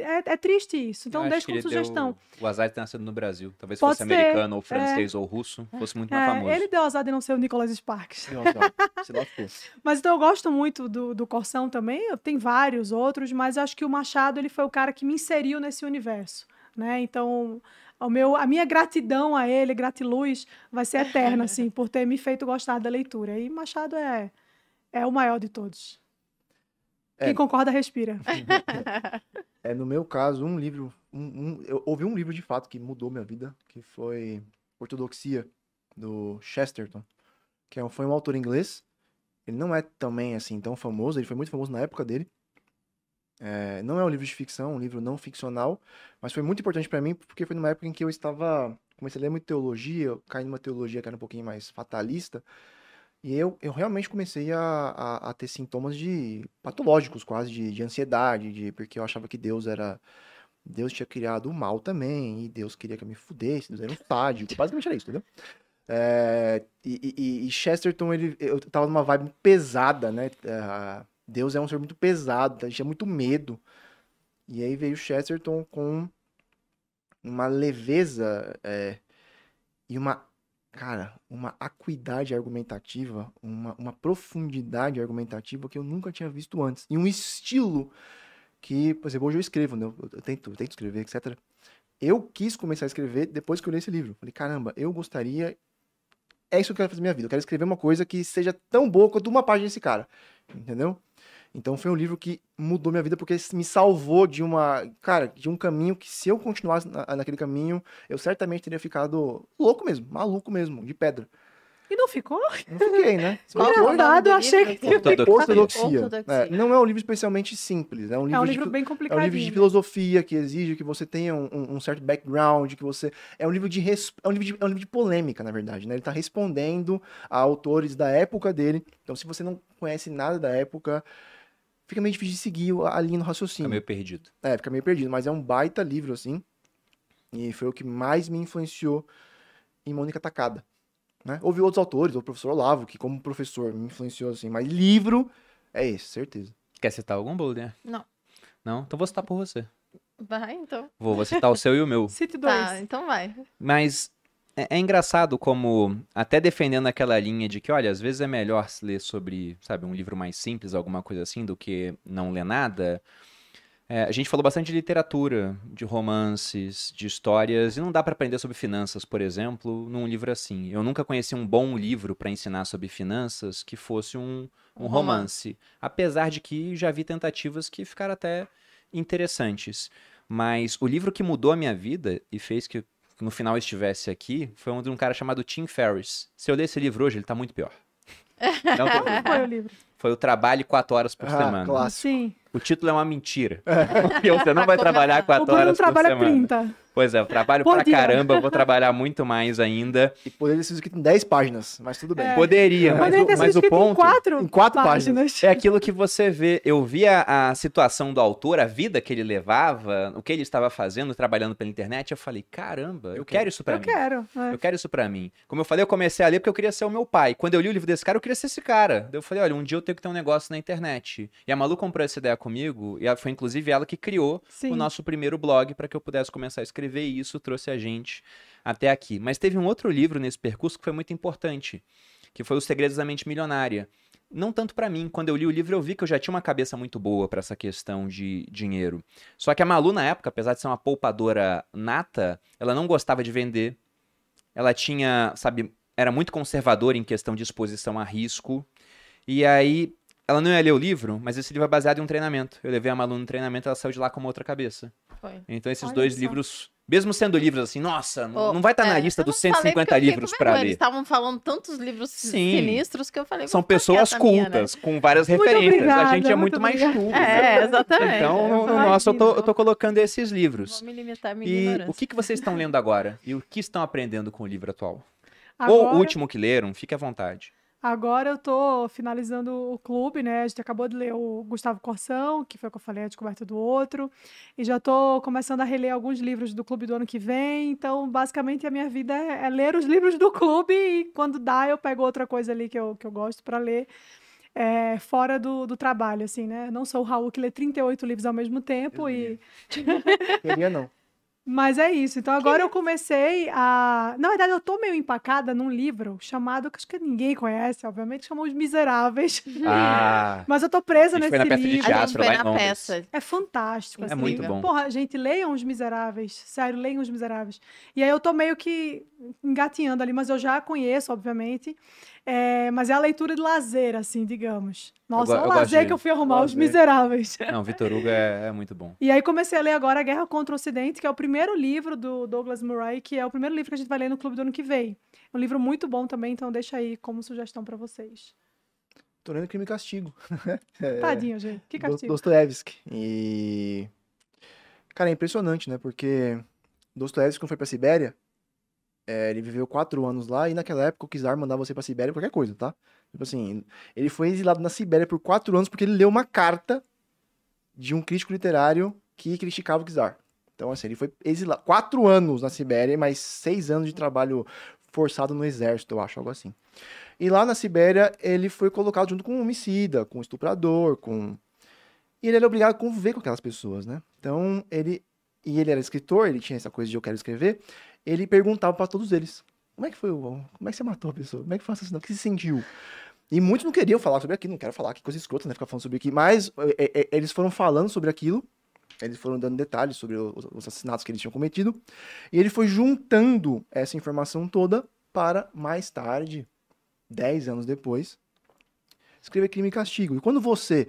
é- é triste isso. Então, deixa como ele deu sugestão. O azar de ter nascido no Brasil. Talvez Pode fosse ser, americano, ou francês, ou russo. Fosse muito mais É, famoso. ele deu azar de não ser o Nicholas Sparks. Mas então eu gosto muito do, do Corsão também. Tem vários outros, mas acho que o Machado ele foi o cara que me inseriu nesse universo, né? Então o meu, a minha gratidão a ele, gratiluz, vai ser eterna, assim, por ter me feito gostar da leitura. E Machado é é o maior de todos. É. Quem concorda respira. É, no meu caso, um livro. Um, um- eu ouvi um livro de fato que mudou minha vida, que foi Ortodoxia, do Chesterton, que é um- foi um autor inglês. Ele não é também assim tão famoso, ele foi muito famoso na época dele. É, não é um livro de ficção, um livro não ficcional, mas foi muito importante pra mim porque foi numa época em que eu estava. Comecei a ler muito teologia, caí numa teologia que era um pouquinho mais fatalista. E eu, eu realmente comecei a, a, a ter sintomas de patológicos, quase, de, de ansiedade, de, porque eu achava que Deus era. Deus tinha criado o mal também, e Deus queria que eu me fudesse, Deus era um sádico. Basicamente era isso, entendeu? É, e, e- e Chesterton, ele, eu tava numa vibe pesada, né? É, Deus é um ser muito pesado, a gente tinha muito medo. E aí veio Chesterton com uma leveza é, e uma cara, uma acuidade argumentativa, uma, uma profundidade argumentativa que eu nunca tinha visto antes. E um estilo que, por exemplo, hoje eu escrevo, né? Eu, eu tento, eu tento escrever, etc. Eu quis começar a escrever depois que eu li esse livro. Falei, caramba, eu gostaria. É isso que eu quero fazer na minha vida. Eu quero escrever uma coisa que seja tão boa quanto uma página desse cara. Entendeu? Então foi um livro que mudou minha vida porque me salvou de uma, cara, de um caminho que se eu continuasse na- naquele caminho, eu certamente teria ficado louco mesmo, maluco mesmo, de pedra. E não ficou? Não fiquei, né? É Engraçado, do eu achei livro? que Ortodoxia. Ortodoxia. Ortodoxia. É, não é um livro especialmente simples, é um livro, É um de livro fil- bem é um livro de né? filosofia que exige que você tenha um, um- um certo background, que você é um livro de res- é um livro de, é um livro de polêmica, na verdade, né? Ele está respondendo a autores da época dele. Então, se você não conhece nada da época, fica meio difícil de seguir a linha no Fica raciocínio. meio perdido. É, fica meio perdido, mas é um baita livro, assim. E foi o que mais me influenciou em Mônica Takada. Né? Houve outros autores, o professor Olavo, que como professor me influenciou, assim, mas livro é esse, certeza. Quer citar algum, Bolder? Não. Não? Então vou citar por você. Vai, então. Vou, vou citar o seu e o meu. Cite dois. Tá, então vai. Mas é, é engraçado como, até defendendo aquela linha de que, olha, às vezes é melhor se ler sobre, sabe, um livro mais simples, alguma coisa assim, do que não ler nada. É, a gente falou bastante de literatura, de romances, de histórias, e não dá para aprender sobre finanças, por exemplo, num livro assim. Eu nunca conheci um bom livro para ensinar sobre finanças que fosse um, um Um romance. Apesar de que já vi tentativas que ficaram até interessantes. Mas o livro que mudou a minha vida e fez que no final estivesse aqui foi um de um cara chamado Tim Ferriss. Se eu ler esse livro hoje, ele tá muito pior. Não Qual foi o livro? foi o Trabalhe quatro horas por Ah, semana. clássico. Sim. O título é uma mentira. Porque você não vai trabalhar O quatro Bruno horas por trabalha semana. 30. Pois é, eu trabalho Por pra caramba, eu vou trabalhar muito mais ainda. E poderia ser escrito em 10 páginas, mas tudo bem. É. Poderia, mas, Poderia o, mas o escrito em ponto quatro, em quatro páginas. é aquilo que você vê. Eu vi a, situação do autor, a vida que ele levava, o que ele estava fazendo, trabalhando pela internet. Eu falei, caramba, eu quero isso pra Eu mim. quero. é. Eu quero isso pra mim. Como eu falei, eu comecei a ler porque eu queria ser o meu pai. Quando eu li o livro desse cara, eu queria ser esse cara. Daí eu falei, olha, um dia eu tenho que ter um negócio na internet. E a Malu comprou essa ideia comigo, e foi inclusive ela que criou Sim. o nosso primeiro blog para que eu pudesse começar a escrever, e isso trouxe a gente até aqui. Mas teve um outro livro nesse percurso que foi muito importante, que foi Os Segredos da Mente Milionária. Não tanto pra mim, quando eu li o livro eu vi que eu já tinha uma cabeça muito boa pra essa questão de dinheiro. Só que a Malu na época, apesar de ser uma poupadora nata, ela não gostava de vender. Ela tinha, sabe, era muito conservadora em questão de exposição a risco. E aí ela não ia ler o livro, mas esse livro é baseado em um treinamento. Eu levei a Malu no treinamento, ela saiu de lá com uma outra cabeça. Foi. Então esses Olha dois só. livros, mesmo sendo livros assim, nossa, não, Ô, não vai estar na é, lista eu dos não falei 150 porque eu fiquei livros vergonha, ler. Eles estavam falando tantos livros Sim. sinistros que eu falei. São pessoas quieta minha, né? cultas, com várias Muito referências. a obrigada, gente é muito, muito mais culto. É, exatamente. Então, no, nosso, eu tô, eu tô colocando esses livros. Vou me limitar à minha E ignorância. o que, que vocês estão lendo agora? E o que estão aprendendo com o livro atual? Agora, Ou o último que leram, fique à vontade. Agora eu tô finalizando o clube, né? A gente acabou de ler o Gustavo Corsão, que foi o que eu falei, a descoberta do outro. E já tô começando a reler alguns livros do clube do ano que vem. Então, basicamente, a minha vida é, é ler os livros do clube e quando dá, eu pego outra coisa ali que eu, que eu gosto para ler. é, fora do, do trabalho, assim, né? Não sou o Raul que lê 38 livros ao mesmo tempo e Queria não. Mas é isso. Então agora eu comecei a. Na verdade, eu tô meio empacada num livro chamado, que acho que ninguém conhece, obviamente, chamou Os Miseráveis. Ah, Mas eu tô presa nesse foi na peça de livro. A gente teatro foi lá em na peça. É fantástico. É esse muito livro. bom. Porra, gente, leiam Os Miseráveis. Sério, leiam Os Miseráveis. E aí eu tô meio que engatinhando ali, mas eu já conheço, obviamente. É, mas é a leitura de lazer, assim, digamos. Nossa, é o eu gosto lazer que eu fui arrumar Os lazer. Miseráveis. não, Vitor Hugo é, é muito bom. E aí comecei a ler agora A Guerra contra o Ocidente, que é o primeiro livro do Douglas Murray, que é o primeiro livro que a gente vai ler no clube do ano que vem. É um livro muito bom também, então deixa aí como sugestão pra vocês. Tô lendo Crime e Castigo. É, Tadinho, gente. Que castigo. Dostoiévski. E. Cara, é impressionante, né? Porque Dostoiévski, quando foi pra Sibéria, é, ele viveu quatro anos lá e naquela época o Czar mandava você pra Sibéria qualquer coisa, tá? Tipo assim, ele foi exilado na Sibéria por quatro anos porque ele leu uma carta de um crítico literário que criticava o Czar. Então, assim, ele foi exilado. Quatro anos na Sibéria, mais seis anos de trabalho forçado no exército, eu acho, algo assim. E lá na Sibéria, ele foi colocado junto com um homicida, com um estuprador, com. E ele era obrigado a conviver com aquelas pessoas, né? Então, ele. E ele era escritor, ele tinha essa coisa de eu quero escrever. Ele perguntava pra todos eles: como é que foi o. Como é que você matou a pessoa? Como é que foi o assassinato? O que você sentiu? E muitos não queriam falar sobre aquilo, não quero falar, que coisa escrota, né? Ficar falando sobre aquilo. Mas é, é, eles foram falando sobre aquilo, eles foram dando detalhes sobre os, os assassinatos que eles tinham cometido. E ele foi juntando essa informação toda para mais tarde, 10 anos depois, escrever Crime e Castigo. E quando você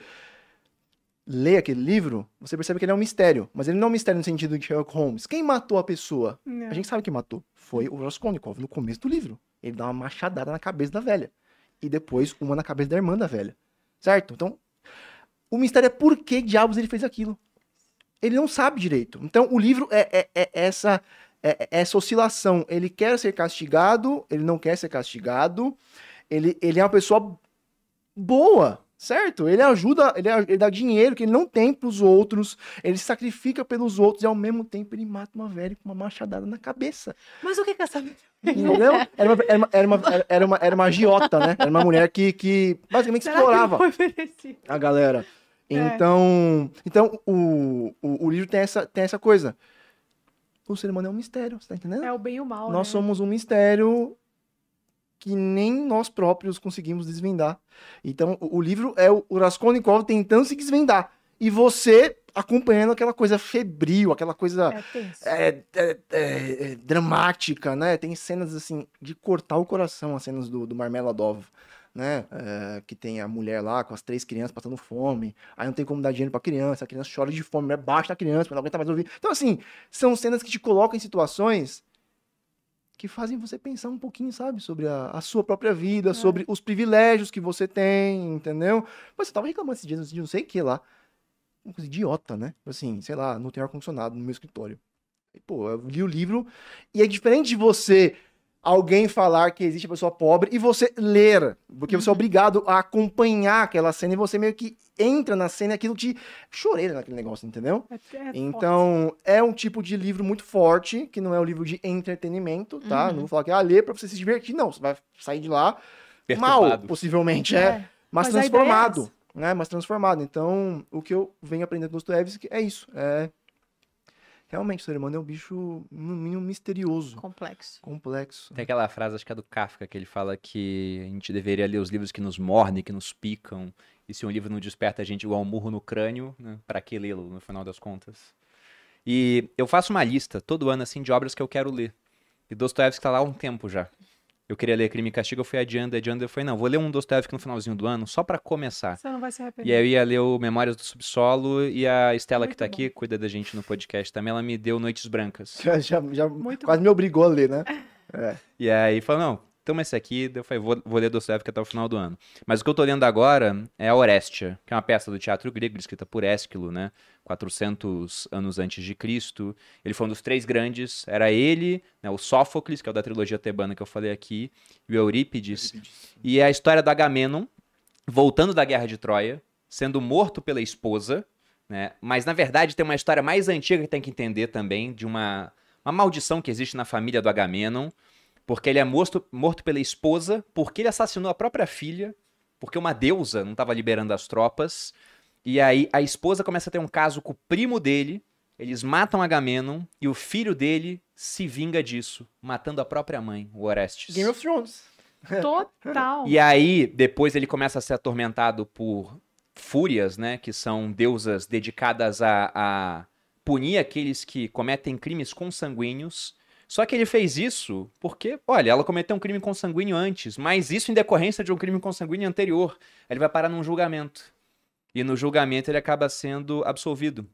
lê aquele livro, você percebe que ele é um mistério. Mas ele não é um mistério no sentido de Sherlock Holmes. Quem matou a pessoa? É. A gente sabe quem matou. Foi o Raskolnikov, no começo do livro. Ele dá uma machadada na cabeça da velha. E depois uma na cabeça da irmã da velha. Certo? Então, o mistério é por que diabos ele fez aquilo. Ele não sabe direito. Então, o livro é, é- é essa, é- é essa oscilação. Ele quer ser castigado, ele não quer ser castigado. Ele, ele é uma pessoa boa, certo? Ele ajuda, ele, ele dá dinheiro que ele não tem pros outros. Ele sacrifica pelos outros e ao mesmo tempo ele mata uma velha com uma machadada na cabeça. Mas o que que é essa... Entendeu? Era uma, era uma, era uma, era uma, era uma agiota, né? Era uma mulher que, que basicamente Será que explorava merecido? a galera. É. Então, então o, o, o livro tem essa, tem essa coisa. O ser humano é um mistério, você tá entendendo? É o bem e o mal, nós né? somos um mistério que nem nós próprios conseguimos desvendar. Então, o, o livro é o, o Raskolnikov tentando se desvendar. E você acompanhando aquela coisa febril, aquela coisa É é, é, é, é, dramática, né? Tem cenas assim de cortar o coração, as cenas do, do Marmeladov, né? É, que tem a mulher lá com as três crianças passando fome, aí não tem como dar dinheiro pra criança, a criança chora de fome, a mulher baixa a criança, mas não aguenta mais ouvir. Então, assim, são cenas que te colocam em situações que fazem você pensar um pouquinho, sabe, sobre a, a sua própria vida, sobre os privilégios que você tem, entendeu? Mas você tava reclamando esses dias de não sei o que lá. Uma coisa idiota, né? Assim, sei lá, não tem ar-condicionado no meu escritório. E, Pô, eu li o livro e é diferente de você alguém falar que existe a pessoa pobre e você ler, porque você é obrigado a acompanhar aquela cena e você meio que entra na cena e aquilo te chorei naquele negócio, entendeu? É- é forte. Então, é um tipo de livro muito forte, que não é um livro de entretenimento, tá? Uhum. Não vou falar que ah, lê pra você se divertir, não. Você vai sair de lá mal, Perturbado. possivelmente, é. É. Mas, Mas é transformado, né? Mas transformado. Então, o que eu venho aprendendo com Dostoevsky é isso. É... Realmente, o ser humano é um bicho, no mínimo, misterioso, Complexo. complexo. Tem aquela frase, acho que é do Kafka, que ele fala que a gente deveria ler os livros que nos mordem, que nos picam. E se um livro não desperta a gente igual um murro no crânio, né? pra que lê-lo, no final das contas? E eu faço uma lista todo ano, assim, de obras que eu quero ler. E Dostoiévski tá lá há um tempo já. Eu queria ler Crime e Castigo, eu fui adiando, adiando, eu falei, não, vou ler um Dostoiévski no finalzinho do ano, só pra começar. Você não vai se arrepender. E aí eu ia ler o Memórias do Subsolo e a Estela que tá bom. aqui, cuida da gente no podcast também, ela me deu Noites Brancas. Já, já, já Muito quase me obrigou a ler, né? E aí falou, não, toma esse aqui, eu falei, vou, vou ler Dostoiévski até o final do ano. Mas o que eu tô lendo agora é a Orestia, que é uma peça do teatro grego, escrita por Ésquilo, né? 400 anos antes de Cristo. Ele foi um dos três grandes, era ele, né, o Sófocles, que é o da trilogia tebana que eu falei aqui, e o Eurípides. E é a história do Agamenon, voltando da Guerra de Troia, sendo morto pela esposa, né? Mas na verdade tem uma história mais antiga que tem que entender também, de uma, uma maldição que existe na família do Agamenon, porque ele é morto, morto pela esposa, porque ele assassinou a própria filha, porque uma deusa não estava liberando as tropas. E aí a esposa começa a ter um caso com o primo dele, eles matam Agamenon e o filho dele se vinga disso, matando a própria mãe, o Orestes. Game of Thrones. Total. E aí, depois ele começa a ser atormentado por fúrias, né? Que são deusas dedicadas a, a punir aqueles que cometem crimes consanguíneos. Só que ele fez isso porque, olha, ela cometeu um crime consanguíneo antes, mas isso em decorrência de um crime consanguíneo anterior. Ele vai parar num julgamento. E no julgamento ele acaba sendo absolvido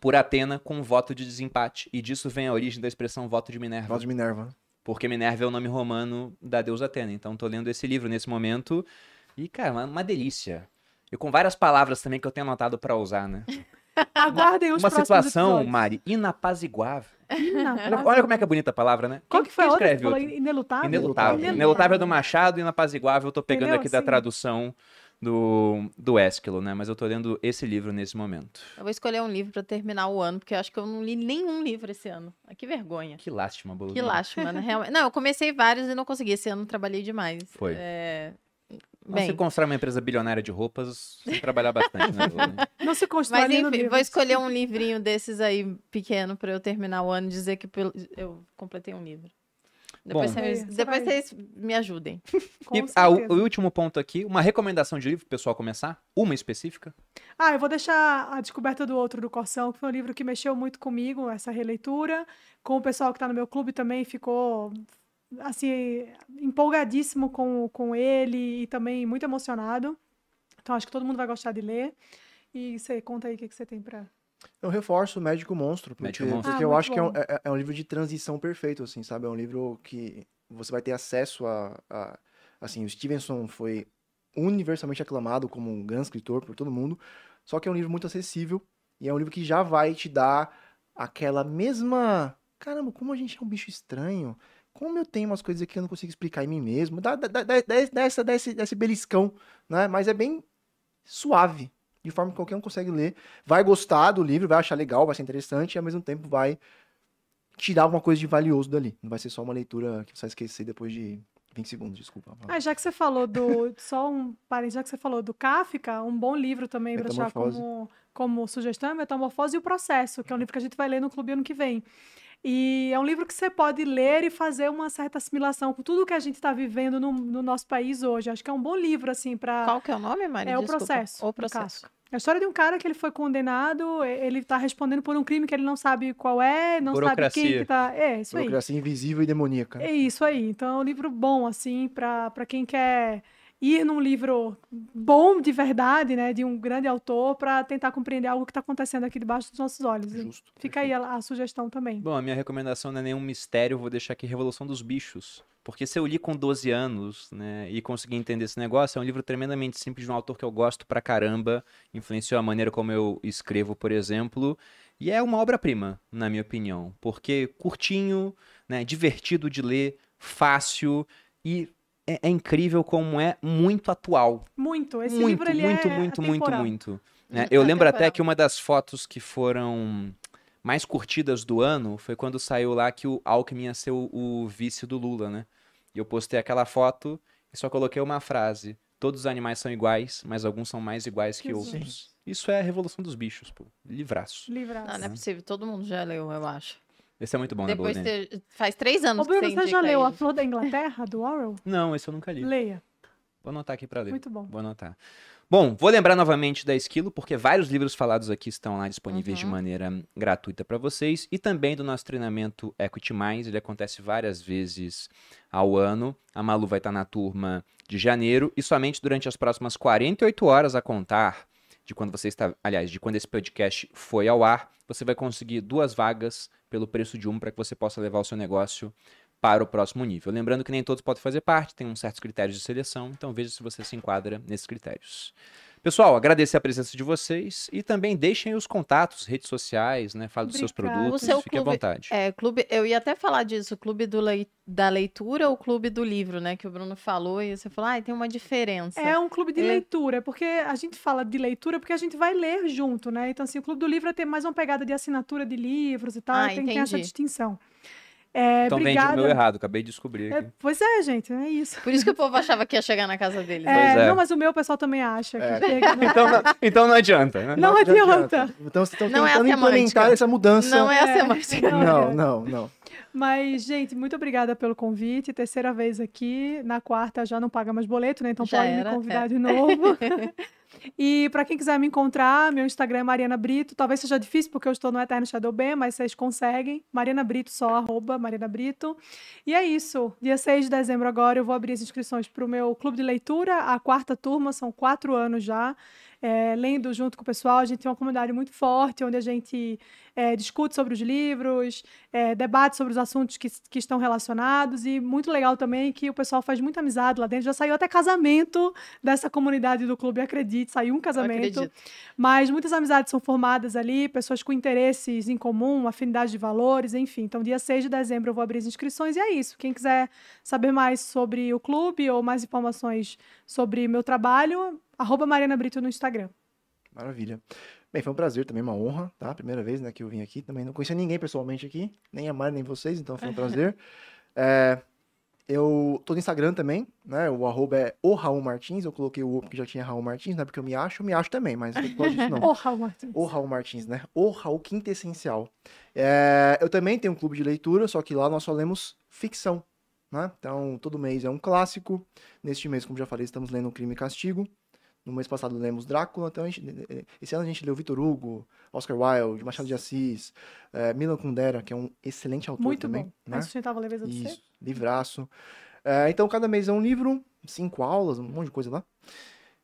por Atena com um voto de desempate. E disso vem a origem da expressão voto de Minerva. Voz de Minerva. Porque Minerva é o nome romano da deusa Atena. Então tô lendo esse livro nesse momento. E, cara, uma, uma delícia. E com várias palavras também que eu tenho anotado pra usar, né? Aguardem os uma situação, episódios. Mari, inapaziguável. Não, Olha, como é que é bonita a palavra, né? Qual Quem- que foi a quem outra? Falou inelutável? Inelutável. Inelutável é do Machado e inapaziguável eu tô pegando Entendeu? aqui da tradução do, do Ésquilo, né? Mas eu tô lendo esse livro nesse momento. Eu vou escolher um livro pra terminar o ano, porque eu acho que eu não li nenhum livro esse ano. Ah, Que vergonha. Que lástima, Bolu. Que lástima, né? Realmente. Não, eu comecei vários e não consegui. Esse ano eu trabalhei demais. Foi. É... Mas Você Bem, constrói uma empresa bilionária de roupas sem trabalhar bastante, né? Não se constrói mas enfim, livro. vou escolher um livrinho desses aí pequeno pra eu terminar o ano e dizer que eu completei um livro. Depois, Bom. vocês, você depois vocês me ajudem. E ah, o, o último ponto aqui, uma recomendação de livro pro pessoal começar? Uma específica? Ah, eu vou deixar a descoberta do outro do Corsão, que foi um livro que mexeu muito comigo, essa releitura. Com o pessoal que está no meu clube também ficou assim empolgadíssimo com, com ele e também muito emocionado. Então acho que todo mundo vai gostar de ler. E você conta aí o que, que você tem para Eu reforço o Médico Monstro, porque, Médico Monstro. porque Ah, eu acho que é um, bom. é- é um livro de transição perfeito, assim, sabe? É um livro que você vai ter acesso a, a- Assim, o Stevenson foi universalmente aclamado como um grande escritor por todo mundo, só que é um livro muito acessível e é um livro que já vai te dar aquela mesma... Caramba, como a gente é um bicho estranho. Como eu tenho umas coisas aqui que eu não consigo explicar em mim mesmo. Dá, dá, dá, dá, essa, dá esse, esse beliscão, né? Mas é bem suave, de forma que qualquer um consegue ler vai gostar do livro, vai achar legal, vai ser interessante e ao mesmo tempo vai tirar alguma coisa de valioso dali. Não vai ser só uma leitura que você vai esquecer depois de 20 segundos, desculpa. Ah, já que você falou do. Só um parênteses, já que você falou do Kafka, um bom livro também para Metamorfose. como, como sugestão é Metamorfose e o Processo, que é um livro que a gente vai ler no clube ano que vem. E é um livro que você pode ler e fazer uma certa assimilação com tudo que a gente está vivendo no, no nosso país hoje. Acho que é um bom livro, assim, para. Qual que é o nome, Mari? É o Desculpa. processo. O processo. É a história de um cara que ele foi condenado, e- ele tá respondendo por um crime que ele não sabe qual é, não sabe quem Burocracia. que tá. É, isso aí. Burocracia invisível e demoníaca. É isso aí. Então é um livro bom, assim, para quem quer ir num livro bom de verdade, né, de um grande autor, para tentar compreender algo que está acontecendo aqui debaixo dos nossos olhos. Justo. Fica aí a, a sugestão também. Bom, a minha recomendação não é nenhum mistério, vou deixar aqui Revolução dos Bichos. Porque se eu li com 12 anos, né, e consegui entender esse negócio, é um livro tremendamente simples de um autor que eu gosto pra caramba, influenciou a maneira como eu escrevo, por exemplo, e é uma obra-prima, na minha opinião, porque curtinho, né, divertido de ler, fácil e é, é incrível como é muito atual. Muito. Esse muito, livro ele muito, é muito, muito, atemporal. muito. né? Muito Eu lembro até que uma das fotos que foram mais curtidas do ano foi quando saiu lá que o Alckmin ia ser o, o vice do Lula, né? E eu postei aquela foto e só coloquei uma frase. Todos os animais são iguais, mas alguns são mais iguais que Jesus. outros. Isso é a revolução dos bichos, pô. Livraço. Livraço. Não, não é possível. Todo mundo já leu, eu acho. Esse é muito bom, né, Depois Bolden? você- faz três anos Ô, Bruno, que você você já leu A. Flor da Inglaterra, do Orwell? Não, esse eu nunca li. Leia. Vou anotar aqui pra ler. Muito bom. Vou anotar. Bom, vou lembrar novamente da Esquilo, porque vários livros falados aqui estão lá disponíveis de Uhum. maneira gratuita para vocês. E também do nosso treinamento Equity Mais, ele acontece várias vezes ao ano. A Malu vai estar na turma de janeiro e somente durante as próximas 48 horas a contar de quando você está, aliás, de quando esse podcast foi ao ar, você vai conseguir duas vagas pelo preço de uma para que você possa levar o seu negócio para o próximo nível. Lembrando que nem todos podem fazer parte, tem uns certos critérios de seleção, então veja se você se enquadra nesses critérios. Pessoal, agradecer a presença de vocês e também deixem os contatos, redes sociais, né? Fale dos seus produtos, O seu fique à clube- vontade. É, clube, eu ia até falar disso, o clube do lei- da leitura ou o clube do livro, né? Que o Bruno falou e você falou, ah, tem uma diferença. É um clube de É. leitura, porque a gente fala de leitura porque a gente vai ler junto, né? Então, assim, o clube do livro é ter mais uma pegada de assinatura de livros e tal, Ah, tem, tem essa distinção. É, então vende o meu errado, acabei de descobrir É, aqui. pois é, gente, é isso. Por isso que o povo achava que ia chegar na casa deles. É, é. Não, mas o meu pessoal também acha que É. chega, né? Então, não, então não adianta, né? Não adianta. Então vocês estão Não é a tentando implementar essa mudança. Não é a É. semântica. Não, Não, é. não, não. Mas, gente, muito obrigada pelo convite. Terceira vez aqui. Na quarta já não paga mais boleto, né? Então Já pode era, me convidar é. de novo. e para quem quiser me encontrar, meu Instagram é Mariana Brito. Talvez seja difícil porque eu estou no Eterno Shadow B, mas vocês conseguem. Mariana Brito, só arroba Mariana Brito. E é isso. Dia 6 de dezembro agora eu vou abrir as inscrições para o meu clube de leitura, a quarta turma, são quatro anos já. é, lendo junto com o pessoal, a gente tem uma comunidade muito forte, onde a gente é, discute sobre os livros, é, debate sobre os assuntos que, que estão relacionados e muito legal também que o pessoal faz muita amizade lá dentro. Já saiu até casamento dessa comunidade do clube, acredite, saiu um casamento. Mas muitas amizades são formadas ali, pessoas com interesses em comum, afinidade de valores, enfim. Então, dia 6 de dezembro eu vou abrir as inscrições e é isso. Quem quiser saber mais sobre o clube ou mais informações sobre meu trabalho, arroba Mariana Brito no Instagram. Maravilha. Bem, foi um prazer também, uma honra, tá? Primeira vez né, que eu vim aqui. Também não conhecia ninguém pessoalmente aqui, nem a Mari, nem vocês, então foi um prazer. É, eu tô no Instagram também, né? O arroba é o Raul Martins. Eu coloquei o O porque já tinha Raul Martins, não é porque eu me acho, eu me acho também, mas não pode disso não. Ô, Raul Martins. O Raul Martins, né? O Raul Quinta Essencial. É, eu também tenho um clube de leitura, só que lá nós só lemos ficção, né? Então, todo mês é um clássico. Neste mês, como já falei, estamos lendo Crime e Castigo. No mês passado lemos Drácula, então gente- esse ano a gente leu Vitor Hugo, Oscar Wilde, Machado de Assis, é, Milan Kundera, que é um excelente autor Muito também, bom. né? Sustentável leveza do ser. Isso, livraço. É, então, cada mês é um livro, cinco aulas, um monte de coisa lá.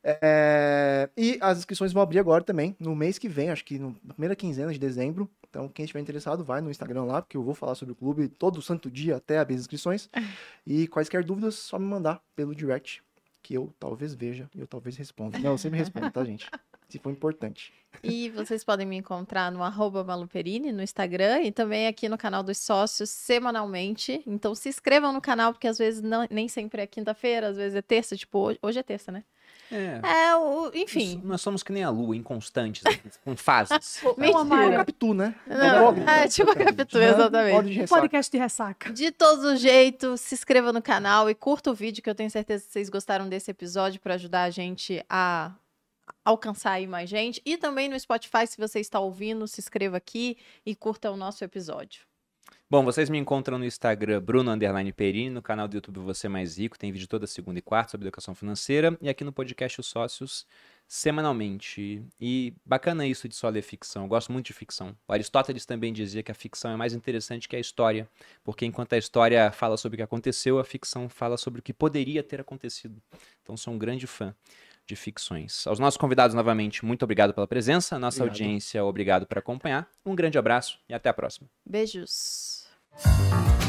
É, e as inscrições vão abrir agora também, no mês que vem, acho que no- na primeira quinzena de dezembro. Então, quem estiver interessado, vai no Instagram lá, porque eu vou falar sobre o clube todo santo dia até abrir as inscrições. E quaisquer dúvidas, só me mandar pelo direct, que eu talvez veja e eu talvez responda. Não, eu sempre respondo, tá, gente? Se for importante. E vocês podem me encontrar no arroba Maluperini no Instagram e também aqui no canal dos sócios semanalmente. Então se inscrevam no canal, porque às vezes não- nem sempre é quinta-feira, às vezes é terça, tipo, hoje, hoje é terça, né? É. É, o, enfim. Nós, nós somos que nem a lua, inconstantes, né? com fases. É o Mentira. Capitu, né? Não, Logo. é tipo a Capitu, exatamente. Pode de Um ressaca. podcast de ressaca. De todos os jeitos, se inscreva no canal e curta o vídeo, que eu tenho certeza que vocês gostaram desse episódio para ajudar a gente a alcançar aí mais gente. E também no Spotify, se você está ouvindo, se inscreva aqui e curta o nosso episódio. Bom, vocês me encontram no Instagram Bruno Underline Perini, no canal do YouTube Você Mais Rico, tem vídeo toda segunda e quarta sobre educação financeira, e aqui no podcast Os Sócios, semanalmente. E bacana isso de só ler ficção. Eu gosto muito de ficção. O Aristóteles também dizia que a ficção é mais interessante que a história, porque enquanto a história fala sobre o que aconteceu, a ficção fala sobre o que poderia ter acontecido. Então sou um grande fã de ficções. Aos nossos convidados novamente, muito obrigado pela presença. Nossa Obrigado. audiência, obrigado por acompanhar. Um grande abraço e até a próxima. Beijos. Música